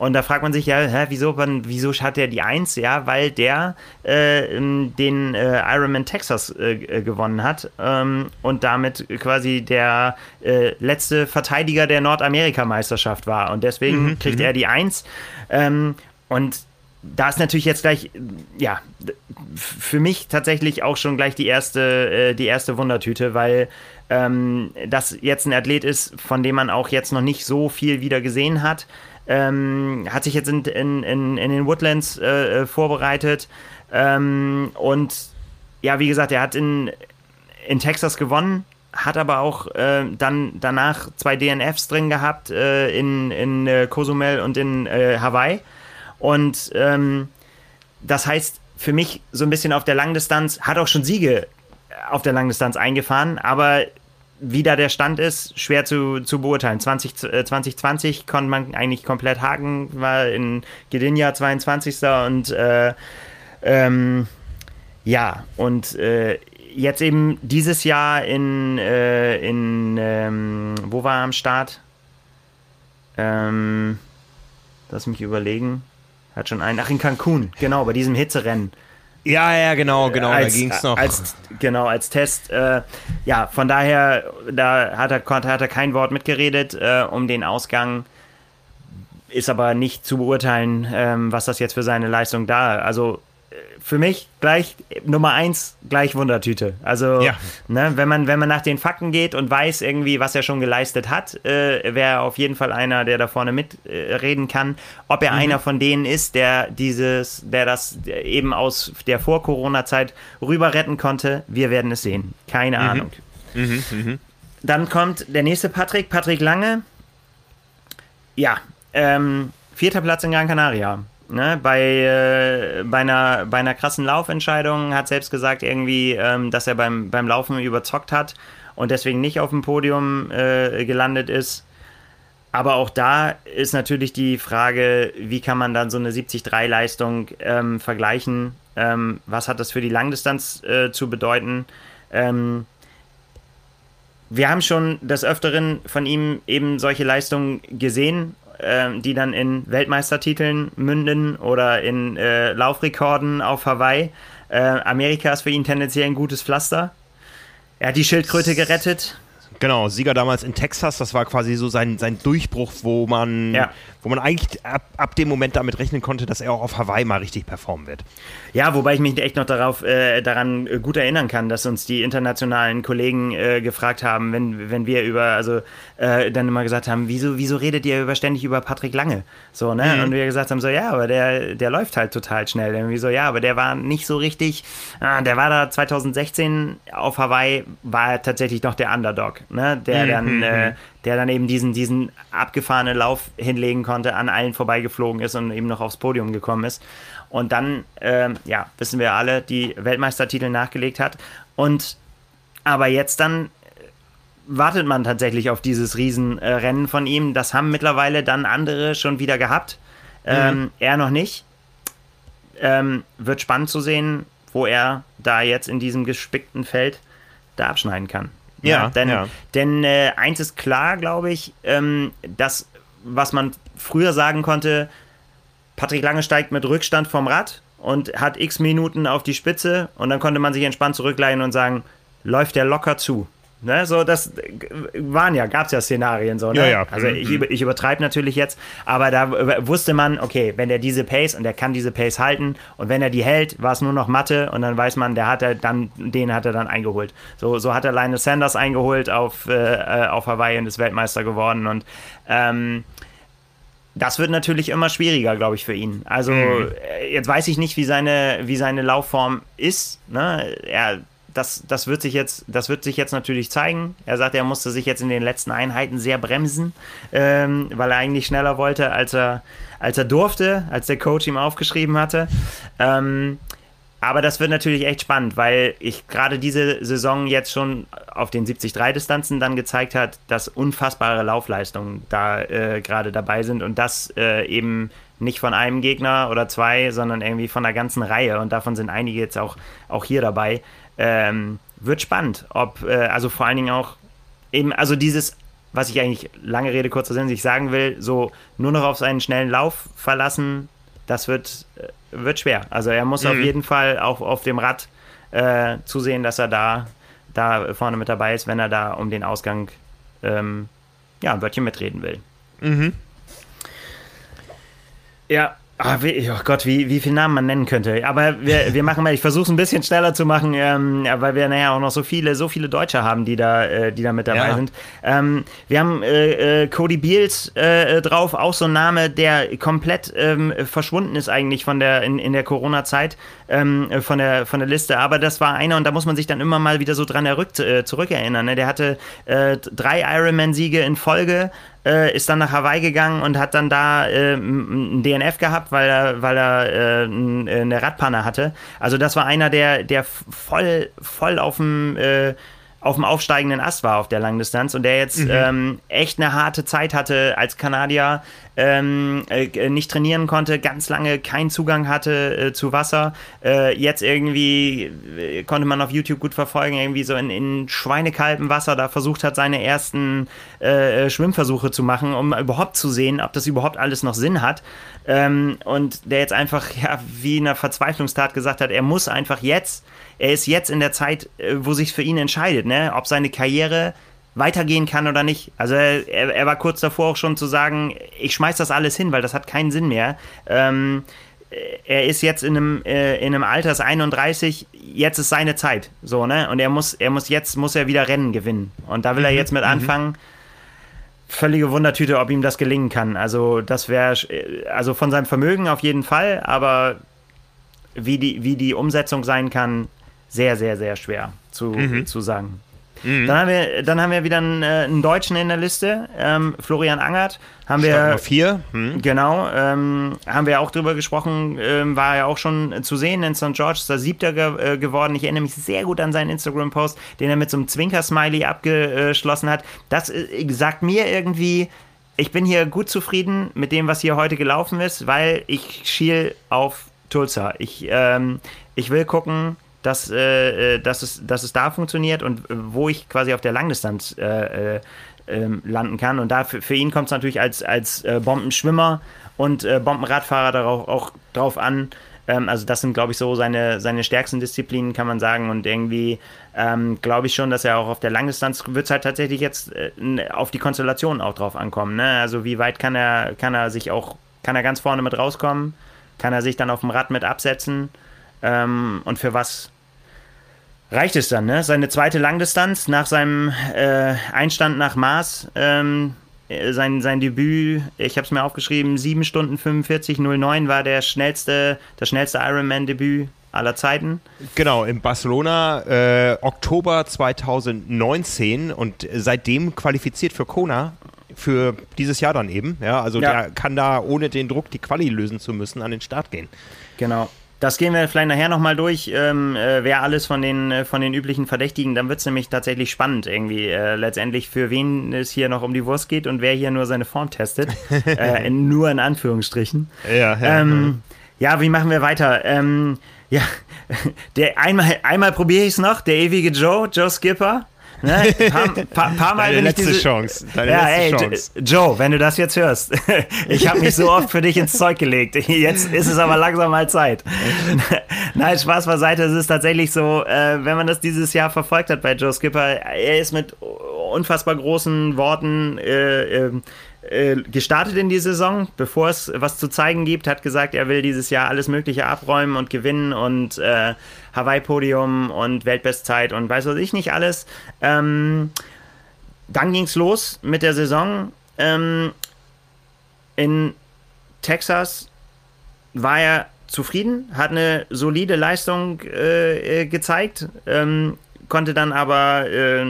[SPEAKER 2] Und da fragt man sich ja, hä, wieso, wieso hat der die Eins? Ja, weil der äh, den äh, Ironman Texas äh, äh, gewonnen hat ähm, und damit quasi der äh, letzte Verteidiger der Nordamerika-Meisterschaft war. Und deswegen mhm, kriegt mhm. er die Eins. Ähm, und da ist natürlich jetzt gleich, ja, für mich tatsächlich auch schon gleich die erste, äh, die erste Wundertüte, weil ähm, das jetzt ein Athlet ist, von dem man auch jetzt noch nicht so viel wieder gesehen hat. Ähm, hat sich jetzt in, in, in, in den Woodlands äh, äh, vorbereitet. Ähm, und ja, wie gesagt, er hat in, in Texas gewonnen, hat aber auch äh, dann danach zwei DNFs drin gehabt äh, in, in äh, Cozumel und in äh, Hawaii. Und ähm, das heißt für mich so ein bisschen auf der Langdistanz, hat auch schon Siege auf der Langdistanz eingefahren, aber wie da der Stand ist, schwer zu, zu beurteilen. 20, äh, 2020 konnte man eigentlich komplett haken, war in Gdynia 22. und äh, ähm, ja, und äh, jetzt eben dieses Jahr in, äh, in ähm, wo war er am Start? Ähm, lass mich überlegen. Hat schon einen, ach in Cancun, genau, bei diesem Hitzerennen.
[SPEAKER 1] Ja, ja, genau, genau,
[SPEAKER 2] als, da ging es noch. Als, genau, als Test. Äh, ja, von daher, da hat er, hat er kein Wort mitgeredet äh, um den Ausgang. Ist aber nicht zu beurteilen, ähm, was das jetzt für seine Leistung da. Also für mich gleich Nummer eins gleich Wundertüte. Also ja. ne, wenn man wenn man nach den Fakten geht und weiß irgendwie, was er schon geleistet hat, äh, wäre auf jeden Fall einer, der da vorne mitreden äh, kann. Ob er mhm. einer von denen ist, der dieses, der das eben aus der vor Corona Zeit rüber retten konnte, wir werden es sehen. Keine mhm. Ahnung. Mhm, mh. Dann kommt der nächste Patrick, Patrick Lange. Ja, ähm, vierter Platz in Gran Canaria. Ne, bei, äh, bei, einer, bei einer krassen Laufentscheidung hat selbst gesagt, irgendwie, ähm, dass er beim, beim Laufen überzockt hat und deswegen nicht auf dem Podium äh, gelandet ist. Aber auch da ist natürlich die Frage, wie kann man dann so eine 70-3-Leistung ähm, vergleichen? Ähm, was hat das für die Langdistanz äh, zu bedeuten? Ähm, wir haben schon des Öfteren von ihm eben solche Leistungen gesehen, äh, die dann in Weltmeistertiteln münden oder in äh, Laufrekorden auf Hawaii. Äh, Amerika ist für ihn tendenziell ein gutes Pflaster. Er hat die Schildkröte gerettet.
[SPEAKER 1] Genau, Sieger damals in Texas, das war quasi so sein, sein Durchbruch, wo man, ja. Wo man eigentlich ab, ab dem Moment damit rechnen konnte, dass er auch auf Hawaii mal richtig performen wird.
[SPEAKER 2] Ja, wobei ich mich echt noch darauf, äh, daran äh, gut erinnern kann, dass uns die internationalen Kollegen äh, gefragt haben, wenn, wenn wir über, also äh, dann immer gesagt haben, wieso, wieso redet ihr über, ständig über Patrick Lange? So, ne? Mhm. Und wir gesagt haben, so, ja, aber der, der läuft halt total schnell. Irgendwie so, ja, aber der war nicht so richtig, ah, der war da 2016 auf Hawaii, war er tatsächlich noch der Underdog ne? der, mhm. dann, äh, der dann eben diesen, diesen abgefahrenen Lauf hinlegen konnte, an allen vorbeigeflogen ist und eben noch aufs Podium gekommen ist. Und dann, äh, ja, wissen wir alle, die Weltmeistertitel nachgelegt hat. Und aber jetzt dann äh, wartet man tatsächlich auf dieses Riesenrennen von ihm. Das haben mittlerweile dann andere schon wieder gehabt. Ähm, mhm. Er noch nicht. Ähm, wird spannend zu sehen, wo er da jetzt in diesem gespickten Feld da abschneiden kann. Ja, ja denn, ja. denn äh, eins ist klar, glaube ich, ähm, dass, was man früher sagen konnte, Patrick Lange steigt mit Rückstand vom Rad und hat x Minuten auf die Spitze und dann konnte man sich entspannt zurückleihen und sagen, läuft der locker zu. Ne, so, das waren ja, gab es ja Szenarien so. Ne?
[SPEAKER 1] Ja, ja.
[SPEAKER 2] Also ich, mhm. ich übertreibe natürlich jetzt, aber da wusste man, okay, wenn der diese Pace und der kann diese Pace halten und wenn er die hält, war es nur noch Mathe und dann weiß man, der hat er dann, den hat er dann eingeholt. So, so hat er Lionel Sanders eingeholt auf, äh, auf Hawaii und ist Weltmeister geworden und ähm, das wird natürlich immer schwieriger, glaube ich, für ihn. Also mhm. Äh, jetzt weiß ich nicht, wie seine, wie seine Laufform ist. Ne? Er das, das, wird sich jetzt, das wird sich jetzt natürlich zeigen. Er sagt, er musste sich jetzt in den letzten Einheiten sehr bremsen, ähm, weil er eigentlich schneller wollte, als er, als er durfte, als der Coach ihm aufgeschrieben hatte. Ähm, aber das wird natürlich echt spannend, weil ich gerade diese Saison jetzt schon auf den 73-Distanzen dann gezeigt hat, dass unfassbare Laufleistungen da äh, gerade dabei sind und das äh, eben nicht von einem Gegner oder zwei, sondern irgendwie von der ganzen Reihe und davon sind einige jetzt auch, auch hier dabei. Ähm, wird spannend, ob, äh, also vor allen Dingen auch eben, also dieses, was ich eigentlich lange Rede, kurzer Sinn, sich sagen will, so nur noch auf seinen schnellen Lauf verlassen, das wird, äh, wird schwer. Also er muss mhm. auf jeden Fall auch auf dem Rad äh, zusehen, dass er da, da vorne mit dabei ist, wenn er da um den Ausgang ähm, ja, ein Wörtchen mitreden will. Mhm. Ja, Ah, wie, oh Gott, wie, wie viele Namen man nennen könnte. Aber wir, wir machen mal, ich versuche es ein bisschen schneller zu machen, ähm, weil wir nachher auch noch so viele, so viele Deutsche haben, die da, äh, die da mit dabei ja. sind. Ähm, wir haben äh, äh, Cody Beals äh, drauf, auch so ein Name, der komplett ähm, verschwunden ist eigentlich von der, in, in der Corona-Zeit, ähm, von, der, von der Liste. Aber das war einer und da muss man sich dann immer mal wieder so dran errückt, äh, zurückerinnern. Ne? Der hatte äh, drei Ironman-Siege in Folge, äh, ist dann nach Hawaii gegangen und hat dann da äh, ein DNF gehabt, weil er, weil er äh, eine Radpanne hatte. Also das war einer, der, der voll, voll auf dem äh, auf dem aufsteigenden Ast war auf der Langdistanz und der jetzt mhm. ähm, echt eine harte Zeit hatte als Kanadier, ähm, äh, nicht trainieren konnte, ganz lange keinen Zugang hatte äh, zu Wasser. Äh, jetzt irgendwie äh, konnte man auf YouTube gut verfolgen, irgendwie so in, in schweinekaltem Wasser da versucht hat, seine ersten äh, Schwimmversuche zu machen, um überhaupt zu sehen, ob das überhaupt alles noch Sinn hat. Ähm, und der jetzt einfach ja, wie in einer Verzweiflungstat gesagt hat, er muss einfach jetzt er ist jetzt in der Zeit, äh, wo sich für ihn entscheidet, ne? ob seine Karriere weitergehen kann oder nicht. Also er, er war kurz davor auch schon zu sagen, ich schmeiß das alles hin, weil das hat keinen Sinn mehr. Ähm, er ist jetzt in einem, äh, in einem Alter, ist 31, jetzt ist seine Zeit. So, ne? Und er muss, er muss jetzt, muss er wieder Rennen gewinnen. Und da will er mhm, jetzt mit mhm. anfangen. Völlige Wundertüte, ob ihm das gelingen kann. Also, das wäre, also von seinem Vermögen auf jeden Fall, aber wie die, wie die Umsetzung sein kann, sehr, sehr, sehr schwer zu, mhm. zu sagen. Mhm. Dann, haben wir, dann haben wir wieder einen, äh, einen Deutschen in der Liste, ähm, Florian Angert. Haben wir
[SPEAKER 1] vier.
[SPEAKER 2] Mhm. Genau, ähm, haben wir auch drüber gesprochen, ähm, war ja auch schon zu sehen in St. George, ist er siebter ge äh, geworden. Ich erinnere mich sehr gut an seinen Instagram-Post, den er mit so einem Zwinker-Smiley abgeschlossen hat. Das äh, sagt mir irgendwie, ich bin hier gut zufrieden mit dem, was hier heute gelaufen ist, weil ich schiel auf Tulsa. Ich, ähm, ich will gucken, dass, äh, dass, es, dass es da funktioniert und wo ich quasi auf der Langdistanz äh, äh, ähm, landen kann. Und da für, für ihn kommt es natürlich als, als äh, Bombenschwimmer und äh, Bombenradfahrer darauf, auch drauf an. Ähm, also das sind, glaube ich, so seine, seine stärksten Disziplinen, kann man sagen. Und irgendwie ähm, glaube ich schon, dass er auch auf der Langdistanz wird es halt tatsächlich jetzt äh, auf die Konstellation auch drauf ankommen. Ne? Also wie weit kann er, kann er sich auch, kann er ganz vorne mit rauskommen? Kann er sich dann auf dem Rad mit absetzen? Ähm, und für was reicht es dann, ne? Seine zweite Langdistanz nach seinem äh, Einstand nach Mars, ähm, äh, sein, sein Debüt, ich habe es mir aufgeschrieben, 7 Stunden 45,09 war der schnellste, das schnellste Ironman-Debüt aller Zeiten.
[SPEAKER 1] Genau, in Barcelona, äh, Oktober 2019 und seitdem qualifiziert für Kona für dieses Jahr dann eben. Ja, also ja. der kann da ohne den Druck, die Quali lösen zu müssen, an den Start gehen.
[SPEAKER 2] Genau. Das gehen wir vielleicht nachher nochmal durch, ähm, äh, wer alles von den, äh, von den üblichen Verdächtigen, dann wird es nämlich tatsächlich spannend irgendwie, äh, letztendlich für wen es hier noch um die Wurst geht und wer hier nur seine Form testet. *laughs* äh, nur in Anführungsstrichen.
[SPEAKER 1] Ja, ja.
[SPEAKER 2] Ähm, ja, wie machen wir weiter? Ähm, ja, *laughs* der einmal, einmal probiere ich es noch, der ewige Joe, Joe Skipper. Ne? *laughs* Paar, paar, paar Mal
[SPEAKER 1] Deine letzte diese, Chance. Deine ja, letzte
[SPEAKER 2] ey, Chance. Joe, wenn du das jetzt hörst, *laughs* ich habe mich so oft für dich ins Zeug gelegt. *laughs* Jetzt ist es aber langsam mal Zeit. Nein, Spaß beiseite. Es ist tatsächlich so, äh, wenn man das dieses Jahr verfolgt hat bei Joe Skipper, er ist mit unfassbar großen Worten äh, äh, äh, gestartet in die Saison, bevor es was zu zeigen gibt, hat gesagt, er will dieses Jahr alles Mögliche abräumen und gewinnen und äh, Hawaii-Podium und Weltbestzeit und weiß was ich nicht alles. Ähm, dann ging es los mit der Saison. Ähm, in Texas war er zufrieden, hat eine solide Leistung äh, äh gezeigt. Ähm, konnte dann aber äh,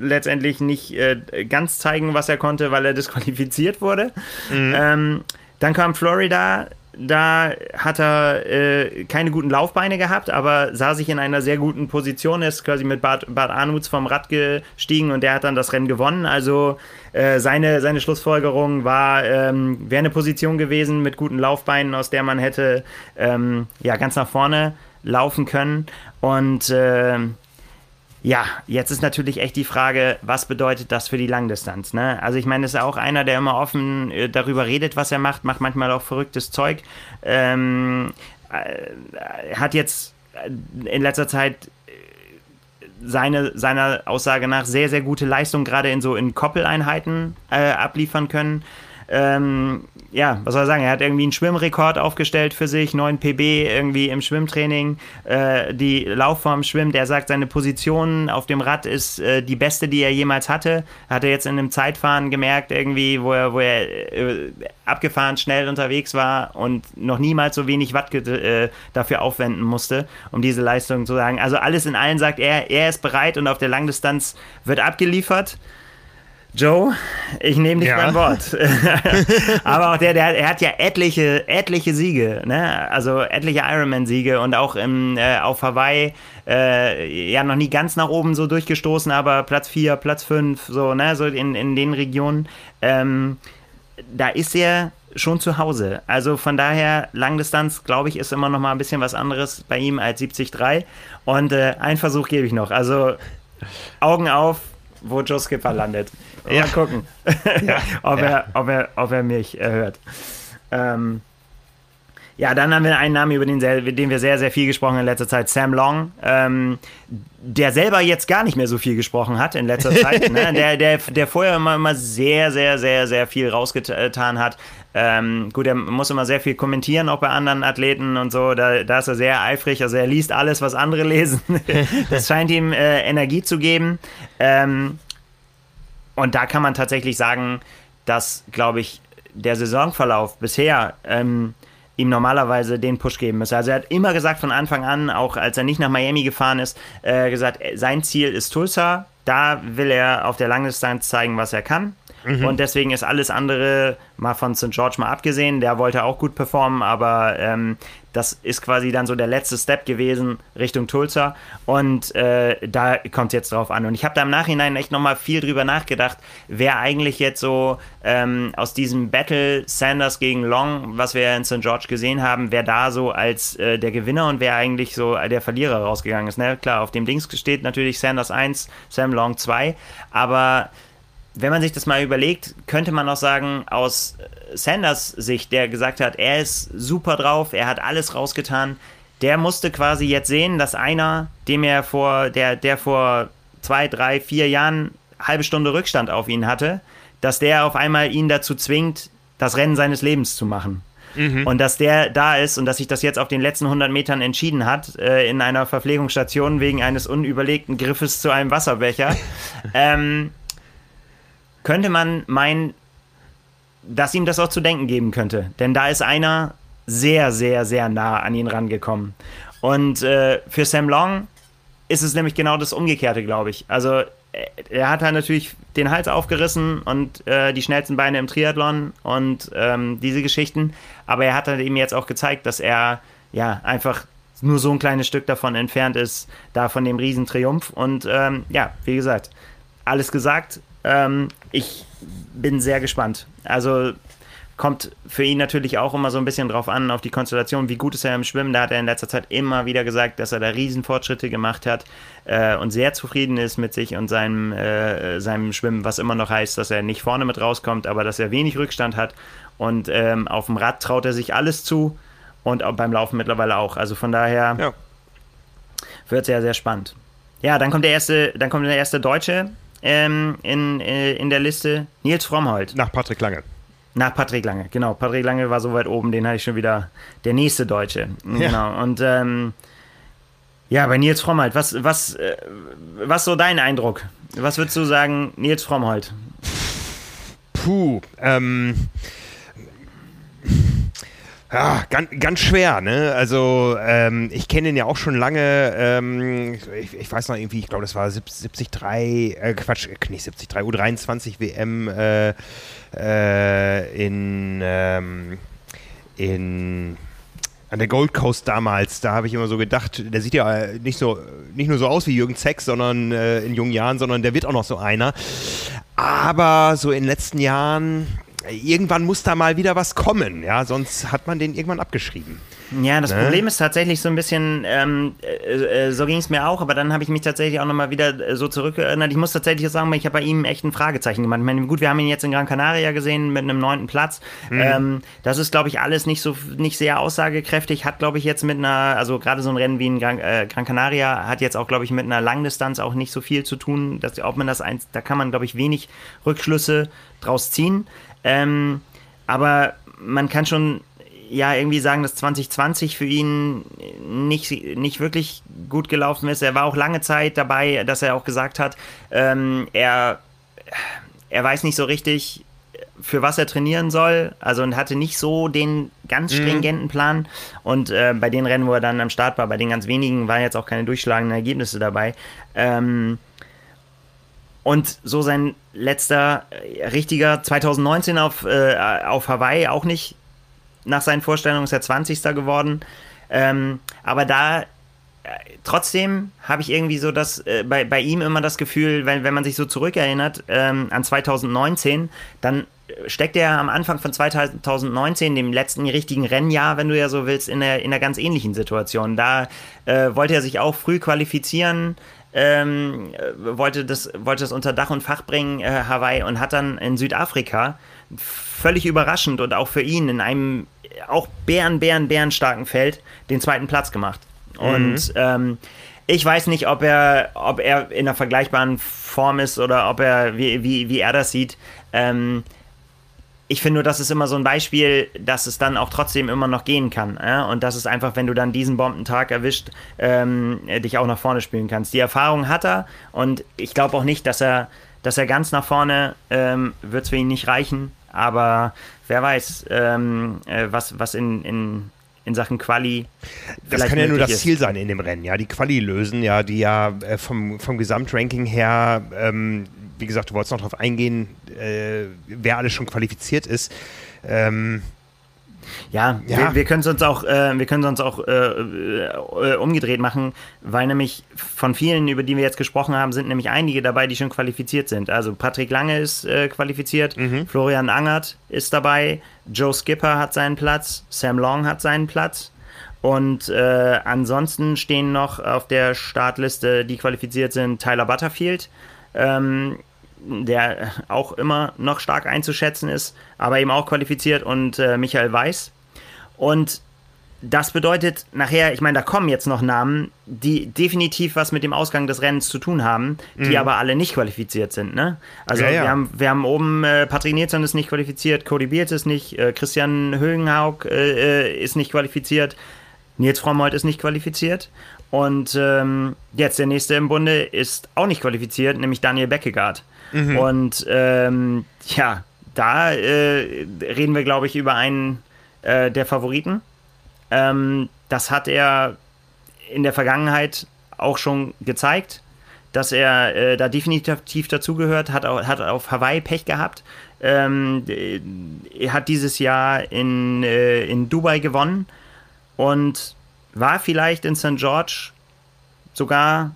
[SPEAKER 2] letztendlich nicht äh, ganz zeigen, was er konnte, weil er *laughs* disqualifiziert wurde. Mhm. Ähm, dann kam Florida, da hat er äh, keine guten Laufbeine gehabt, aber sah sich in einer sehr guten Position, ist quasi mit Bart, Bart Arnuts vom Rad gestiegen und der hat dann das Rennen gewonnen. Also äh, seine, seine Schlussfolgerung war, ähm, wäre eine Position gewesen mit guten Laufbeinen, aus der man hätte ähm, ja, ganz nach vorne laufen können. Und äh, ja, jetzt ist natürlich echt die Frage, was bedeutet das für die Langdistanz? Ne? Also ich meine, das ist auch einer, der immer offen äh, darüber redet, was er macht, macht manchmal auch verrücktes Zeug. Ähm, äh, hat jetzt in letzter Zeit äh, seine, seiner Aussage nach sehr, sehr gute Leistung gerade in so in Koppeleinheiten äh, abliefern können. Ähm, ja, was soll er sagen? Er hat irgendwie einen Schwimmrekord aufgestellt für sich, 9 PB irgendwie im Schwimmtraining. Äh, die Laufform schwimmt. Er sagt, seine Position auf dem Rad ist äh, die beste, die er jemals hatte. Hat er jetzt in einem Zeitfahren gemerkt, irgendwie, wo er, wo er äh, abgefahren schnell unterwegs war und noch niemals so wenig Watt äh, dafür aufwenden musste, um diese Leistung zu sagen. Also alles in allem sagt er, er ist bereit und auf der Langdistanz wird abgeliefert. Joe, ich nehme dich ja. beim Wort. *laughs* *laughs* Aber auch der, der, er hat ja etliche, etliche Siege, ne? Also etliche Ironman-Siege und auch im, äh, auf Hawaii äh, ja noch nie ganz nach oben so durchgestoßen, aber Platz 4, Platz 5, so, ne, so in, in den Regionen. Ähm, da ist er schon zu Hause. Also von daher, Langdistanz, glaube ich, ist immer noch mal ein bisschen was anderes bei ihm als 70-3. Und äh, einen Versuch gebe ich noch. Also Augen auf, wo Joe Skipper landet. Mal *laughs* ja. gucken, *laughs* ja. ob. Er, ob, er, ob er mich äh, hört. Ähm, ja, dann haben wir einen Namen, über den, den, wir sehr, sehr viel gesprochen in letzter Zeit, Sam Long, ähm, der selber jetzt gar nicht mehr so viel gesprochen hat in letzter Zeit, ne? *laughs* der, der, der vorher immer, immer sehr, sehr, sehr, sehr viel rausgetan hat. Ähm, gut, er muss immer sehr viel kommentieren, auch bei anderen Athleten und so, da, da ist er sehr eifrig, also er liest alles, was andere lesen. das scheint ihm äh, Energie zu geben. Ähm, und da kann man tatsächlich sagen, dass, glaube ich, der Saisonverlauf bisher ähm, ihm normalerweise den Push geben müsste. Also er hat immer gesagt von Anfang an, auch als er nicht nach Miami gefahren ist, äh, gesagt, sein Ziel ist Tulsa. Da will er auf der Langdistanz zeigen, was er kann. Mhm. Und deswegen ist alles andere, mal von St. George mal abgesehen, der wollte auch gut performen, aber ähm, das ist quasi dann so der letzte Step gewesen Richtung Tulsa. Und äh, da kommt es jetzt drauf an. Und ich habe da im Nachhinein echt nochmal viel drüber nachgedacht, wer eigentlich jetzt so ähm, aus diesem Battle Sanders gegen Long, was wir in St. George gesehen haben, wer da so als äh, der Gewinner und wer eigentlich so der Verlierer rausgegangen ist. Ne? Klar, auf dem Dings steht natürlich Sanders 1, Sam Long 2. Aber wenn man sich das mal überlegt, könnte man auch sagen, aus Sanders Sicht, der gesagt hat, er ist super drauf, er hat alles rausgetan, der musste quasi jetzt sehen, dass einer, dem er vor, der, der vor zwei, drei, vier Jahren halbe Stunde Rückstand auf ihn hatte, dass der auf einmal ihn dazu zwingt, das Rennen seines Lebens zu machen. Mhm. Und dass der da ist und dass sich das jetzt auf den letzten 100 Metern entschieden hat, äh, in einer Verpflegungsstation wegen eines unüberlegten Griffes zu einem Wasserbecher. *laughs* ähm, könnte man meinen, dass ihm das auch zu denken geben könnte. Denn da ist einer sehr, sehr, sehr nah an ihn rangekommen. Und äh, für Sam Long ist es nämlich genau das Umgekehrte, glaube ich. Also er hat halt natürlich den Hals aufgerissen und äh, die schnellsten Beine im Triathlon und ähm, diese Geschichten. Aber er hat halt eben jetzt auch gezeigt, dass er ja einfach nur so ein kleines Stück davon entfernt ist, da von dem Riesentriumph. Und ähm, ja, wie gesagt, alles gesagt. Ähm, ich bin sehr gespannt. Also kommt für ihn natürlich auch immer so ein bisschen drauf an, auf die Konstellation, wie gut ist er im Schwimmen. Da hat er in letzter Zeit immer wieder gesagt, dass er da Riesenfortschritte gemacht hat äh, und sehr zufrieden ist mit sich und seinem, äh, seinem Schwimmen, was immer noch heißt, dass er nicht vorne mit rauskommt, aber dass er wenig Rückstand hat. Und ähm, auf dem Rad traut er sich alles zu und auch beim Laufen mittlerweile auch. Also von daher ja. wird es sehr, sehr spannend. Ja, dann kommt der erste, dann kommt der erste Deutsche, ähm, in, äh, in der Liste. Nils Frommholt.
[SPEAKER 1] Nach Patrick Lange.
[SPEAKER 2] Nach Patrick Lange, genau. Patrick Lange war so weit oben, den hatte ich schon wieder. Der nächste Deutsche. Ja. Genau. Und ähm, ja, bei Nils Frommholt, was, was, äh, was so dein Eindruck? Was würdest du sagen, Nils Frommholt?
[SPEAKER 1] Puh, ähm, ja, ganz, ganz schwer, ne? Also, ähm, ich kenne ihn ja auch schon lange. Ähm, ich, ich, weiß noch irgendwie, ich glaube, das war 73, äh, Quatsch, äh, nicht 73, U23 WM äh, äh, in, ähm, in an der Gold Coast damals, da habe ich immer so gedacht, der sieht ja nicht so nicht nur so aus wie Jürgen Zeck, sondern äh, in jungen Jahren, sondern der wird auch noch so einer. Aber so in den letzten Jahren, irgendwann muss da mal wieder was kommen, ja, sonst hat man den irgendwann abgeschrieben.
[SPEAKER 2] Ja, das ne? Problem ist tatsächlich so ein bisschen, ähm, äh, äh so ging es mir auch, aber dann habe ich mich tatsächlich auch nochmal wieder äh, so zurückerinnert. Ich muss tatsächlich sagen, ich habe bei ihm echt ein Fragezeichen gemacht. Ich meine, gut, wir haben ihn jetzt in Gran Canaria gesehen mit einem neunten Platz. Mhm. Ähm, das ist, glaube ich, alles nicht so nicht sehr aussagekräftig. Hat, glaube ich, jetzt mit einer, also gerade so ein Rennen wie in Gran, äh, Gran Canaria hat jetzt auch, glaube ich, mit einer Langdistanz auch nicht so viel zu tun. Dass, ob man das eins, da kann man, glaube ich, wenig Rückschlüsse draus ziehen. Ähm, aber man kann schon ja irgendwie sagen, dass 2020 für ihn nicht, nicht wirklich gut gelaufen ist. Er war auch lange Zeit dabei, dass er auch gesagt hat, ähm, er, er weiß nicht so richtig, für was er trainieren soll. Also und hatte nicht so den ganz mhm. stringenten Plan. Und äh, bei den Rennen, wo er dann am Start war, bei den ganz wenigen, waren jetzt auch keine durchschlagenden Ergebnisse dabei. Ähm, und so sein letzter äh, richtiger 2019 auf, äh, auf Hawaii auch nicht nach seinen Vorstellungen ist er 20. geworden. Ähm, aber da äh, trotzdem habe ich irgendwie so das äh, bei, bei ihm immer das Gefühl, wenn, wenn man sich so zurückerinnert ähm, an 2019, dann steckt er am Anfang von 2019, dem letzten richtigen Rennjahr, wenn du ja so willst, in einer, in einer ganz ähnlichen Situation. Da äh, wollte er sich auch früh qualifizieren, ähm, wollte, das, wollte das unter Dach und Fach bringen, äh, Hawaii, und hat dann in Südafrika völlig überraschend und auch für ihn in einem auch bären, bären, bären starken Feld den zweiten Platz gemacht. Und mhm. ähm, ich weiß nicht, ob er, ob er in einer vergleichbaren Form ist oder ob er, wie, wie, wie er das sieht. Ähm, ich finde nur, das ist immer so ein Beispiel, dass es dann auch trotzdem immer noch gehen kann. Ja? Und das ist einfach, wenn du dann diesen Bombentag erwischt, ähm, dich auch nach vorne spielen kannst. Die Erfahrung hat er und ich glaube auch nicht, dass er, dass er ganz nach vorne ähm, wird es für ihn nicht reichen. Aber wer weiß, ähm, äh, was, was in, in, in Sachen Quali.
[SPEAKER 1] Das kann ja nur das ist. Ziel sein in dem Rennen, ja. Die Quali lösen, ja, die ja äh, vom, vom Gesamtranking her ähm, wie gesagt, du wolltest noch darauf eingehen, äh, wer alles schon qualifiziert ist. Ähm,
[SPEAKER 2] ja, ja. wir, wir können es uns auch, äh, wir können uns auch äh, äh, umgedreht machen, weil nämlich von vielen, über die wir jetzt gesprochen haben, sind nämlich einige dabei, die schon qualifiziert sind. Also Patrick Lange ist äh, qualifiziert, mhm. Florian Angert ist dabei, Joe Skipper hat seinen Platz, Sam Long hat seinen Platz. Und äh, ansonsten stehen noch auf der Startliste, die qualifiziert sind, Tyler Butterfield, ähm, der auch immer noch stark einzuschätzen ist, aber eben auch qualifiziert und äh, Michael Weiß. Und das bedeutet nachher, ich meine, da kommen jetzt noch Namen, die definitiv was mit dem Ausgang des Rennens zu tun haben, die mhm. aber alle nicht qualifiziert sind. Ne? Also ja, ja. Wir, haben, wir haben oben äh, Patrick Nilsson ist nicht qualifiziert, Cody Beard ist nicht, äh, Christian Högenhaug äh, äh, ist nicht qualifiziert, Nils Frommold ist nicht qualifiziert. Und ähm, jetzt der nächste im Bunde ist auch nicht qualifiziert, nämlich Daniel Beckegaard. Mhm. Und ähm, ja, da äh, reden wir, glaube ich, über einen äh, der Favoriten. Ähm, das hat er in der Vergangenheit auch schon gezeigt, dass er äh, da definitiv dazugehört, hat, hat auf Hawaii Pech gehabt. Ähm, er hat dieses Jahr in, äh, in Dubai gewonnen und war vielleicht in St. George sogar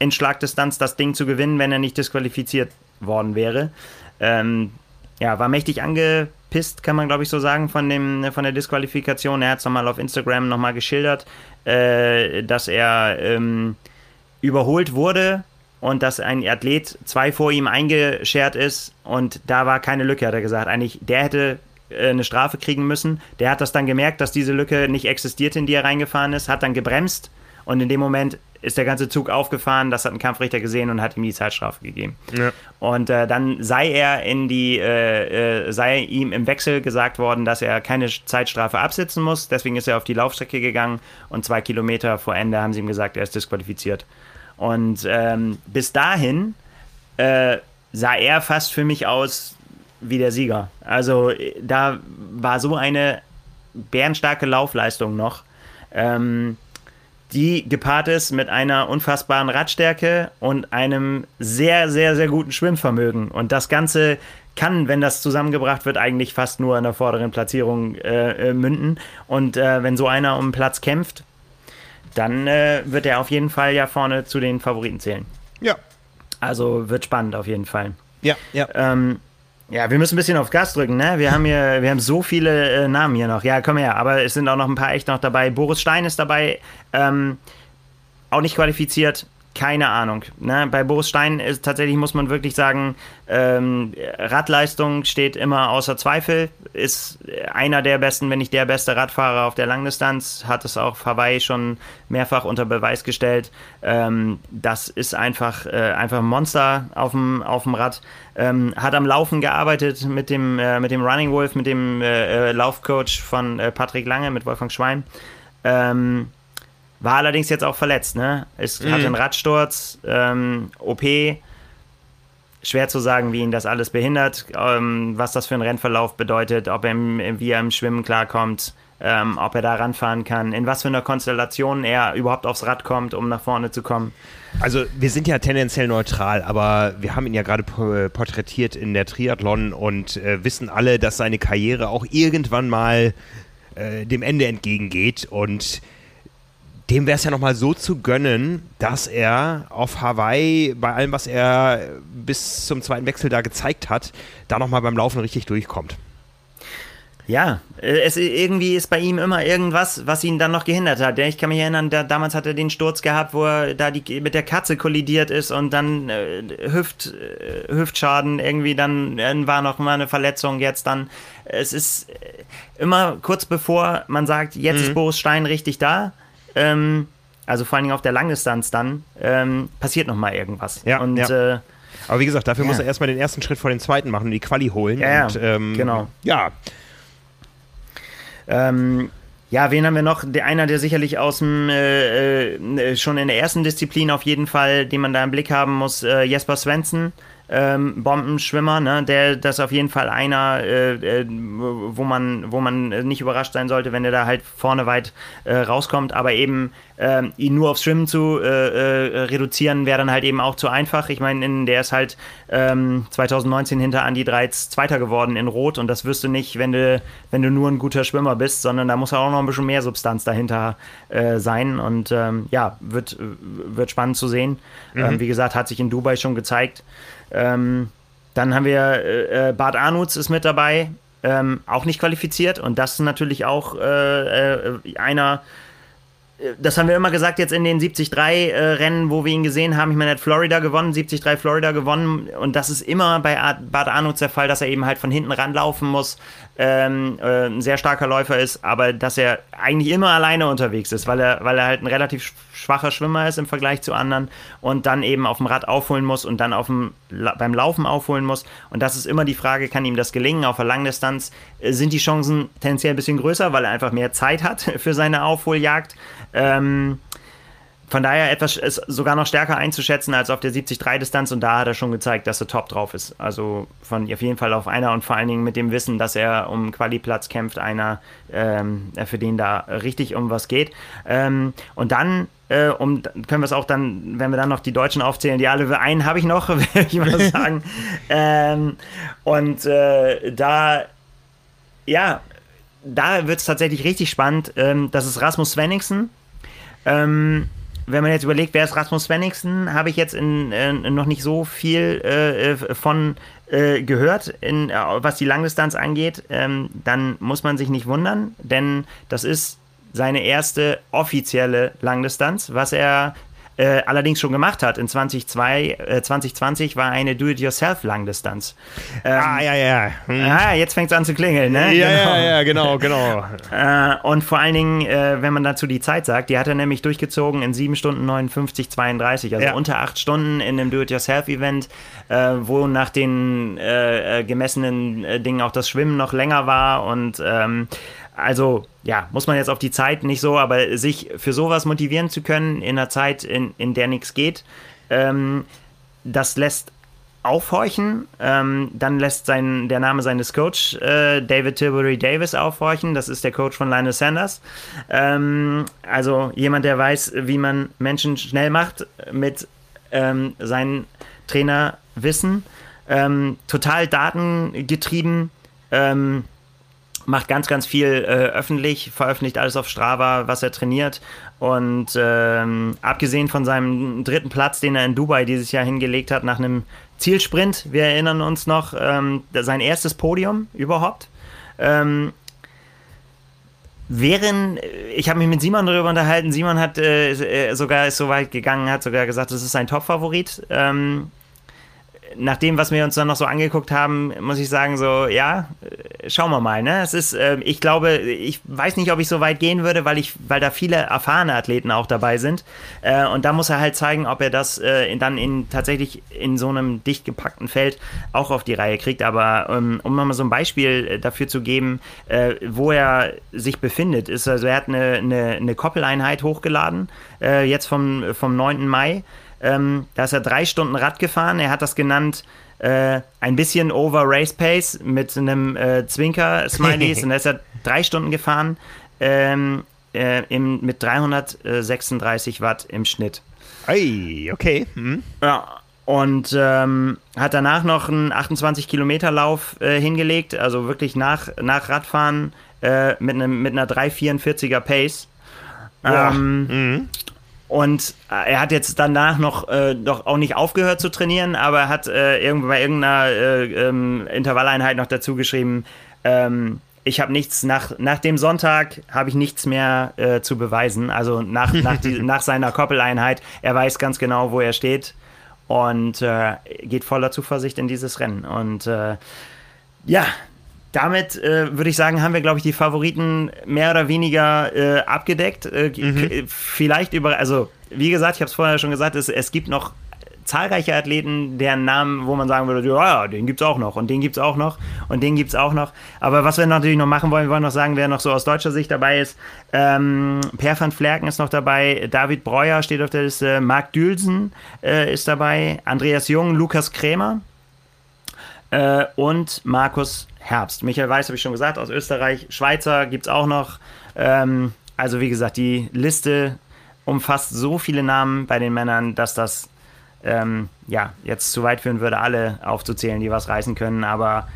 [SPEAKER 2] in Schlagdistanz das Ding zu gewinnen, wenn er nicht disqualifiziert worden wäre. Ähm, ja, war mächtig angepisst, kann man glaube ich so sagen, von, dem, von der Disqualifikation. Er hat es nochmal auf Instagram nochmal geschildert, äh, dass er ähm, überholt wurde und dass ein Athlet zwei vor ihm eingeschert ist und da war keine Lücke, hat er gesagt. Eigentlich, der hätte äh, eine Strafe kriegen müssen. Der hat das dann gemerkt, dass diese Lücke nicht existierte, in die er reingefahren ist, hat dann gebremst und in dem Moment ist der ganze Zug aufgefahren, das hat ein Kampfrichter gesehen und hat ihm die Zeitstrafe gegeben. Ja. Und äh, dann sei er in die, äh, äh, sei ihm im Wechsel gesagt worden, dass er keine Zeitstrafe absitzen muss. Deswegen ist er auf die Laufstrecke gegangen und zwei Kilometer vor Ende haben sie ihm gesagt, er ist disqualifiziert. Und ähm, bis dahin äh, sah er fast für mich aus wie der Sieger. Also da war so eine bärenstarke Laufleistung noch. Ähm, die gepaart ist mit einer unfassbaren Radstärke und einem sehr, sehr, sehr guten Schwimmvermögen. Und das Ganze kann, wenn das zusammengebracht wird, eigentlich fast nur in der vorderen Platzierung äh, äh, münden. Und äh, wenn so einer um Platz kämpft, dann äh, wird er auf jeden Fall ja vorne zu den Favoriten zählen.
[SPEAKER 1] Ja.
[SPEAKER 2] Also wird spannend auf jeden Fall.
[SPEAKER 1] Ja, ja.
[SPEAKER 2] Ähm, ja, wir müssen ein bisschen auf Gas drücken, ne? Wir haben hier, wir haben so viele äh, Namen hier noch. Ja, komm her, aber es sind auch noch ein paar echt noch dabei. Boris Stein ist dabei, ähm, auch nicht qualifiziert keine Ahnung. Ne? Bei Boris Stein ist tatsächlich, muss man wirklich sagen, ähm, Radleistung steht immer außer Zweifel. Ist einer der besten, wenn nicht der beste Radfahrer auf der Langdistanz. Hat es auch Hawaii schon mehrfach unter Beweis gestellt. Ähm, das ist einfach, äh, einfach ein Monster auf dem, Rad. Ähm, hat am Laufen gearbeitet mit dem, äh, mit dem Running Wolf, mit dem äh, äh Laufcoach von äh, Patrick Lange, mit Wolfgang Schwein. Ähm, war allerdings jetzt auch verletzt, ne? Es mhm. hatte einen Radsturz, ähm, OP. Schwer zu sagen, wie ihn das alles behindert, ähm, was das für einen Rennverlauf bedeutet, ob er im, wie er im Schwimmen klarkommt, ähm, ob er da ranfahren kann, in was für einer Konstellation er überhaupt aufs Rad kommt, um nach vorne zu kommen.
[SPEAKER 1] Also wir sind ja tendenziell neutral, aber wir haben ihn ja gerade porträtiert in der Triathlon und äh, wissen alle, dass seine Karriere auch irgendwann mal äh, dem Ende entgegengeht und dem wäre es ja nochmal so zu gönnen, dass er auf Hawaii bei allem, was er bis zum zweiten Wechsel da gezeigt hat, da nochmal beim Laufen richtig durchkommt.
[SPEAKER 2] Ja, es irgendwie ist bei ihm immer irgendwas, was ihn dann noch gehindert hat. Ich kann mich erinnern, da, damals hat er den Sturz gehabt, wo er da die, mit der Katze kollidiert ist und dann äh, Hüft, äh, Hüftschaden irgendwie, dann äh, war noch mal eine Verletzung jetzt dann. Es ist äh, immer kurz bevor man sagt, jetzt mhm. ist Boris Stein richtig da, ähm, also vor allen Dingen auf der Langdistanz dann, ähm, passiert nochmal irgendwas.
[SPEAKER 1] Ja,
[SPEAKER 2] und,
[SPEAKER 1] ja. Äh, aber wie gesagt, dafür ja. muss er erstmal den ersten Schritt vor den zweiten machen und die Quali holen.
[SPEAKER 2] Ja,
[SPEAKER 1] und,
[SPEAKER 2] ähm, genau.
[SPEAKER 1] Ja.
[SPEAKER 2] Ähm, ja, wen haben wir noch? Der, einer, der sicherlich aus dem äh, äh, schon in der ersten Disziplin auf jeden Fall, den man da im Blick haben muss, äh, Jesper Svensson. Ähm, Bombenschwimmer, ne? der das auf jeden Fall einer, äh, äh, wo man, wo man nicht überrascht sein sollte, wenn der da halt vorne weit äh, rauskommt, aber eben äh, ihn nur aufs Schwimmen zu äh, äh, reduzieren, wäre dann halt eben auch zu einfach. Ich meine, der ist halt ähm, 2019 hinter Andy Dreiz Zweiter geworden in Rot und das wirst du nicht, wenn du, wenn du nur ein guter Schwimmer bist, sondern da muss auch noch ein bisschen mehr Substanz dahinter sein und ähm, ja, wird, wird spannend zu sehen. Mhm. Ähm, wie gesagt, hat sich in Dubai schon gezeigt. Ähm, dann haben wir äh, äh, Bart Arnutz ist mit dabei, ähm, auch nicht qualifiziert. Und das ist natürlich auch äh, äh, einer, äh, das haben wir immer gesagt, jetzt in den 73-Rennen, äh, wo wir ihn gesehen haben. Ich meine, er hat Florida gewonnen, 73 Florida gewonnen. Und das ist immer bei Bart Arnutz der Fall, dass er eben halt von hinten ranlaufen muss, ähm, äh, ein sehr starker Läufer ist, aber dass er eigentlich immer alleine unterwegs ist, weil er, weil er halt ein relativ schwacher Schwimmer ist im Vergleich zu anderen und dann eben auf dem Rad aufholen muss und dann auf dem, beim Laufen aufholen muss. Und das ist immer die Frage, kann ihm das gelingen? Auf der Langdistanz äh, sind die Chancen tendenziell ein bisschen größer, weil er einfach mehr Zeit hat *laughs* für seine Aufholjagd. Ähm, von daher etwas ist sogar noch stärker einzuschätzen als auf der 70-3-Distanz und da hat er schon gezeigt, dass er top drauf ist. Also von auf jeden Fall auf einer und vor allen Dingen mit dem Wissen, dass er um Qualiplatz kämpft, einer, ähm, für den da richtig um was geht. Ähm, und dann äh, um, können wir es auch dann, wenn wir dann noch die Deutschen aufzählen, die alle, einen habe ich noch, *laughs* würde ich mal *laughs* sagen. ähm, und äh, da, ja, da wird es tatsächlich richtig spannend. Ähm, das ist Rasmus Svenningsen. Ähm, wenn man jetzt überlegt, wer ist Rasmus Svenningsen, habe ich jetzt in, in, noch nicht so viel äh, äh, von äh, gehört, in, äh, was die Langdistanz angeht. Ähm, dann muss man sich nicht wundern, denn das ist seine erste offizielle Langdistanz, was er äh, allerdings schon gemacht hat. In 2002, äh, 2020 war eine Do-it-yourself-Langdistanz.
[SPEAKER 1] Ähm, ah, ja, ja.
[SPEAKER 2] Hm. Ah, jetzt fängt es an zu klingeln, ne?
[SPEAKER 1] Ja, genau. ja, ja, genau, genau. *laughs*
[SPEAKER 2] äh, und vor allen Dingen, äh, wenn man dazu die Zeit sagt, die hat er nämlich durchgezogen in 7 Stunden 59, 32, also ja. unter 8 Stunden in einem Do-it-yourself-Event, äh, wo nach den äh, gemessenen Dingen auch das Schwimmen noch länger war und ähm, also ja, muss man jetzt auf die Zeit nicht so, aber sich für sowas motivieren zu können in einer Zeit, in, in der nichts geht, ähm, das lässt aufhorchen. Ähm, dann lässt sein, der Name seines Coach äh, David Tilbury Davis aufhorchen. Das ist der Coach von Lionel Sanders. Ähm, also jemand, der weiß, wie man Menschen schnell macht mit ähm, seinen Trainerwissen. Ähm, total datengetrieben. Macht ganz, ganz viel äh, öffentlich, veröffentlicht alles auf Strava, was er trainiert. Und ähm, abgesehen von seinem dritten Platz, den er in Dubai dieses Jahr hingelegt hat, nach einem Zielsprint, wir erinnern uns noch, ähm, sein erstes Podium überhaupt. Ähm, wären, ich habe mich mit Simon darüber unterhalten, Simon hat äh, sogar ist so weit gegangen, hat sogar gesagt, das ist sein Top-Favorit. Ähm, nach dem, was wir uns dann noch so angeguckt haben, muss ich sagen, so, ja, äh, schauen wir mal. Ne? Es ist, äh, ich glaube, ich weiß nicht, ob ich so weit gehen würde, weil ich, weil da viele erfahrene Athleten auch dabei sind. Äh, und da muss er halt zeigen, ob er das äh, dann in, tatsächlich in so einem dicht gepackten Feld auch auf die Reihe kriegt. Aber ähm, um nochmal so ein Beispiel äh, dafür zu geben, äh, wo er sich befindet, ist, also er hat eine, eine, eine Koppeleinheit hochgeladen, jetzt vom, vom 9. Mai. Ähm, da ist er drei Stunden Rad gefahren. Er hat das genannt äh, ein bisschen over Race Pace mit einem äh, Zwinker-Smileys. *laughs* und da ist er drei Stunden gefahren ähm, äh, im, mit 336 Watt im Schnitt.
[SPEAKER 1] Ei, okay. Hm.
[SPEAKER 2] Ja, und ähm, hat danach noch einen 28 Kilometer Lauf äh, hingelegt, also wirklich nach, nach Radfahren äh, mit, einem, mit einer 344er Pace. Ähm, mhm. Und äh, er hat jetzt danach noch äh, doch auch nicht aufgehört zu trainieren, aber er hat äh, irgendwo bei irgendeiner äh, ähm, Intervalleinheit noch dazu geschrieben, ähm, ich habe nichts nach, nach dem Sonntag habe ich nichts mehr äh, zu beweisen. Also nach, nach, die, *laughs* nach seiner Koppeleinheit. Er weiß ganz genau, wo er steht und äh, geht voller Zuversicht in dieses Rennen. Und ja, damit äh, würde ich sagen, haben wir, glaube ich, die Favoriten mehr oder weniger äh, abgedeckt. Äh, mhm. Vielleicht über, also wie gesagt, ich habe es vorher schon gesagt, es, es gibt noch zahlreiche Athleten, deren Namen, wo man sagen würde, ja, den gibt es auch noch und den gibt es auch noch und den gibt es auch noch. Aber was wir natürlich noch machen wollen, wir wollen noch sagen, wer noch so aus deutscher Sicht dabei ist. Ähm, per van Flerken ist noch dabei, David Breuer steht auf der Liste, Marc Dülsen äh, ist dabei, Andreas Jung, Lukas Krämer äh, und Markus Herbst. Michael Weiß habe ich schon gesagt, aus Österreich. Schweizer gibt es auch noch. Ähm, also wie gesagt, die Liste umfasst so viele Namen bei den Männern, dass das ähm, ja jetzt zu weit führen würde, alle aufzuzählen, die was reißen können. Aber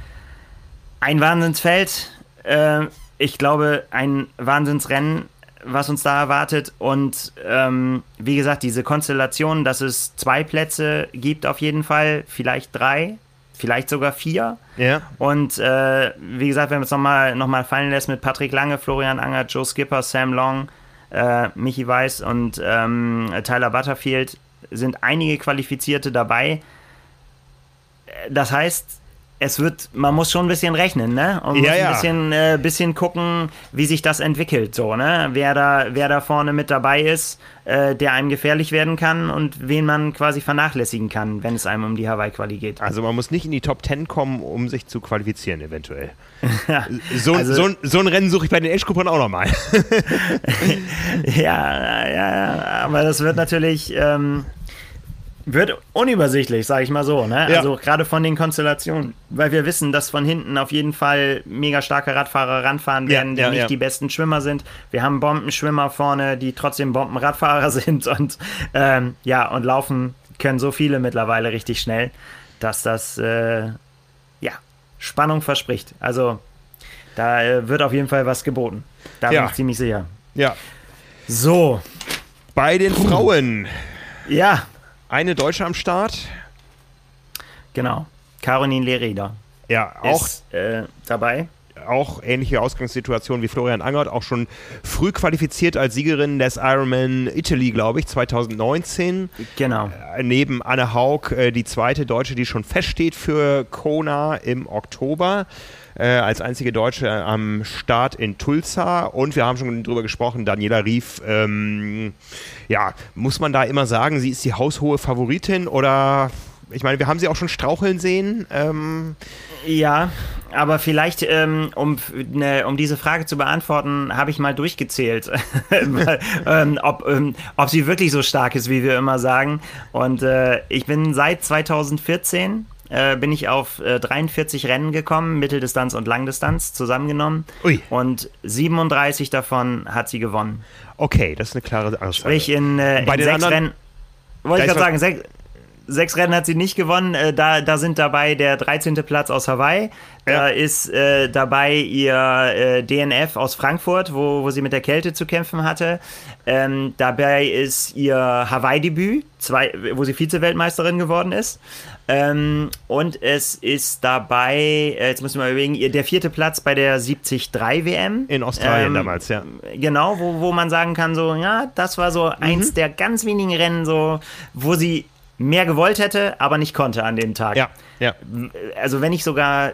[SPEAKER 2] ein Wahnsinnsfeld. Äh, ich glaube, ein Wahnsinnsrennen, was uns da erwartet. Und ähm, wie gesagt, diese Konstellation, dass es zwei Plätze gibt auf jeden Fall, vielleicht drei, vielleicht sogar vier.
[SPEAKER 1] Ja.
[SPEAKER 2] Und äh, wie gesagt, wenn man es nochmal noch mal fallen lässt mit Patrick Lange, Florian Anger, Joe Skipper, Sam Long, äh, Michi Weiß und ähm, Tyler Butterfield, sind einige Qualifizierte dabei. Das heißt, es wird, man muss schon ein bisschen rechnen, ne? Und
[SPEAKER 1] Ja, ja.
[SPEAKER 2] ein bisschen, äh, bisschen gucken, wie sich das entwickelt, so, ne? Wer da, wer da vorne mit dabei ist, äh, der einem gefährlich werden kann und wen man quasi vernachlässigen kann, wenn es einem um die Hawaii-Quali geht.
[SPEAKER 1] Also man muss nicht in die Top 10 kommen, um sich zu qualifizieren, eventuell. *laughs* So,
[SPEAKER 2] Also-
[SPEAKER 1] so, ein- so ein Rennen suche ich bei den Age-Gruppern auch nochmal. *laughs*
[SPEAKER 2] Ja, ja, ja, aber das wird natürlich, ähm, wird unübersichtlich, sage ich mal so, ne?
[SPEAKER 1] Ja.
[SPEAKER 2] Also gerade von den Konstellationen, weil wir wissen, dass von hinten auf jeden Fall mega starke Radfahrer ranfahren
[SPEAKER 1] Ja,
[SPEAKER 2] werden, die
[SPEAKER 1] ja,
[SPEAKER 2] nicht
[SPEAKER 1] ja.
[SPEAKER 2] die besten Schwimmer sind. Wir haben Bombenschwimmer vorne, die trotzdem Bombenradfahrer *laughs* sind und ähm, ja, und laufen können so viele mittlerweile richtig schnell, dass das äh, ja Spannung verspricht. Also da äh, wird auf jeden Fall was geboten. Da
[SPEAKER 1] Ja.
[SPEAKER 2] bin ich ziemlich sicher.
[SPEAKER 1] Ja.
[SPEAKER 2] So,
[SPEAKER 1] Bei den Frauen
[SPEAKER 2] ja,
[SPEAKER 1] eine Deutsche am Start.
[SPEAKER 2] genau. Caroline Lerida
[SPEAKER 1] Ja, auch,
[SPEAKER 2] ist äh, dabei.
[SPEAKER 1] auch ähnliche Ausgangssituation wie Florian Angert, auch schon früh qualifiziert als Siegerin des Ironman Italy, glaube ich, 2019.
[SPEAKER 2] Genau.
[SPEAKER 1] Äh, Neben Anne Haug äh, die zweite Deutsche, die schon feststeht für Kona im Oktober. Äh, als einzige Deutsche am Start in Tulsa. Und wir haben schon drüber gesprochen, Daniela Rief, ähm, ja, muss man da immer sagen, sie ist die haushohe Favoritin oder ich meine, wir haben sie auch schon straucheln sehen. Ähm,
[SPEAKER 2] Ja, aber vielleicht, ähm, um, ne, um diese Frage zu beantworten, habe ich mal durchgezählt, *laughs* ähm, ob, ähm, ob sie wirklich so stark ist, wie wir immer sagen. Und äh, ich bin seit 2014 äh, bin ich auf äh, 43 Rennen gekommen, Mitteldistanz und Langdistanz zusammengenommen.
[SPEAKER 1] Ui.
[SPEAKER 2] Und 37 davon hat sie gewonnen.
[SPEAKER 1] okay, das ist eine klare Aussage.
[SPEAKER 2] Sprich, in, äh,
[SPEAKER 1] Bei
[SPEAKER 2] in
[SPEAKER 1] den
[SPEAKER 2] sechs
[SPEAKER 1] anderen-
[SPEAKER 2] Rennen. Wollte ich gerade sagen, sechs, sechs Rennen hat sie nicht gewonnen. Äh, da, da sind dabei der 13. Platz aus Hawaii. Da
[SPEAKER 1] Ja.
[SPEAKER 2] ist äh, dabei ihr äh, DNF aus Frankfurt, wo, wo sie mit der Kälte zu kämpfen hatte. Ähm, dabei ist ihr Hawaii-Debüt, wo sie Vize-Weltmeisterin geworden ist. Ähm, und es ist dabei, äh, jetzt müssen wir mal überlegen, der vierte Platz bei der 73 WM.
[SPEAKER 1] In Australien
[SPEAKER 2] Ähm,
[SPEAKER 1] damals, ja.
[SPEAKER 2] Genau, wo, wo man sagen kann, so, ja, das war so eins
[SPEAKER 1] Mhm.
[SPEAKER 2] der ganz wenigen Rennen, so, wo sie mehr gewollt hätte, aber nicht konnte an dem Tag.
[SPEAKER 1] Ja, ja.
[SPEAKER 2] Also wenn nicht sogar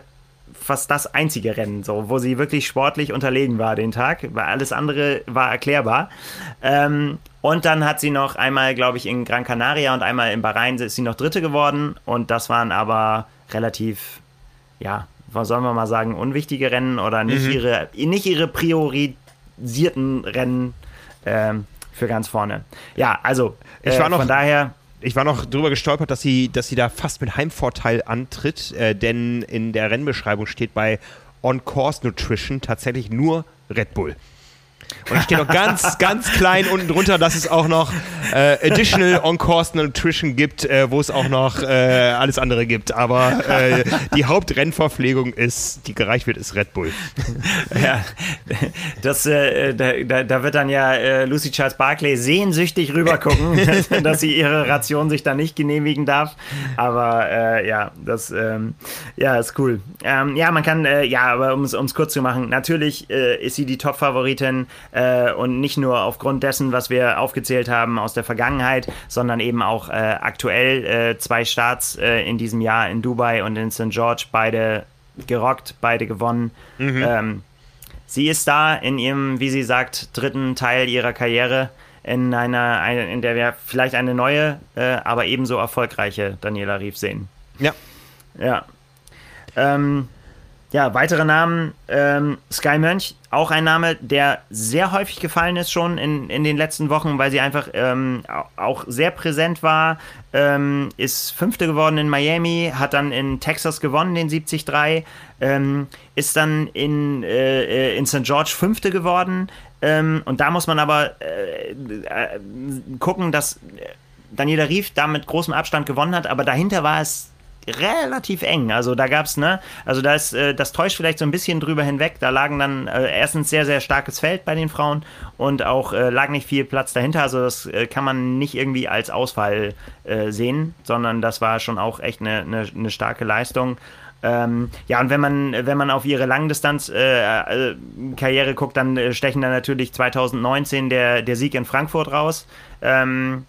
[SPEAKER 2] fast das einzige Rennen, so, wo sie wirklich sportlich unterlegen war den Tag, weil alles andere war erklärbar. Ähm, und dann hat sie noch einmal, glaube ich, in Gran Canaria und einmal in Bahrain ist sie noch Dritte geworden. Und das waren aber relativ, ja, was sollen wir mal sagen, unwichtige Rennen oder nicht
[SPEAKER 1] Mhm.
[SPEAKER 2] ihre, nicht ihre priorisierten Rennen ähm, für ganz vorne. Ja, also
[SPEAKER 1] Ich
[SPEAKER 2] äh,
[SPEAKER 1] war noch-
[SPEAKER 2] von daher.
[SPEAKER 1] Ich war noch drüber gestolpert, dass sie, dass sie da fast mit Heimvorteil antritt, äh, denn in der Rennbeschreibung steht bei On Course Nutrition tatsächlich nur Red Bull. Und da steht noch ganz, ganz klein unten drunter, dass es auch noch äh, Additional On-Course Nutrition gibt, äh, wo es auch noch äh, alles andere gibt. Aber äh, die Hauptrennverpflegung ist, die gereicht wird, ist Red Bull. *laughs*
[SPEAKER 2] Ja, das, äh, da, da, wird dann ja äh, Lucy Charles Barclay sehnsüchtig rübergucken, *laughs* *laughs* dass sie ihre Ration sich da nicht genehmigen darf. Aber ja, das ähm, ja, ist cool. Ähm, ja, man kann, äh, ja, aber um es kurz zu machen, natürlich ist sie die Top-Favoritin äh, und nicht nur aufgrund dessen, was wir aufgezählt haben aus der Vergangenheit, sondern eben auch äh, aktuell äh, zwei Starts äh, in diesem Jahr in Dubai und in St. George, beide gerockt, beide gewonnen. Ähm, sie ist da in ihrem, wie sie sagt, dritten Teil ihrer Karriere, in einer, eine, in der wir vielleicht eine neue, äh, aber ebenso erfolgreiche Daniela Rief sehen.
[SPEAKER 1] Ja.
[SPEAKER 2] Ja. Ähm, ja, weitere Namen, ähm, Sky Mönch, auch ein Name, der sehr häufig gefallen ist schon in, in den letzten Wochen, weil sie einfach ähm, auch sehr präsent war, ähm, ist Fünfte geworden in Miami, hat dann in Texas gewonnen, den 73, ähm, ist dann in, äh, in St. George Fünfte geworden ähm, und da muss man aber äh, äh, gucken, dass Daniela Rief da mit großem Abstand gewonnen hat, aber dahinter war es relativ eng. Also da gab es, ne, also da ist, äh, das täuscht vielleicht so ein bisschen drüber hinweg. Da lagen dann äh, erstens sehr, sehr starkes Feld bei den Frauen und auch äh, lag nicht viel Platz dahinter. Also das äh, kann man nicht irgendwie als Ausfall äh, sehen, sondern das war schon auch echt eine, eine, eine starke Leistung. Ähm, ja, und wenn man, wenn man auf ihre Langdistanz-Karriere äh, guckt, dann stechen da natürlich 2019 der, der Sieg in Frankfurt raus. Ähm,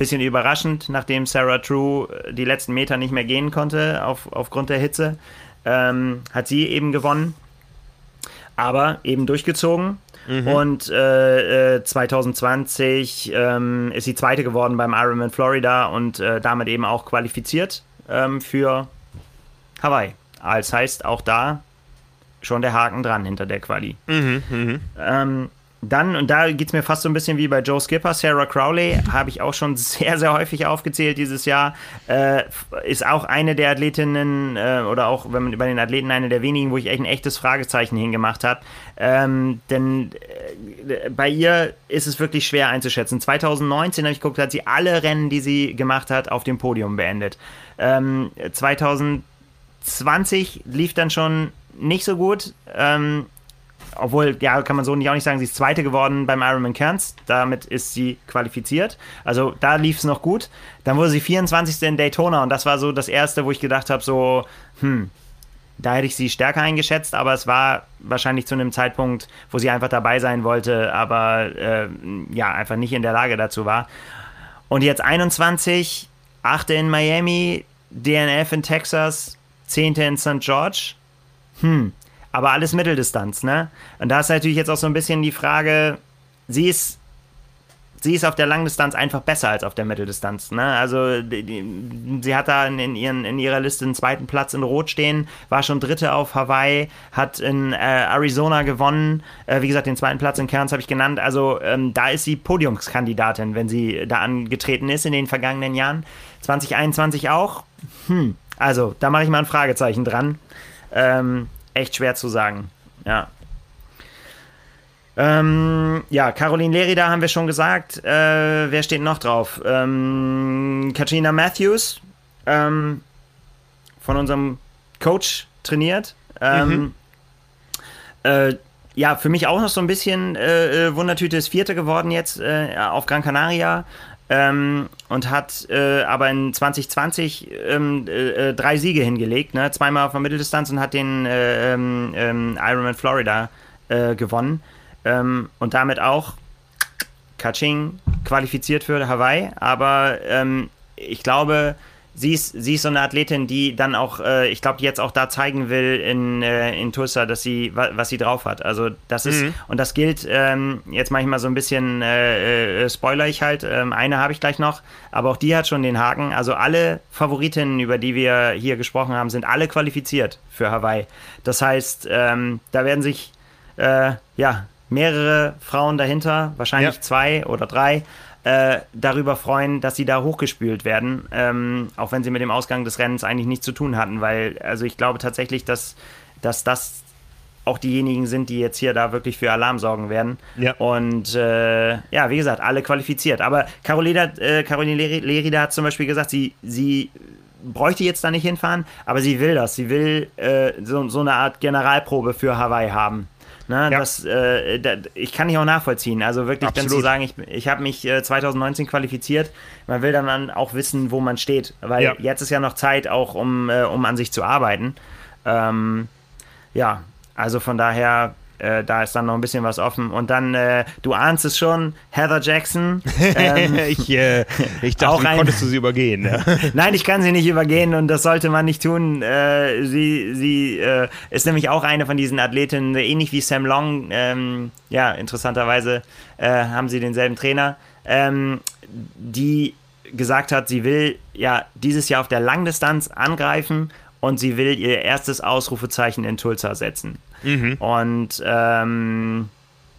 [SPEAKER 2] Bisschen überraschend, nachdem Sarah True äh, die letzten Meter nicht mehr gehen konnte auf, aufgrund der Hitze, ähm, hat sie eben gewonnen. Aber eben durchgezogen. Mhm. Und äh, 2020 äh, ähm, ist sie Zweite geworden beim Ironman Florida und äh, damit eben auch qualifiziert ähm, für Hawaii. Das heißt, auch da schon der Haken dran hinter der Quali. Mhm, mh. ähm, dann, und da geht es mir fast so ein bisschen wie bei Joe Skipper, Sarah Crowley, habe ich auch schon *laughs* sehr, sehr häufig aufgezählt dieses Jahr. Äh, ist auch eine der Athletinnen, äh, oder auch wenn man bei den Athleten eine der wenigen, wo ich echt ein echtes Fragezeichen hingemacht habe. Ähm, denn äh, bei ihr ist es wirklich schwer einzuschätzen. 2019 habe ich geguckt, hat sie alle Rennen, die sie gemacht hat, auf dem Podium beendet. Ähm, 2020 lief dann schon nicht so gut. Ähm, obwohl, ja, kann man so nicht auch nicht sagen, sie ist Zweite geworden beim Ironman Cairns. Damit ist sie qualifiziert. Also da lief es noch gut. Dann wurde sie 24. in Daytona und das war so das Erste, wo ich gedacht habe, so, hm, da hätte ich sie stärker eingeschätzt, aber es war wahrscheinlich zu einem Zeitpunkt, wo sie einfach dabei sein wollte, aber äh, ja, einfach nicht in der Lage dazu war. Und jetzt 21, 8. in Miami, DNF in Texas, 10. in St. George. Hm, aber alles Mitteldistanz, ne? Und da ist natürlich jetzt auch so ein bisschen die Frage, sie ist sie ist auf der Langdistanz einfach besser als auf der Mitteldistanz. Ne? Also die, die, sie hat da in, ihren, in ihrer Liste einen zweiten Platz in Rot stehen, war schon Dritte auf Hawaii, hat in äh, Arizona gewonnen. Äh, wie gesagt, den zweiten Platz in Cairns habe ich genannt. Also ähm, da ist sie Podiumskandidatin, wenn sie da angetreten ist in den vergangenen Jahren. 2021 auch. Hm. Also da mache ich mal ein Fragezeichen dran. Ähm, echt schwer zu sagen. Ja. Ähm, ja, Caroline Lerida haben wir schon gesagt. Äh, wer steht noch drauf? Ähm, Katrina Matthews ähm, von unserem Coach trainiert. Ähm, mhm. Äh, ja, für mich auch noch so ein bisschen äh, äh Wundertüte ist Vierte geworden jetzt äh, auf Gran Canaria ähm, und hat äh, aber in 2020 ähm, äh, drei Siege hingelegt, ne? zweimal auf der Mitteldistanz und hat den äh, ähm, ähm Ironman Florida äh, gewonnen ähm, und damit auch Kaching qualifiziert für Hawaii, aber ähm, ich glaube, sie ist, sie ist so eine Athletin, die dann auch, äh, ich glaube, jetzt auch da zeigen will in, äh, in Tulsa, dass sie, was sie drauf hat. Also das ist, mhm. und das gilt, ähm, jetzt mache ich mal so ein bisschen, äh, äh, spoiler ich halt, ähm, eine habe ich gleich noch, aber auch die hat schon den Haken. Also alle Favoritinnen, über die wir hier gesprochen haben, sind alle qualifiziert für Hawaii. Das heißt, ähm, da werden sich, äh, ja, mehrere Frauen dahinter, wahrscheinlich ja. zwei oder drei, äh, darüber freuen, dass sie da hochgespült werden, ähm, auch wenn sie mit dem Ausgang des Rennens eigentlich nichts zu tun hatten, weil also ich glaube tatsächlich, dass, dass das auch diejenigen sind, die jetzt hier da wirklich für Alarm sorgen werden. Ja. Und äh, ja, wie gesagt, alle qualifiziert. Aber Carolina, äh, Caroline Lerida hat zum Beispiel gesagt, sie, sie bräuchte jetzt da nicht hinfahren, aber sie will das. Sie will äh, so, so eine Art Generalprobe für Hawaii haben. Ne, ja. das, äh, da, ich kann nicht auch nachvollziehen. Also wirklich Absolut. dann zu sagen, ich, ich habe mich äh, 2019 qualifiziert, man will dann auch wissen, wo man steht. Weil ja. jetzt ist ja noch Zeit auch, um, äh, um an sich zu arbeiten. Ähm, ja, also von daher äh, da ist dann noch ein bisschen was offen. Und dann, äh, du ahnst es schon, Heather Jackson.
[SPEAKER 1] Ähm, *laughs* ich, äh, ich dachte, ein, konntest du sie übergehen. Ja. *laughs*
[SPEAKER 2] Nein, ich kann sie nicht übergehen und das sollte man nicht tun. Äh, sie sie äh, ist nämlich auch eine von diesen Athletinnen, ähnlich wie Sam Long. Ähm, ja, interessanterweise äh, haben sie denselben Trainer. Ähm, die gesagt hat, sie will ja dieses Jahr auf der Langdistanz angreifen und sie will ihr erstes Ausrufezeichen in Tulsa setzen. Mhm. Und ähm,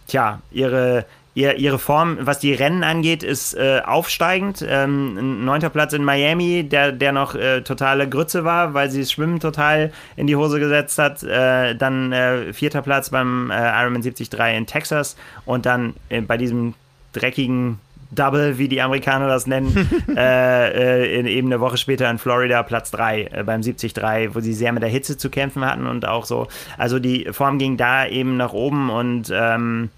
[SPEAKER 2] tja, ihre, ihr, ihre Form, was die Rennen angeht, ist äh, aufsteigend. Ähm, neunter Platz in Miami, der, der noch äh, totale Grütze war, weil sie das Schwimmen total in die Hose gesetzt hat. Äh, dann äh, vierter Platz beim äh, Ironman 73 in Texas und dann äh, bei diesem dreckigen Double, wie die Amerikaner das nennen, *laughs* äh, äh, eben eine Woche später in Florida Platz 3 äh, beim 73, wo sie sehr mit der Hitze zu kämpfen hatten und auch so. Also die Form ging da eben nach oben und ähm,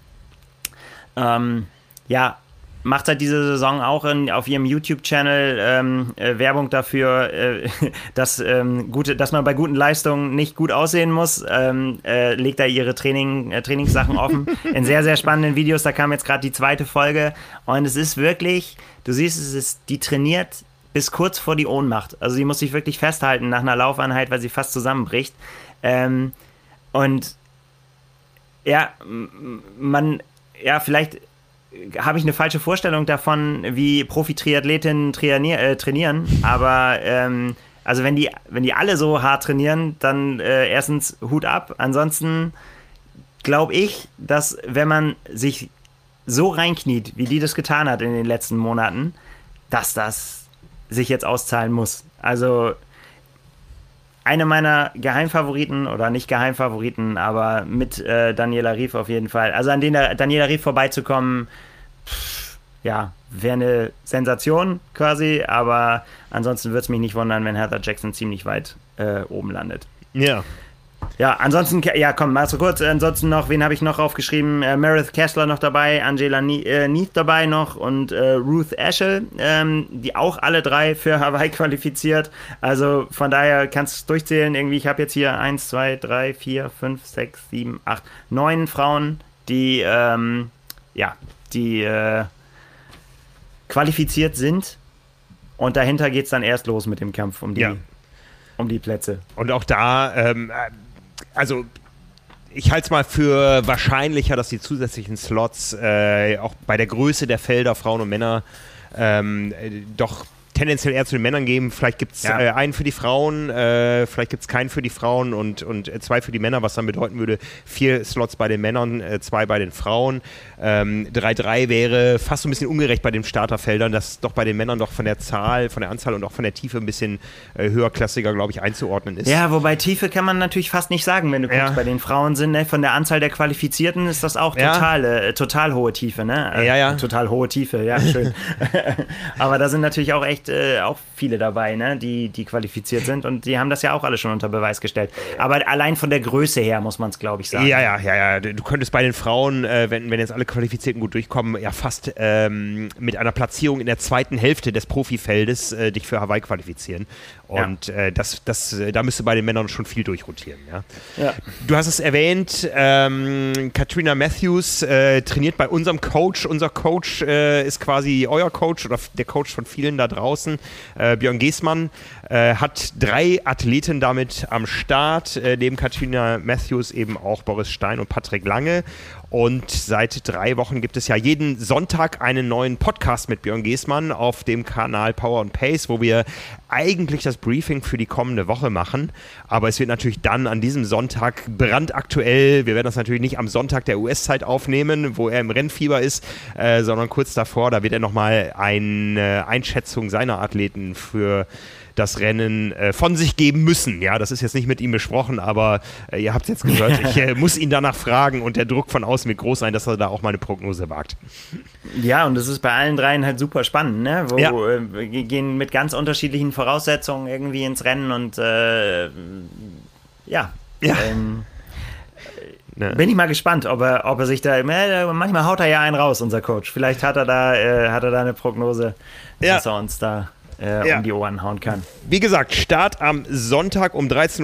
[SPEAKER 2] ähm, ja, macht seit dieser Saison auch in, auf ihrem YouTube-Channel ähm, äh, Werbung dafür, äh, *laughs* dass, ähm, gute, dass man bei guten Leistungen nicht gut aussehen muss. Ähm, äh, legt da ihre Training, äh, Trainingssachen offen in sehr, sehr spannenden Videos. Da kam jetzt gerade die zweite Folge und es ist wirklich, du siehst, es ist, die trainiert bis kurz vor die Ohnmacht. Also sie muss sich wirklich festhalten nach einer Laufeinheit, weil sie fast zusammenbricht. Ähm, und ja, man, ja, vielleicht habe ich eine falsche Vorstellung davon, wie Profi-Triathletinnen äh, trainieren, aber ähm, also wenn die, wenn die alle so hart trainieren, dann äh, erstens Hut ab. Ansonsten glaube ich, dass wenn man sich so reinkniet, wie die das getan hat in den letzten Monaten, dass das sich jetzt auszahlen muss. Also eine meiner Geheimfavoriten oder nicht Geheimfavoriten, aber mit äh, Daniela Rief auf jeden Fall. Also an den Daniela Rief vorbeizukommen, pff, ja, wäre eine Sensation quasi, aber ansonsten würde es mich nicht wundern, wenn Heather Jackson ziemlich weit äh, oben landet.
[SPEAKER 1] Ja.
[SPEAKER 2] Ja, ansonsten, ja, komm, mal so kurz. Ansonsten noch, wen habe ich noch aufgeschrieben? Äh, Meredith Kessler noch dabei, Angela äh, Neath dabei noch und äh, Ruth Eschel, ähm, die auch alle drei für Hawaii *laughs* qualifiziert. Also von daher kannst du es durchzählen. Irgendwie, ich habe jetzt hier 1, 2, 3, 4, 5, 6, 7, 8, 9 Frauen, die, ähm, ja, die äh, qualifiziert sind. Und dahinter geht es dann erst los mit dem Kampf um die, ja. um die Plätze.
[SPEAKER 1] Und auch da, ähm, also ich halte es mal für wahrscheinlicher, dass die zusätzlichen Slots äh, auch bei der Größe der Felder, Frauen und Männer, ähm, doch tendenziell eher zu den Männern geben. Vielleicht gibt es ja. äh, einen für die Frauen, äh, vielleicht gibt es keinen für die Frauen und, und äh, zwei für die Männer, was dann bedeuten würde, vier Slots bei den Männern, äh, zwei bei den Frauen. 3-3 ähm, wäre fast so ein bisschen ungerecht bei den Starterfeldern, dass doch bei den Männern doch von der Zahl, von der Anzahl und auch von der Tiefe ein bisschen äh, höherklassiger, glaube ich, einzuordnen ist.
[SPEAKER 2] Ja, wobei Tiefe kann man natürlich fast nicht sagen, wenn du guckst, ja. bei den Frauen sind, ne? von der Anzahl der Qualifizierten ist das auch total, ja. Äh, total hohe Tiefe, ne?
[SPEAKER 1] ja, ja.
[SPEAKER 2] Total hohe Tiefe, ja, schön. *laughs* Aber da sind natürlich auch echt äh, auch viele dabei, ne, die, die qualifiziert sind und die haben das ja auch alle schon unter Beweis gestellt. Aber allein von der Größe her muss man es, glaube ich, sagen.
[SPEAKER 1] Ja, ja, ja, ja. Du könntest bei den Frauen, äh, wenn, wenn jetzt alle Qualifizierten gut durchkommen, ja fast ähm, mit einer Platzierung in der zweiten Hälfte des Profifeldes äh, dich für Hawaii qualifizieren. Und ja. äh, das, das, äh, da müsste bei den Männern schon viel durchrotieren. Ja? ja. Du hast es erwähnt, ähm, Katrina Matthews äh, trainiert bei unserem Coach. Unser Coach äh, ist quasi euer Coach oder der Coach von vielen da draußen. Äh, Björn Geßmann äh, hat drei Athleten damit am Start. neben Katrina Matthews eben auch Boris Stein und Patrick Lange. Und seit drei Wochen gibt es ja jeden Sonntag einen neuen Podcast mit Björn Geßmann auf dem Kanal Power and Pace, wo wir eigentlich das Briefing für die kommende Woche machen. Aber es wird natürlich dann an diesem Sonntag brandaktuell. Wir werden das natürlich nicht am Sonntag der US-Zeit aufnehmen, wo er im Rennfieber ist, äh, sondern kurz davor. Da wird er nochmal eine Einschätzung seiner Athleten für das Rennen äh, von sich geben müssen. Ja, das ist jetzt nicht mit ihm besprochen, aber äh, ihr habt es jetzt gehört. Ich äh, muss ihn danach fragen und der Druck von außen wird groß sein, dass er da auch mal eine Prognose wagt.
[SPEAKER 2] Ja, und das ist bei allen dreien halt super spannend, ne? Wo ja. wir äh, gehen mit ganz unterschiedlichen Voraussetzungen irgendwie ins Rennen und äh, ja. ja. Ähm, Ne. Bin ich mal gespannt, ob er, ob er sich da. Äh, manchmal haut er ja einen raus, unser Coach. Vielleicht hat er da, äh, hat er da eine Prognose, ja. dass er uns da äh, ja. um die Ohren hauen kann.
[SPEAKER 1] Wie gesagt, Start am Sonntag um 13.30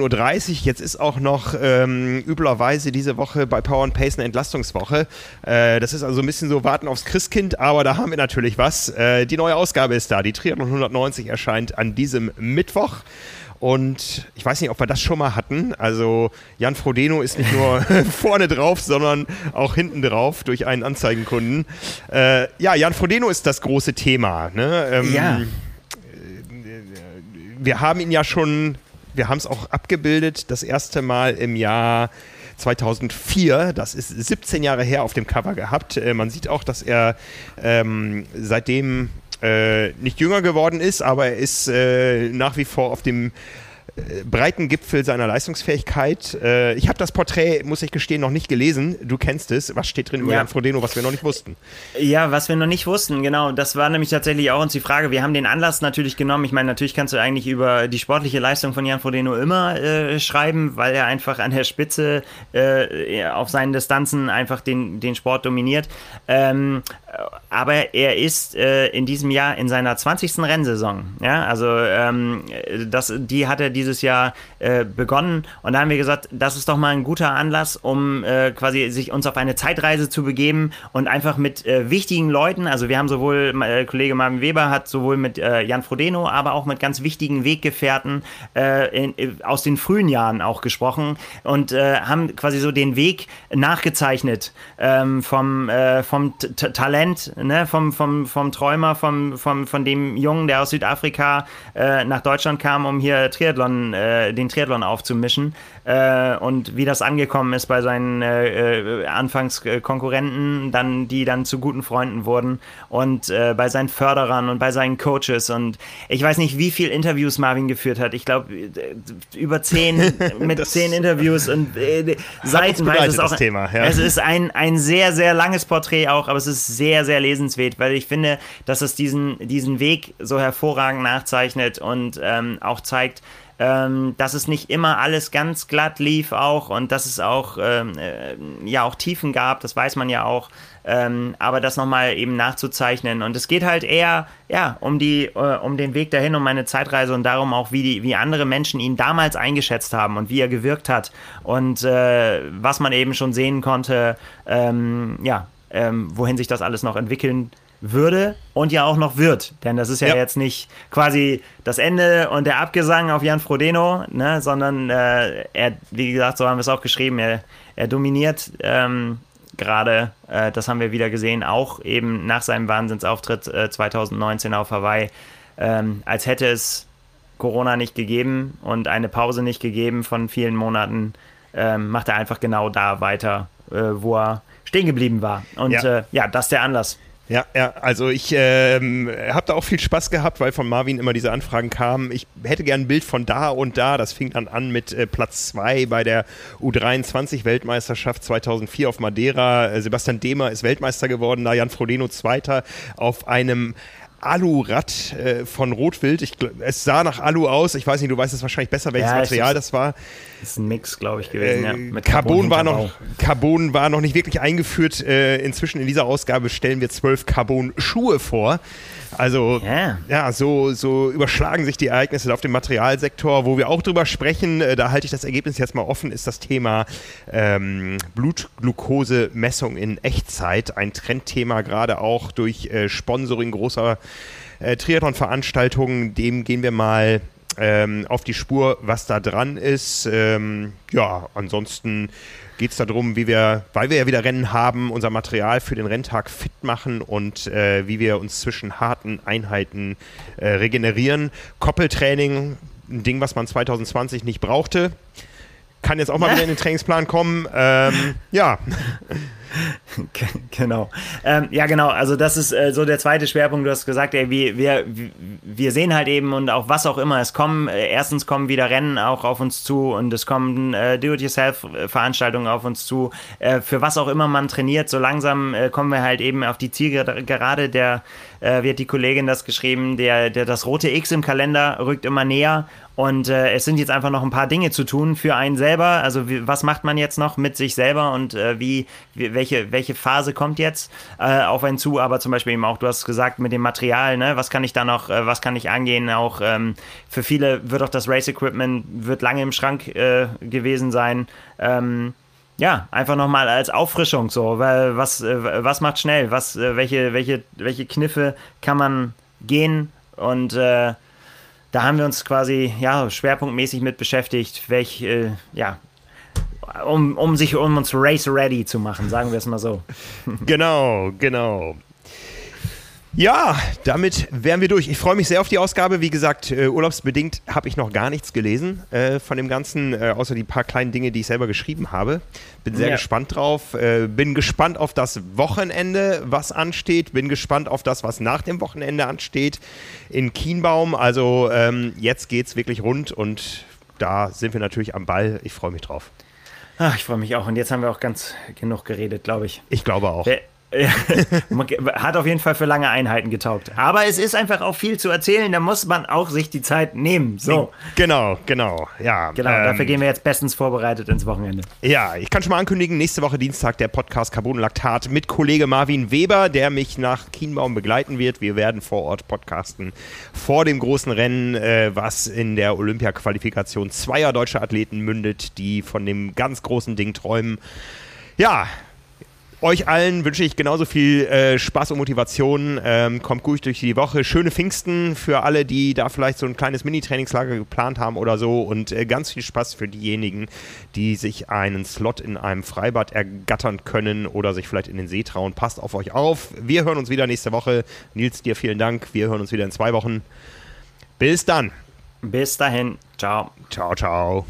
[SPEAKER 1] Uhr. Jetzt ist auch noch ähm, üblerweise diese Woche bei Power and Pace eine Entlastungswoche. Äh, das ist also ein bisschen so Warten aufs Christkind, aber da haben wir natürlich was. Äh, die neue Ausgabe ist da. Die Triathlon 190 erscheint an diesem Mittwoch. Und ich weiß nicht, ob wir das schon mal hatten. Also Jan Frodeno ist nicht nur *laughs* *laughs* vorne drauf, sondern auch hinten drauf durch einen Anzeigenkunden. Äh, ja, Jan Frodeno ist das große Thema. Ne?
[SPEAKER 2] Ähm, ja
[SPEAKER 1] wir haben ihn ja schon Wir haben es auch abgebildet, das erste Mal im Jahr 2004, das ist 17 Jahre her, auf dem Cover gehabt. Äh, man sieht auch, dass er ähm, seitdem äh, nicht jünger geworden ist, aber er ist äh, nach wie vor auf dem breiten Gipfel seiner Leistungsfähigkeit. Äh, ich habe das Porträt, muss ich gestehen, noch nicht gelesen. Du kennst es. Was steht drin über ja. Jan Frodeno, was wir noch nicht wussten?
[SPEAKER 2] Ja, was wir noch nicht wussten, genau. Das war nämlich tatsächlich auch uns die Frage. Wir haben den Anlass natürlich genommen. Ich meine, natürlich kannst du eigentlich über die sportliche Leistung von Jan Frodeno immer äh, schreiben, weil er einfach an der Spitze äh, auf seinen Distanzen einfach den, den Sport dominiert. Ähm, aber er ist äh, in diesem Jahr in seiner 20. Rennsaison. Ja, also ähm, das, die hat er dieses Jahr äh, begonnen. Und da haben wir gesagt, das ist doch mal ein guter Anlass, um äh, quasi sich uns auf eine Zeitreise zu begeben und einfach mit äh, wichtigen Leuten, also wir haben sowohl, äh, Kollege Marvin Weber hat sowohl mit äh, Jan Frodeno, aber auch mit ganz wichtigen Weggefährten in, aus den frühen Jahren auch gesprochen und haben quasi so den Weg nachgezeichnet ähm, vom, vom Talent Talent, ne, vom, vom, vom Träumer, vom, vom, von dem Jungen, der aus Südafrika äh, nach Deutschland kam, um hier Triathlon, äh, den Triathlon aufzumischen. Äh, und wie das angekommen ist bei seinen äh, äh, Anfangskonkurrenten, dann, die dann zu guten Freunden wurden und äh, bei seinen Förderern und bei seinen Coaches. Und ich weiß nicht, wie viele Interviews Marvin geführt hat. Ich glaube, über zehn, *laughs* mit zehn Interviews und äh, seitenweise ist auch. Thema, ja. Es ist ein, ein sehr, sehr langes Porträt auch, aber es ist sehr, sehr lesenswert, weil ich finde, dass es diesen, diesen Weg so hervorragend nachzeichnet und ähm, auch zeigt, ähm, dass es nicht immer alles ganz glatt lief auch und dass es auch ähm, äh, ja auch Tiefen gab, das weiß man ja auch. Ähm, aber das nochmal eben nachzuzeichnen. Und es geht halt eher ja, um, die, äh, um den Weg dahin, um meine Zeitreise und darum auch, wie, die, wie andere Menschen ihn damals eingeschätzt haben und wie er gewirkt hat und äh, was man eben schon sehen konnte, ähm, ja, ähm, wohin sich das alles noch entwickeln würde und ja auch noch wird. Denn das ist ja, ja, jetzt nicht quasi das Ende und der Abgesang auf Jan Frodeno, ne, sondern äh, er, wie gesagt, so haben wir es auch geschrieben, er, er dominiert ähm, gerade, äh, das haben wir wieder gesehen, auch eben nach seinem Wahnsinnsauftritt äh, 2019 auf Hawaii, ähm, als hätte es Corona nicht gegeben und eine Pause nicht gegeben von vielen Monaten, ähm, macht er einfach genau da weiter, äh, wo er stehen geblieben war. Und ja, äh, ja das ist der Anlass.
[SPEAKER 1] Ja, ja, also ich ähm, habe da auch viel Spaß gehabt, weil von Marvin immer diese Anfragen kamen. Ich hätte gern ein Bild von da und da. Das fing dann an mit äh, Platz 2 bei der U23-Weltmeisterschaft 2004 auf Madeira. Äh, Sebastian Demer ist Weltmeister geworden, da Jan Frodeno Zweiter auf einem Alurad äh, von Rotwild. Ich, es sah nach Alu aus. Ich weiß nicht, du weißt es wahrscheinlich besser, welches ja, Material das war.
[SPEAKER 2] Das ist ein Mix, glaube ich, gewesen. Äh, ja,
[SPEAKER 1] mit Carbon, Carbon war noch, Carbon war noch nicht wirklich eingeführt. Äh, inzwischen in dieser Ausgabe stellen wir zwölf Carbon-Schuhe vor. Also yeah. ja, so, so überschlagen sich die Ereignisse auf dem Materialsektor, wo wir auch drüber sprechen. Äh, da halte ich das Ergebnis jetzt mal offen, ist das Thema ähm, Blutglucose-Messung in Echtzeit. Ein Trendthema, gerade auch durch äh, Sponsoring großer äh, Triathlon-Veranstaltungen. Dem gehen wir mal ähm, auf die Spur, was da dran ist. Ähm, ja, ansonsten geht es darum, wie wir, weil wir ja wieder Rennen haben, unser Material für den Renntag fit machen und äh, wie wir uns zwischen harten Einheiten äh, regenerieren. Koppeltraining, ein Ding, was man 2020 nicht brauchte. Kann jetzt auch mal wieder in den Trainingsplan kommen. Ähm, ja. *laughs* *laughs*
[SPEAKER 2] genau. Ähm, ja, genau. Also das ist äh, so der zweite Schwerpunkt. Du hast gesagt, ey, wir, wir, wir sehen halt eben und auch was auch immer. Es kommen, äh, erstens kommen wieder Rennen auch auf uns zu und es kommen äh, Do-it-yourself-Veranstaltungen auf uns zu. Äh, für was auch immer man trainiert, so langsam äh, kommen wir halt eben auf die Zielgerade. Der, äh, wie hat die Kollegin das geschrieben, der, der, das rote X im Kalender rückt immer näher und äh, es sind jetzt einfach noch ein paar Dinge zu tun für einen selber. Also wie, was macht man jetzt noch mit sich selber und äh, wie, wie, welche, welche Phase kommt jetzt äh, auf einen zu? Aber zum Beispiel eben auch, du hast gesagt, mit dem Material, ne? was kann ich da noch, äh, was kann ich angehen? Auch ähm, für viele wird auch das Race Equipment wird lange im Schrank äh, gewesen sein. Ähm, ja, einfach nochmal als Auffrischung so, weil was, äh, was macht schnell? Was, welche, welche, welche Kniffe kann man gehen und da haben wir uns quasi ja, schwerpunktmäßig mit beschäftigt, welch, äh, ja, um, um sich um uns race ready zu machen, sagen wir es mal so. *laughs*
[SPEAKER 1] genau, genau. Ja, damit wären wir durch. Ich freue mich sehr auf die Ausgabe. Wie gesagt, äh, urlaubsbedingt habe ich noch gar nichts gelesen äh, von dem Ganzen, äh, außer die paar kleinen Dinge, die ich selber geschrieben habe. Bin sehr ja. gespannt drauf. Äh, bin gespannt auf das Wochenende, was ansteht. Bin gespannt auf das, was nach dem Wochenende ansteht in Kienbaum. Also ähm, jetzt geht es wirklich rund und da sind wir natürlich am Ball. Ich freue mich drauf.
[SPEAKER 2] Ach, ich freue mich auch. Und jetzt haben wir auch ganz genug geredet, glaube ich.
[SPEAKER 1] Ich glaube auch.
[SPEAKER 2] Wer *laughs* Hat auf jeden Fall für lange Einheiten getaugt. Aber es ist einfach auch viel zu erzählen, da muss man auch sich die Zeit nehmen. So.
[SPEAKER 1] Genau, genau, ja.
[SPEAKER 2] Genau, ähm, dafür gehen wir jetzt bestens vorbereitet ins Wochenende.
[SPEAKER 1] Ja, ich kann schon mal ankündigen, nächste Woche Dienstag der Podcast Carbon Laktat mit Kollege Marvin Weber, der mich nach Kienbaum begleiten wird. Wir werden vor Ort podcasten vor dem großen Rennen, äh, was in der Olympia-Qualifikation zweier deutscher Athleten mündet, die von dem ganz großen Ding träumen. Ja, euch allen wünsche ich genauso viel äh, Spaß und Motivation. Ähm, kommt gut durch die Woche. Schöne Pfingsten für alle, die da vielleicht so ein kleines Mini-Trainingslager geplant haben oder so. Und äh, ganz viel Spaß für diejenigen, die sich einen Slot in einem Freibad ergattern können oder sich vielleicht in den See trauen. Passt auf euch auf. Wir hören uns wieder nächste Woche. Nils, dir vielen Dank. Wir hören uns wieder in zwei Wochen. Bis dann.
[SPEAKER 2] Bis dahin. Ciao.
[SPEAKER 1] Ciao, ciao.